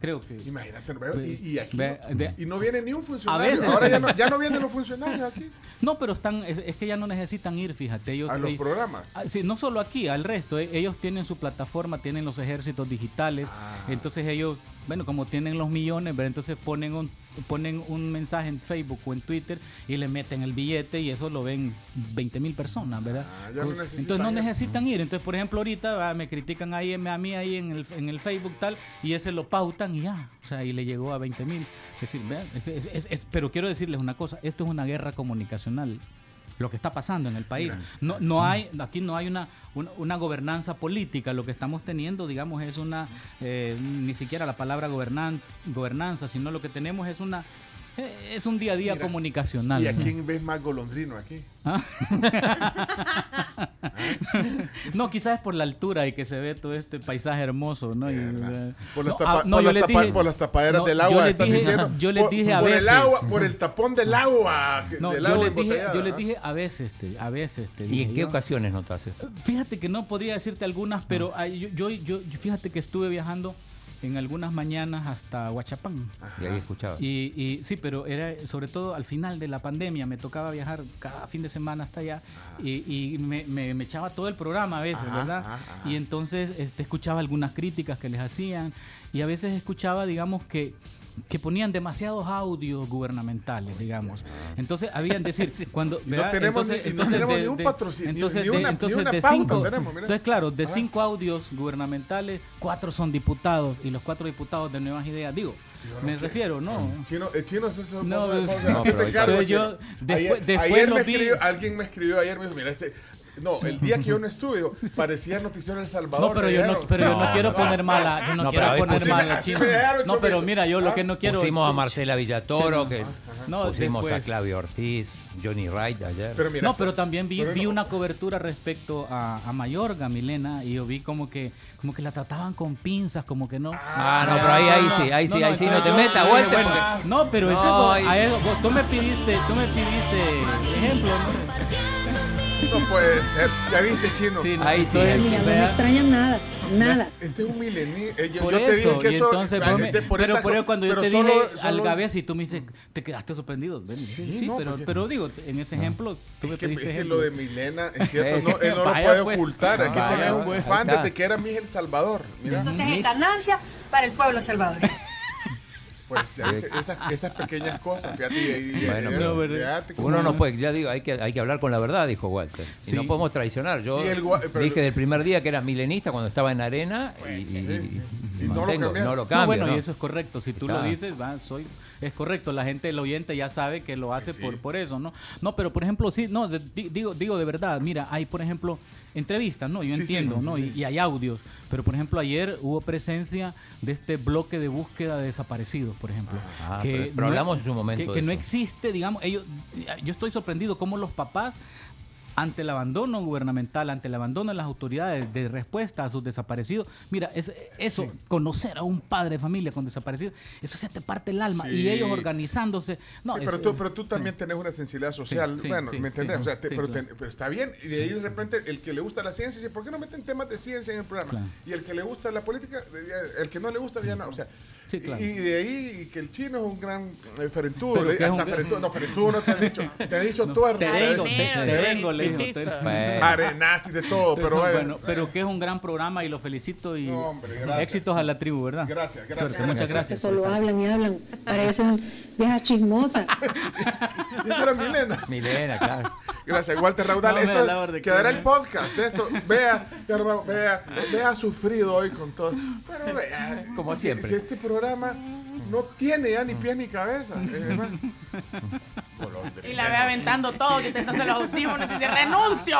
creo que... Imagínate, veo, y, y aquí Ve- no, y no viene ni un funcionario. A veces- Ahora ya no, ya no vienen los funcionarios aquí No, pero están, es, es que ya no necesitan ir, fíjate. Ellos, a los ellos- programas. Ah, sí, no solo aquí, al resto. eh, ellos tienen su plataforma, tienen los ejércitos digitales. Ah. Entonces ellos bueno, como tienen los millones, ¿verdad? entonces ponen un ponen un mensaje en Facebook o en Twitter y le meten el billete y eso lo ven 20 mil personas, ¿verdad? Ah, ya no necesitan entonces no necesitan ir. Entonces, por ejemplo, ahorita va, me critican ahí a mí ahí en el, en el Facebook tal y ese lo pautan y ya, o sea, y le llegó a 20 mil. Es decir, vean, es- es- es- es- pero quiero decirles una cosa, esto es una guerra comunicacional. Lo que está pasando en el país. No, no hay, aquí no hay una, una, una gobernanza política. Lo que estamos teniendo, digamos, es una, eh, ni siquiera la palabra gobernan, gobernanza, sino lo que tenemos es una, es un día a día Mira, comunicacional. ¿Y a ¿no? quién ves más golondrino aquí? ¿Ah? no, quizás es por la altura y que se ve todo este paisaje hermoso, ¿no? Y, eh, Por las, tapa- ah, no, por yo las les tapa- dije- por las tapaderas no, del yo agua, les estás dije- diciendo. Yo les por, dije a por veces. El agua, por el tapón del agua. No, del yo agua les dije, embotellada, yo les dije a veces, te- a veces. Te ¿Y en qué yo. ocasiones notas eso? Fíjate que no podría decirte algunas, pero ay, yo, yo, yo- yo- fíjate que estuve viajando en algunas mañanas hasta Huachapán. Y ahí escuchaba. Y, y sí, pero era sobre todo al final de la pandemia, me tocaba viajar cada fin de semana hasta allá y, y me, me- me echaba todo el programa a veces, Ajá, ¿verdad? Y entonces este, escuchaba algunas críticas que les hacían y a veces escuchaba, digamos, que que ponían demasiados audios gubernamentales, digamos. Entonces, habían decir, cuando... No tenemos ni- no tenemos ni un patrocinio, ni- entonces ni de- una- ni una de cinco- tenemos, entonces, claro, de Ah. cinco audios gubernamentales, cuatro son diputados y los cuatro diputados de Nuevas Ideas. Digo, me refiero, ¿no? Chino, el chino es eso. No, pero yo- después- ayer, después ayer lo me vi. escribió, alguien me escribió ayer, me dijo, mira, ese, no, el día que yo no estuve, parecía Noticiero El Salvador. No, pero yo no, pero yo no quiero poner mala, yo no, No, quiero pero poner mala así me No, pero mira, yo lo Ah, que no quiero Pusimos a Marcela Villatoro, Sí, que no, pusimos a Claudio Ortiz, Johnny Wright ayer. Pero mira, no, pero también vi, pero vi no. una cobertura respecto a, a Mayorga, Milena, y yo vi como que como que la trataban con pinzas, como que no. Ah, no, pero ahí- ahí sí, ahí sí, ahí sí, no te metas, Walter, No, pero eso, tú me pidiste, tú me pidiste ejemplo, ¿no? No puede ser. ¿Ya viste, chino? Sí, no, Ahí sí. Mira, no me extraña nada, nada. Este es un milenio. eh, yo, Por yo te eso, dije que y eso. entonces, ah, me- este, por pero esas por eso co- cuando yo pero te solo- dije solo- al Gavés y tú me dices, te quedaste sorprendido. Ven, sí, Sí, sí, no, pero, porque- pero digo, en ese ejemplo, tú me Es que, es que lo de Milena, es cierto, no, él no lo puede pues. ocultar. Aquí tenés un fan desde que era Miguel El Salvador. Mira, Entonces es ganancia para el pueblo salvadoreño. Pues ya viste, esas, esas pequeñas cosas. Fíjate, y- y- Bueno, pero- fíjate Uno no puede, ya digo, hay que, hay que hablar con la verdad, dijo Walter. Y Sí. no podemos traicionar. Yo el dije del primer día que era milenista cuando estaba en arena y, y- y- Y no lo mantengo, no lo No, cambio. bueno, ¿no? y eso es correcto. Si tú Está. lo dices, va, soy, es correcto. La gente, el oyente ya sabe que lo hace por, por eso, ¿no? No, pero por ejemplo, sí, no, de- digo, digo de verdad, mira, hay por ejemplo entrevistas, ¿no? Yo Sí, entiendo, sí, ¿no? Y, y hay audios. Pero por ejemplo, ayer hubo presencia de este bloque de búsqueda de desaparecidos, por ejemplo. Ah, pero- pero hablamos en su momento Que, de que no existe, digamos, ellos, yo estoy sorprendido cómo los papás ante el abandono gubernamental, ante el abandono de las autoridades de respuesta a sus desaparecidos. Mira, es, eso, conocer a un padre de familia con desaparecidos, eso se te parte el alma. Y ellos organizándose. No, sí, es- pero, tú, pero tú también tenés una sensibilidad social. bueno, ¿me entendés? o sea, te- pero, claro. te- pero está bien. Y de ahí de repente el que le gusta la ciencia dice, ¿por qué no meten temas de ciencia en el programa? Claro. Y el que le gusta la política, el que no le gusta ya no. O sea, Sí, claro. y de ahí que el chino es un gran eh, ferentudo. Pero le- que es hasta un- ferentudo. No, ferentudo no te han dicho. Te han dicho tuerto. Terengo, te- te- terengo, le dijo, Fitista. terengo. Bueno. Arenas y de todo, pero Bueno, bueno. pero que es un gran programa y lo felicito y No, hombre, gracias. éxitos a la tribu, ¿verdad? Gracias, gracias, Suerte, gracias. Muchas Que gracias. solo hablan y hablan. Parecen viejas chismosas. Y esa era Milena. Milena, claro. Gracias, Walter Raudal. No me esto da la quedará el podcast de esto. Vea, ya lo vamos- vea, vea sufrido hoy con todo. Pero vea, Como si- siempre. Si, este programa no tiene ya ni pies ni cabeza. Y la ve aventando todo, quitándose los audífonos y dice, ¡renuncio!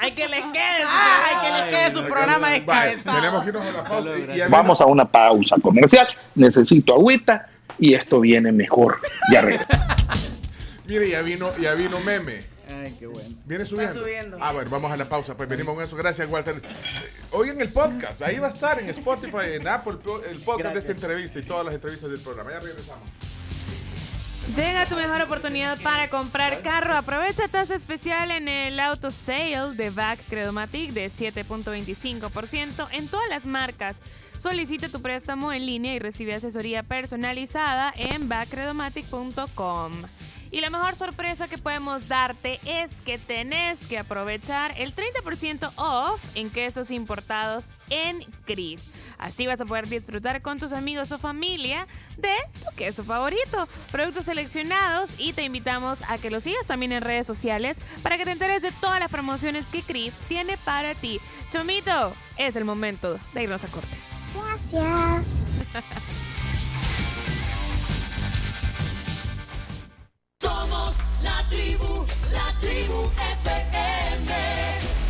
Hay que les quede. ¡Ay, que le quede su programa descabezado! Vamos a una pausa comercial. Necesito agüita y esto viene mejor. Ya regreso. Mire, ya vino, ya vino meme. Ay, qué bueno. Viene subiendo. subiendo. Ah, bueno, vamos a la pausa. Pues venimos con eso. Gracias, Walter. Oigan el podcast. Ahí va a estar en Spotify, en Apple, el podcast de esta entrevista y todas las entrevistas del programa. Ya regresamos. Llega tu mejor oportunidad para comprar carro. Aprovecha tasa especial en el auto sale de Back Credomatic de 7.25% en todas las marcas. Solicita tu préstamo en línea y recibe asesoría personalizada en backcredomatic.com. Y la mejor sorpresa que podemos darte es que tenés que aprovechar el 30% off en quesos importados en CRIF. Así vas a poder disfrutar con tus amigos o familia de tu queso favorito, productos seleccionados y te invitamos a que lo sigas también en redes sociales para que te enteres de todas las promociones que CRIF tiene para ti. Chomito, es el momento de irnos a corte. Gracias. Somos la tribu, la tribu FM.